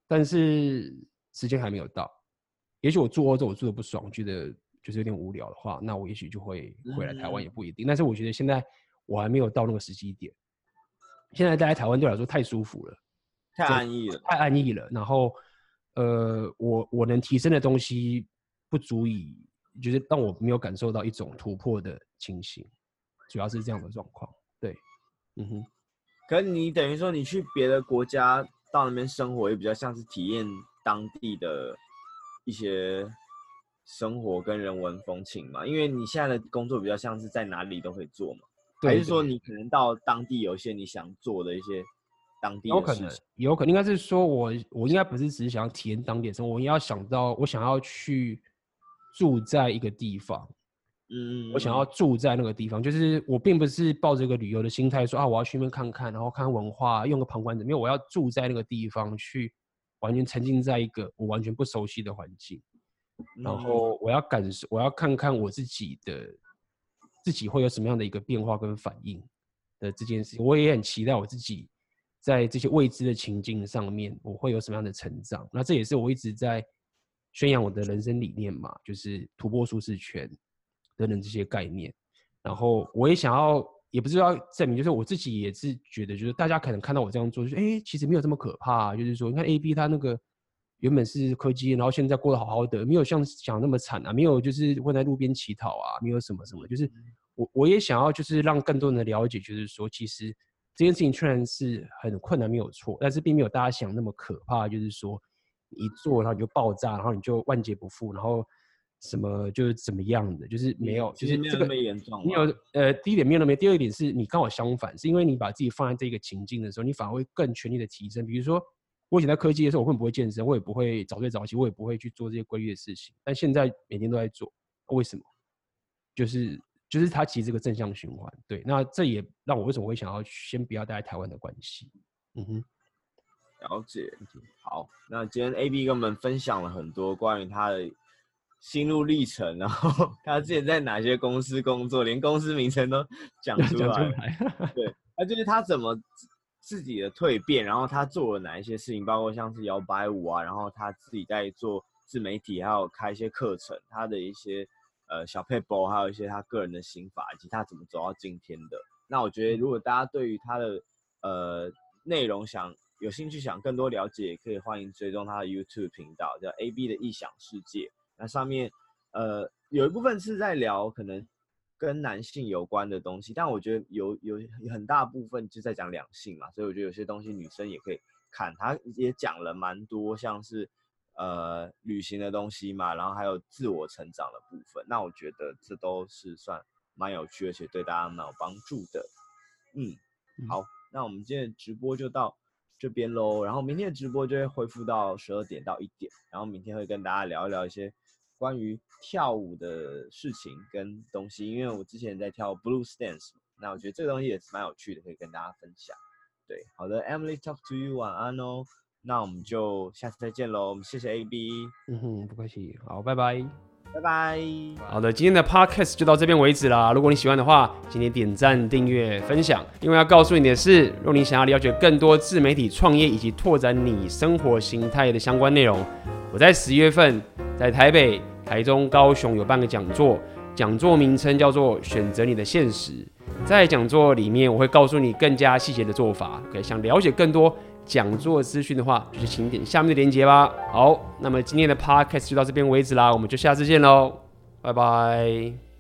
但是时间还没有到。也许我住欧洲，我住的不爽，觉得就是有点无聊的话，那我也许就会回来台湾，也不一定。但是我觉得现在我还没有到那个时机点。现在待在台湾对我来说太舒服了，太安逸了，太安逸了。然后，呃，我我能提升的东西不足以，就是让我没有感受到一种突破的情形，主要是这样的状况。对，嗯哼。可是你等于说你去别的国家到那边生活，也比较像是体验当地的。一些生活跟人文风情嘛，因为你现在的工作比较像是在哪里都可以做嘛，还是说你可能到当地有一些你想做的一些当地的事？有可能，有可能应该是说我我应该不是只是想要体验当地的生活，我应该要想到我想要去住在一个地方，嗯，我想要住在那个地方，就是我并不是抱着一个旅游的心态说啊，我要去那边看看，然后看看文化，用个旁观者，因为我要住在那个地方去。完全沉浸在一个我完全不熟悉的环境，然后我要感受，我要看看我自己的自己会有什么样的一个变化跟反应的这件事情。我也很期待我自己在这些未知的情境上面，我会有什么样的成长。那这也是我一直在宣扬我的人生理念嘛，就是突破舒适圈等等这些概念。然后我也想要。也不是要证明，就是我自己也是觉得，就是大家可能看到我这样做，就是哎、欸，其实没有这么可怕、啊。就是说，你看 A B 他那个原本是科技，然后现在过得好好的，没有像想那么惨啊，没有就是会在路边乞讨啊，没有什么什么。就是我我也想要，就是让更多人了解，就是说，其实这件事情虽然是很困难，没有错，但是并没有大家想那么可怕。就是说，一做然后你就爆炸，然后你就万劫不复，然后。什么就是怎么样的，就是没有，就是这个没有严重。没有，呃，第一点没有那么，第二点是你刚好相反，是因为你把自己放在这个情境的时候，你反而会更全力的提升。比如说，我以前在科技的时候，我根本不会健身，我也不会早睡早起，我也不会去做这些规律的事情。但现在每天都在做，为什么？就是就是它其实是个正向循环。对，那这也让我为什么会想要先不要待在台湾的关系。嗯哼，了解。好，那今天 AB 跟我们分享了很多关于他的。心路历程，然后他之前在哪些公司工作，连公司名称都讲出来。讲出来 对，那就是他怎么自己的蜕变，然后他做了哪一些事情，包括像是摇摆舞啊，然后他自己在做自媒体，还有开一些课程，他的一些呃小撇步，还有一些他个人的心法，以及他怎么走到今天的。那我觉得，如果大家对于他的呃内容想有兴趣，想更多了解，也可以欢迎追踪他的 YouTube 频道，叫 AB 的异想世界。那上面，呃，有一部分是在聊可能跟男性有关的东西，但我觉得有有很大部分就在讲两性嘛，所以我觉得有些东西女生也可以看。他也讲了蛮多，像是呃旅行的东西嘛，然后还有自我成长的部分。那我觉得这都是算蛮有趣，而且对大家蛮有帮助的。嗯，好，那我们今天的直播就到这边喽，然后明天的直播就会恢复到十二点到一点，然后明天会跟大家聊一聊一些。关于跳舞的事情跟东西，因为我之前在跳 blues dance，那我觉得这个东西也是蛮有趣的，可以跟大家分享。对，好的，Emily talk to you，晚安哦。那我们就下次再见喽，我们谢谢 AB。嗯哼，不客气，好，拜拜，拜拜。好的，今天的 podcast 就到这边为止啦。如果你喜欢的话，请你点赞、订阅、分享。因为要告诉你的是，若你想要了解更多自媒体创业以及拓展你生活形态的相关内容，我在十一月份在台北。台中、高雄有办个讲座，讲座名称叫做《选择你的现实》。在讲座里面，我会告诉你更加细节的做法。可以想了解更多讲座资讯的话，就请点下面的链接吧。好，那么今天的 podcast 就到这边为止啦，我们就下次见喽，拜拜。